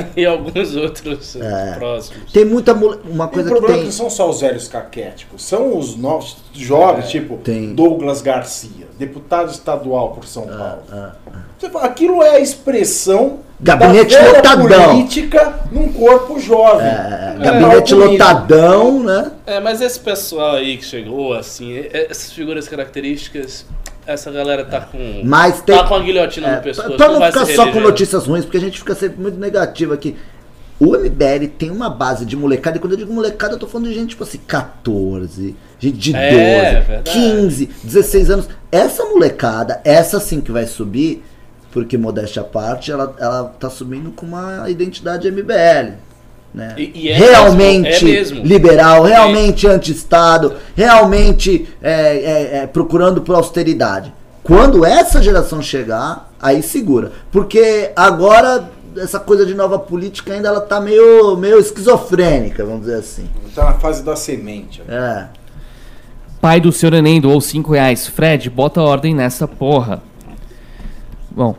C: (laughs) e alguns outros
A: É.
C: próximos.
A: Tem muita mole- uma
B: O
A: coisa que
B: problema é que
A: tem.
B: não são só os velhos caquéticos, são os novos jovens, tipo
A: Tem.
B: Douglas Garcia, deputado estadual por São Paulo.
A: ah,
B: Você fala, Aquilo é a expressão
A: Gabinete
B: da
A: lotadão.
B: política num corpo jovem.
A: É,
B: Num
A: gabinete
B: tal bonito.
A: lotadão, né?
C: É, mas esse pessoal aí que chegou, assim, é- essas figuras características, essa galera tá com.
A: Mas tem.
C: Tá com a guilhotina
A: É,
C: no pescoço.
A: pra não
C: vai
A: ficar só com
C: reeleger.
A: notícias ruins, porque a gente fica sempre muito negativo aqui. O MBL tem uma base de molecada, e quando eu digo molecada, eu tô falando de gente tipo assim, 14, gente de 12,
C: É, verdade.
A: 15, 16 anos. Essa molecada, essa sim que vai subir, porque modéstia à parte, ela, ela tá subindo com uma identidade MBL. Né?
C: E- e é
A: realmente
C: mesmo, é mesmo.
A: liberal, realmente anti-Estado, realmente é, é, é, procurando por austeridade. Quando essa geração chegar, aí segura. Porque agora essa coisa de nova política ainda ela tá meio, meio esquizofrênica, vamos dizer assim.
B: Tá na fase da semente.
A: É.
D: Pai do seu neném doou 5 reais. Fred, bota ordem nessa porra. Bom.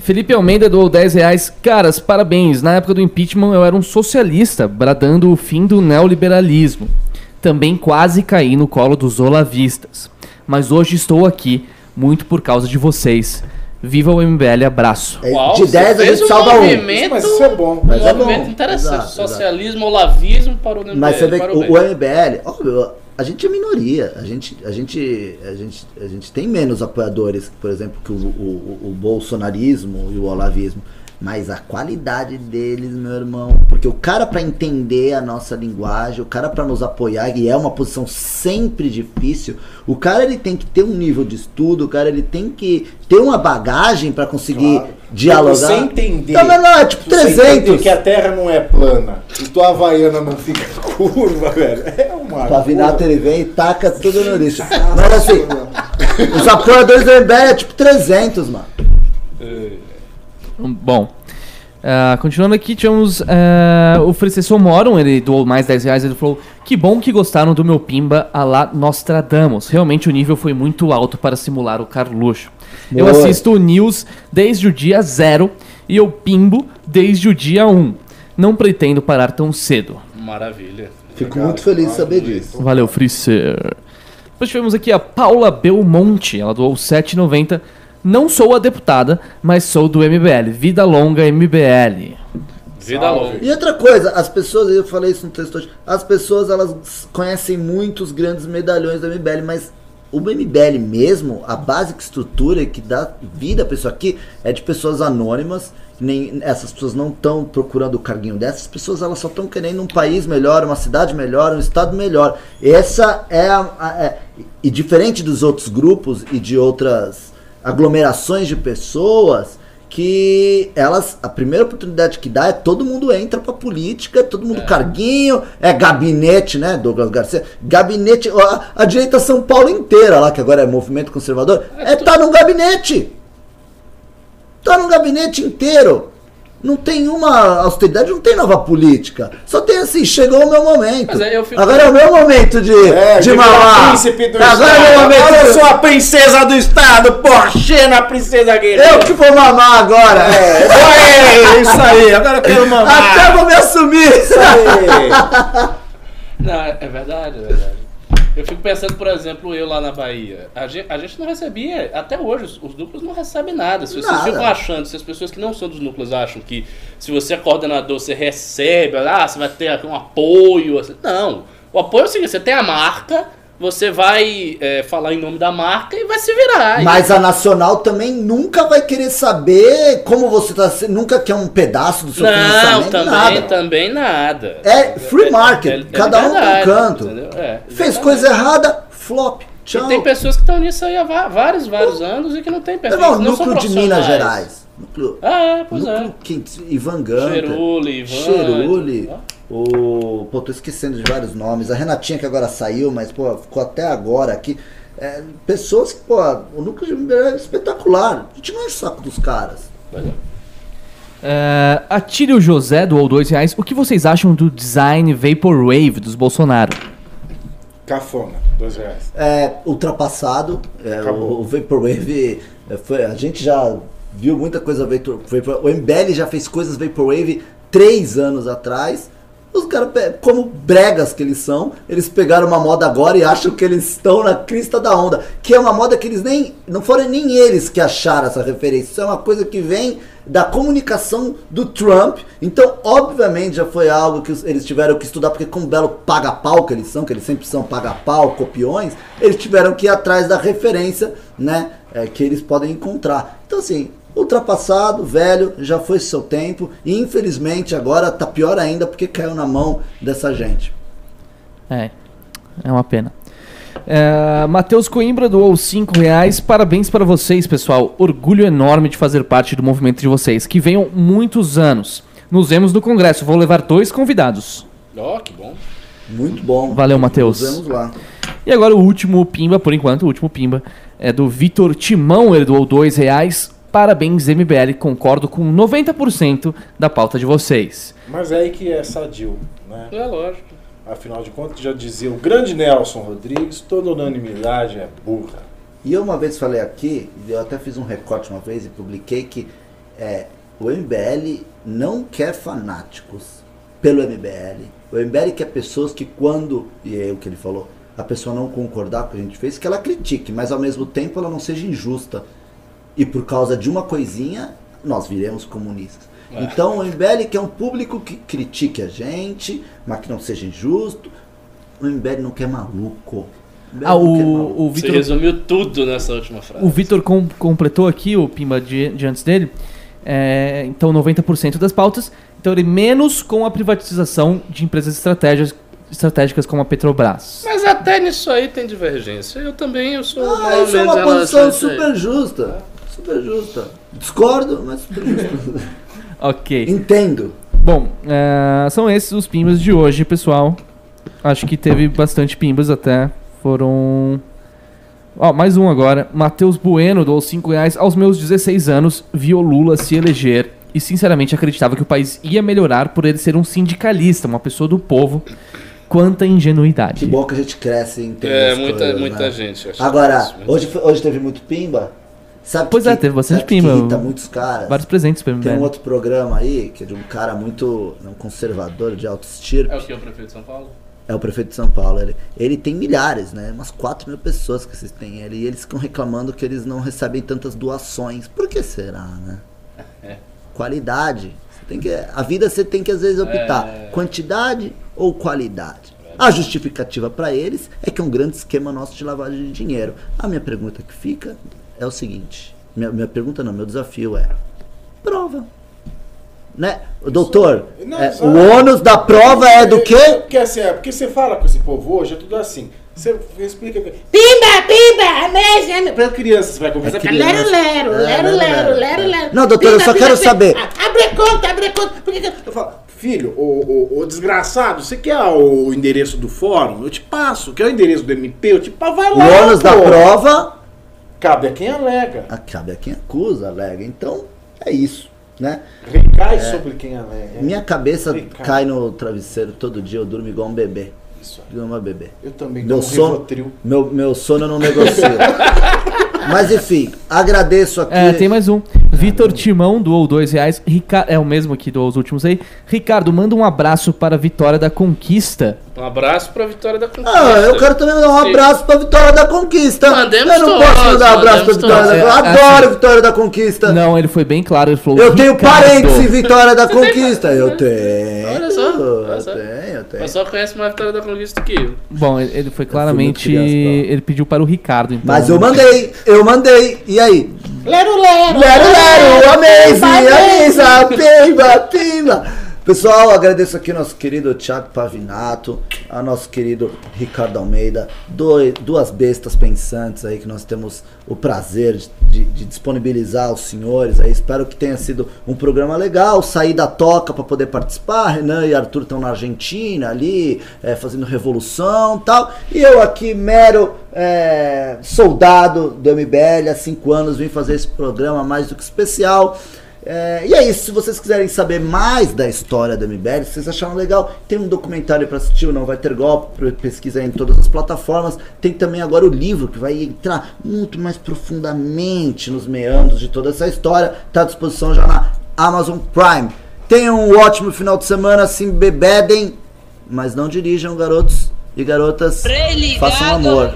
D: Felipe Almeida doou 10 reais. Caras, parabéns. Na época do impeachment eu era um socialista, bradando o fim do neoliberalismo. Também quase caí no colo dos olavistas. Mas hoje estou aqui, muito por causa de vocês. Viva o MBL, abraço.
A: É,
C: Uau,
A: de
C: você
A: 10 a gente
C: um
A: salva um.
C: movimento,
B: Mas isso é bom.
A: Mas
C: um
A: é
C: movimento
A: bom.
C: interessante.
A: Exato, exato.
C: Socialismo, olavismo para o MBL.
A: Mas você vê que
C: o
A: o MBL, óbvio, a gente é minoria. A gente, a gente, a gente, a gente tem menos apoiadores, por exemplo, que o, o, o bolsonarismo e o olavismo. Mas a qualidade deles, meu irmão. Porque o cara, pra entender a nossa linguagem, o cara, pra nos apoiar, e é uma posição sempre difícil, o cara ele tem que ter um nível de estudo, o cara ele tem que ter uma bagagem pra conseguir
B: Claro.
A: dialogar.
B: Você entender.
A: Não, não, é tipo
B: você entender
A: 300.
B: que a Terra não é plana e tua Havaiana não fica (laughs) curva, velho. É uma.
A: O
B: curva.
A: ele vem e taca tudo no lixo. Mas assim, Os apoiadores do MBL é tipo 300, mano.
D: Um, Bom, ah, continuando aqui, tivemos ah, o Francisco Moron, ele doou mais 10 reais, ele falou Que bom que gostaram do meu pimba a lá Nostradamus. Realmente o nível foi muito alto para simular o Carluxo. Eu assisto o News desde o dia zero e eu pimbo desde o dia 1. Não pretendo parar tão cedo.
C: Maravilha.
A: Fico muito feliz de saber disso.
D: Valeu, Frisser. Depois tivemos aqui a Paula Belmonte, ela doou 7,90. Não sou a deputada, mas sou do MBL. Vida longa MBL.
C: Vida longa.
A: E outra coisa, as pessoas, eu falei isso no texto hoje, as pessoas elas conhecem muitos grandes medalhões do MBL, mas o MBL mesmo, a básica estrutura que dá vida a pessoa aqui é de pessoas anônimas. Nem, essas pessoas não estão procurando o carguinho dessas pessoas, elas só estão querendo um país melhor, uma cidade melhor, um estado melhor. Essa é a, a- é- e diferente dos outros grupos e de outras aglomerações de pessoas, que elas, a primeira oportunidade que dá é todo mundo entra pra política, todo mundo carguinho, é gabinete, né, Douglas Garcia? Gabinete, a, a direita São Paulo inteira lá, que agora é movimento conservador, é tá num gabinete. Tá num gabinete inteiro. Não tem uma austeridade, não tem nova política. Só tem assim, chegou o meu momento.
C: Mas aí eu fico-
A: Agora é o meu momento de,
B: É,
A: de mamar.
B: príncipe do
A: Agora é o meu
B: estado.
A: momento.
B: Agora eu sou a princesa do estado, Porsche na princesa guerreira.
A: Eu que vou mamar agora.
B: É, isso aí, agora eu quero mamar.
A: Até vou me assumir.
B: Isso aí.
C: Não, é é verdade, é verdade. Eu fico pensando, por exemplo, eu lá na Bahia. A gente, a gente não recebia, até hoje, os, os núcleos não recebem nada. Se vocês
A: Nada.
C: ficam achando, se as pessoas que não são dos núcleos acham que se você é coordenador, você recebe, ah, você vai ter um apoio. assim. Não. O apoio é o seguinte: você tem a marca, você vai é, falar em nome da marca e vai se virar.
A: Mas a Nacional também nunca vai querer saber como você tá sendo. Nunca quer um pedaço do seu
C: Não,
A: financiamento.
C: também,
A: nada.
C: também nada.
A: É free market, cada um
C: verdade,
A: pro canto.
C: É,
A: Fez coisa errada, flop. Tchau.
C: E tem pessoas que estão nisso aí há vários, vários anos e que não tem perfil.
A: não, núcleo de Minas. Gerais. Núcleo,
C: Ah, pois
A: núcleo
C: é.
A: Ivan Ganta.
C: Cheruli, Ivan.
A: Cheruli. O. Pô, tô esquecendo de vários nomes. A Renatinha que agora saiu, mas, pô, ficou até agora aqui. É, pessoas que, pô, o núcleo de é espetacular. A gente não é o saco dos caras.
C: Pois é.
D: É, Atílio José doou 2 reais. O que vocês acham do design Vaporwave dos Bolsonaro?
B: Cafona, dois reais.
A: é, ultrapassado. É, o, o Vaporwave, é, foi, a gente já viu muita coisa Vapor, Vapor- O MBL já fez coisas Vaporwave três anos atrás. Os caras, como bregas que eles são, eles pegaram uma moda agora e acham que eles estão na crista da onda. Que é uma moda que eles nem. Não foram nem eles que acharam essa referência. Isso é uma coisa que vem da comunicação do Trump. Então, obviamente, já foi algo que eles tiveram que estudar, porque como belo paga-pau que eles são, que eles sempre são paga-pau, copiões, eles tiveram que ir atrás da referência, né? é, que eles podem encontrar. Então, assim, ultrapassado, velho, já foi seu tempo. E infelizmente agora tá pior ainda porque caiu na mão dessa gente.
D: É, é uma pena. É, Matheus Coimbra doou 5 reais. Parabéns para vocês, pessoal. Orgulho enorme de fazer parte do movimento de vocês. Que venham muitos anos. Nos vemos no congresso. Vou levar dois convidados.
C: Ó, que bom.
A: Muito bom.
D: Valeu, Matheus.
A: Nos vemos lá.
D: E agora o último Pimba, por enquanto, o último Pimba é do Vitor Timão. Ele doou 2 reais. Parabéns, MBL. Concordo com 90% da pauta de vocês.
B: Mas é aí que é sadio, né?
C: É lógico.
B: Afinal de contas, já dizia o grande Nelson Rodrigues, toda unanimidade é burra.
A: E eu uma vez falei aqui, eu até fiz um recorte uma vez e publiquei que é, o MBL não quer fanáticos pelo MBL. O MBL quer pessoas que quando, e é o que ele falou, a pessoa não concordar com o que a gente fez, que ela critique, mas ao mesmo tempo ela não seja injusta. E por causa de uma coisinha, nós viremos comunistas. Então o MBL quer um público que critique a gente, mas que não seja injusto. O MBL não quer maluco. MBL
D: Ah,
A: não quer maluco.
D: o, o
C: Você
D: Vitor.
C: resumiu tudo nessa última frase.
D: O Vitor com- completou aqui, o Pimba de, de antes dele, é, então 90% das pautas. Então ele menos com a privatização de empresas estratégias, estratégicas como a Petrobras.
C: Mas até nisso aí tem divergência. Eu também, eu sou
A: Ah, isso é uma posição super justa. Super justa. Discordo, mas super justa. (laughs)
D: Ok.
A: Entendo.
D: Bom, é, são esses os Pimbas de hoje, pessoal. Acho que teve bastante Pimbas até. Foram Ó, mais um agora. Matheus Bueno doou 5 reais. Aos meus 16 anos, vi o Lula se eleger e sinceramente acreditava que o país ia melhorar por ele ser um sindicalista, uma pessoa do povo. Quanta ingenuidade.
A: Que bom que a gente cresce em
C: É, muita, muita gente. acha
A: Agora,
C: isso, muita
A: hoje, hoje teve muito pimba. Sabe
D: Pois
A: que,
D: é, teve bastante pimba.
A: irrita muitos caras.
D: Vários presentes pra mim.
A: Tem um outro programa aí, que é de um cara muito um conservador, de alto estirpe.
C: É o que, o prefeito de São Paulo?
A: É o prefeito de São Paulo. Ele, ele tem milhares, né? Umas 4 mil pessoas que vocês têm ele. E eles ficam reclamando que eles não recebem tantas doações. Por que será, né? (laughs)
C: É.
A: Qualidade. Você tem que, a vida você tem que às vezes optar.
C: É.
A: Quantidade ou qualidade? A justificativa para eles é que é um grande esquema nosso de lavagem de dinheiro. A minha pergunta que fica é o seguinte. Minha, minha pergunta não, meu desafio é. Prova. Né? O doutor,
B: Não,
A: é, o ônus da prova é do quê?
B: Porque assim, é, porque você fala com esse povo hoje, é tudo assim. Você explica. Pimba,
G: Pimba, pimba, amazing, amazing.
B: Pra criança, você vai conversar
A: É
B: com
A: criança.
G: Lero, lero,
A: É,
G: lero,
A: lero,
G: lero,
A: lero. Não, doutor, eu só quero saber.
G: Abre conta, abre conta. Por que que-
B: Eu falo, filho, o, o, o desgraçado, você quer o endereço do fórum? Eu te passo. Quer o endereço do MP? Eu te passo. Vai
A: O
B: lá.
A: ônus da prova
B: Cabe a quem alega.
A: cabe a quem acusa, alega. Então, é isso, né?
B: Recai sobre quem alega.
A: Minha cabeça
B: Ricardo.
A: cai no travesseiro todo dia, eu durmo igual um bebê.
B: Isso aí.
A: Igual uma bebê.
B: Eu também
A: Meu sono, meu, meu sono eu não negocio. (laughs) Mas enfim, agradeço aqui.
D: É, tem mais um. Vitor Timão doou dois reais. Rica... É o mesmo que doou os últimos aí. Ricardo, manda um abraço para a vitória da conquista.
C: Um abraço pra Vitória da Conquista.
A: Ah, eu quero também mandar um abraço pra Vitória da Conquista.
C: Mandemos
A: eu não
C: todos,
A: posso mandar um abraço pra
C: mandemos
A: Vitória da
D: todos.
A: Conquista.
D: É,
A: Adoro
D: assim-
A: Vitória da Conquista.
D: Não, ele foi bem claro. Ele falou.
A: Eu tenho
D: Ricardo.
A: parentes em Vitória da Conquista. Eu (laughs) tenho.
C: Olha só, olha só.
A: tenho, eu tenho.
C: Mas só conhece mais Vitória da Conquista que eu.
D: Bom, ele ele foi claramente.
A: criança, então.
D: ele pediu para o Ricardo. Então,
A: Mas eu mandei, eu mandei. E aí?
G: Lero, lero.
A: Lero, lero, amazing, amazing, pimba, pimba. Pessoal, agradeço aqui nosso querido Thiago Pavinato, a nosso querido Ricardo Almeida, doi- duas bestas pensantes aí que nós temos o prazer de, de- de disponibilizar aos senhores aí. Espero que tenha sido um programa legal, sair da toca para poder participar. Renan e Arthur estão na Argentina ali, eh, fazendo revolução tal. E eu aqui, mero eh, soldado do MBL, há cinco anos, vim fazer esse programa mais do que especial. É, e é isso, se vocês quiserem saber mais da história do MBL, se vocês acharam legal, tem um documentário para assistir, o não vai ter golpe, pesquisa aí em todas as plataformas. Tem também agora o livro que vai entrar muito mais profundamente nos meandros de toda essa história. Está à disposição já na Amazon Prime. Tenham um ótimo final de semana, se bebedem, mas não dirijam, garotos e garotas. Façam amor.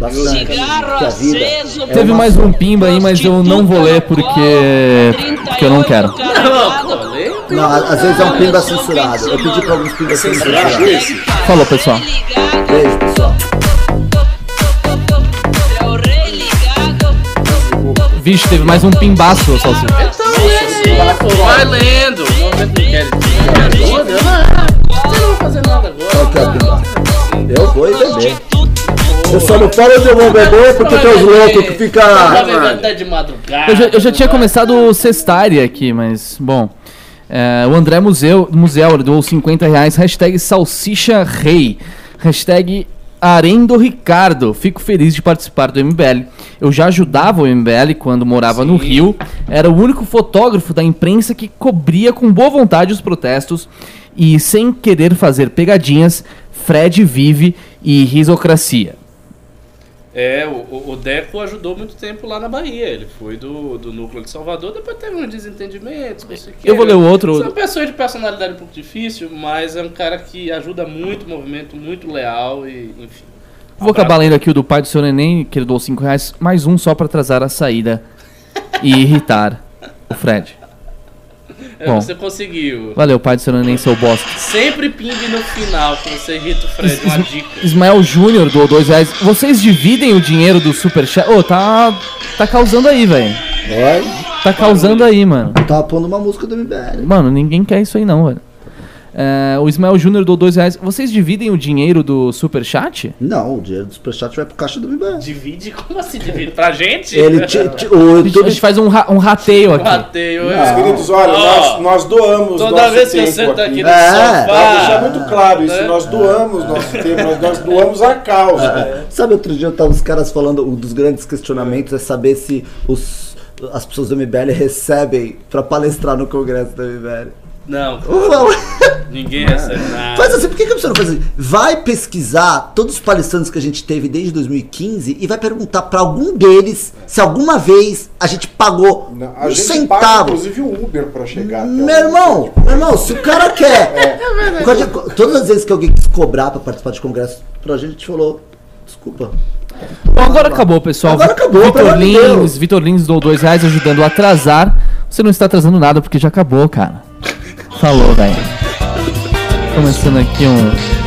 A: Bastante. que a vida é
D: Teve mais um pimba aí, mas eu não vou ler porque. porque eu não quero.
C: Não.
A: Não, às vezes é um pimba censurado. Eu pedi pra alguns pimbas censurados.
D: Falou, pessoal.
A: Beijo, pessoal.
D: Vixe, teve mais um pimbaço.
C: Então assim, pô, vai lendo. Não não. Você não vai fazer nada agora.
A: Qual que é o pimba? Eu vou e beber. Eu só não falo onde eu vou beber porque tem os loucos que
C: até de madrugada.
D: Eu já, eu já tinha começado o Sextária aqui, mas, bom. É, o André Museu, Museu ele doou 50 reais. Hashtag Salsicha Rei. Hashtag Arendo Ricardo. Fico feliz de participar do MBL. Eu já ajudava o MBL quando morava no Rio. Era o único fotógrafo da imprensa que cobria com boa vontade os protestos. E sem querer fazer pegadinhas, Fred vive e risocracia.
C: É, o, o- Deco ajudou muito tempo lá na Bahia. Ele foi do, do núcleo de Salvador, depois teve uns desentendimentos. não sei o quê.
D: Eu vou ler o outro.
C: É uma pessoa de personalidade um pouco difícil, mas é um cara que ajuda muito o movimento, muito leal e, enfim.
D: Vou acabar lendo aqui o do pai do seu neném, que ele doou 5 reais, mais um só pra atrasar a saída e irritar o Fred.
C: É,
D: Bom.
C: Você conseguiu.
D: Valeu, pai do seu neném, seu bosta.
C: Sempre ping no final, que você irrita o Fred. Uma dica.
D: Ismael Júnior doou 2 reais. Vocês dividem o dinheiro do superchat? Ô, tá. Tá causando aí, velho.
A: Oi?
D: Tá causando aí, mano.
A: Eu tava pondo uma música do MBL.
D: Mano, ninguém quer isso aí não, velho. É, o Ismael Júnior deu dois reais. Vocês dividem o dinheiro do superchat?
A: Não, o dinheiro do Superchat vai pro caixa do MBL.
C: Divide? Como assim divide? Pra gente?
A: Ele, ti- ti- o
D: A gente, a
A: YouTube
D: gente faz um, ra- um rateio aqui.
C: Rateio,
B: Meus
C: é.
B: queridos, olha,
C: Ó,
B: nós, nós doamos
C: Toda
B: nosso
C: vez que eu sento aqui no
A: É,
B: Pra deixar
C: sofá.
B: muito claro isso,
C: né?
B: nós doamos nosso tempo, nós, nós doamos a causa.
A: Sabe, outro dia eu tava os caras falando, um dos grandes questionamentos é saber se os, as pessoas do MBL recebem pra palestrar no congresso do MBL.
C: Não,
A: Não.
C: ninguém recebe nada.
A: Faz assim, por que, que você não faz assim? Vai pesquisar todos os palestrantes que a gente teve desde 2015 e vai perguntar pra algum deles se alguma vez a gente pagou
B: Não, A
A: um
B: gente paga,
A: centavo.
B: inclusive, o Uber pra chegar
A: Meu irmão, meu irmão, se o cara (laughs) quer. Quando- Todas as vezes que alguém quis cobrar pra participar de congresso pra gente, a gente falou, desculpa.
D: Bom, agora acabou, pessoal.
A: Agora acabou,
D: Vitor Lins. Vitor Lins deu dois reais ajudando a atrasar. Você não está atrasando nada porque já acabou, cara. Falou, velho. Começando aqui um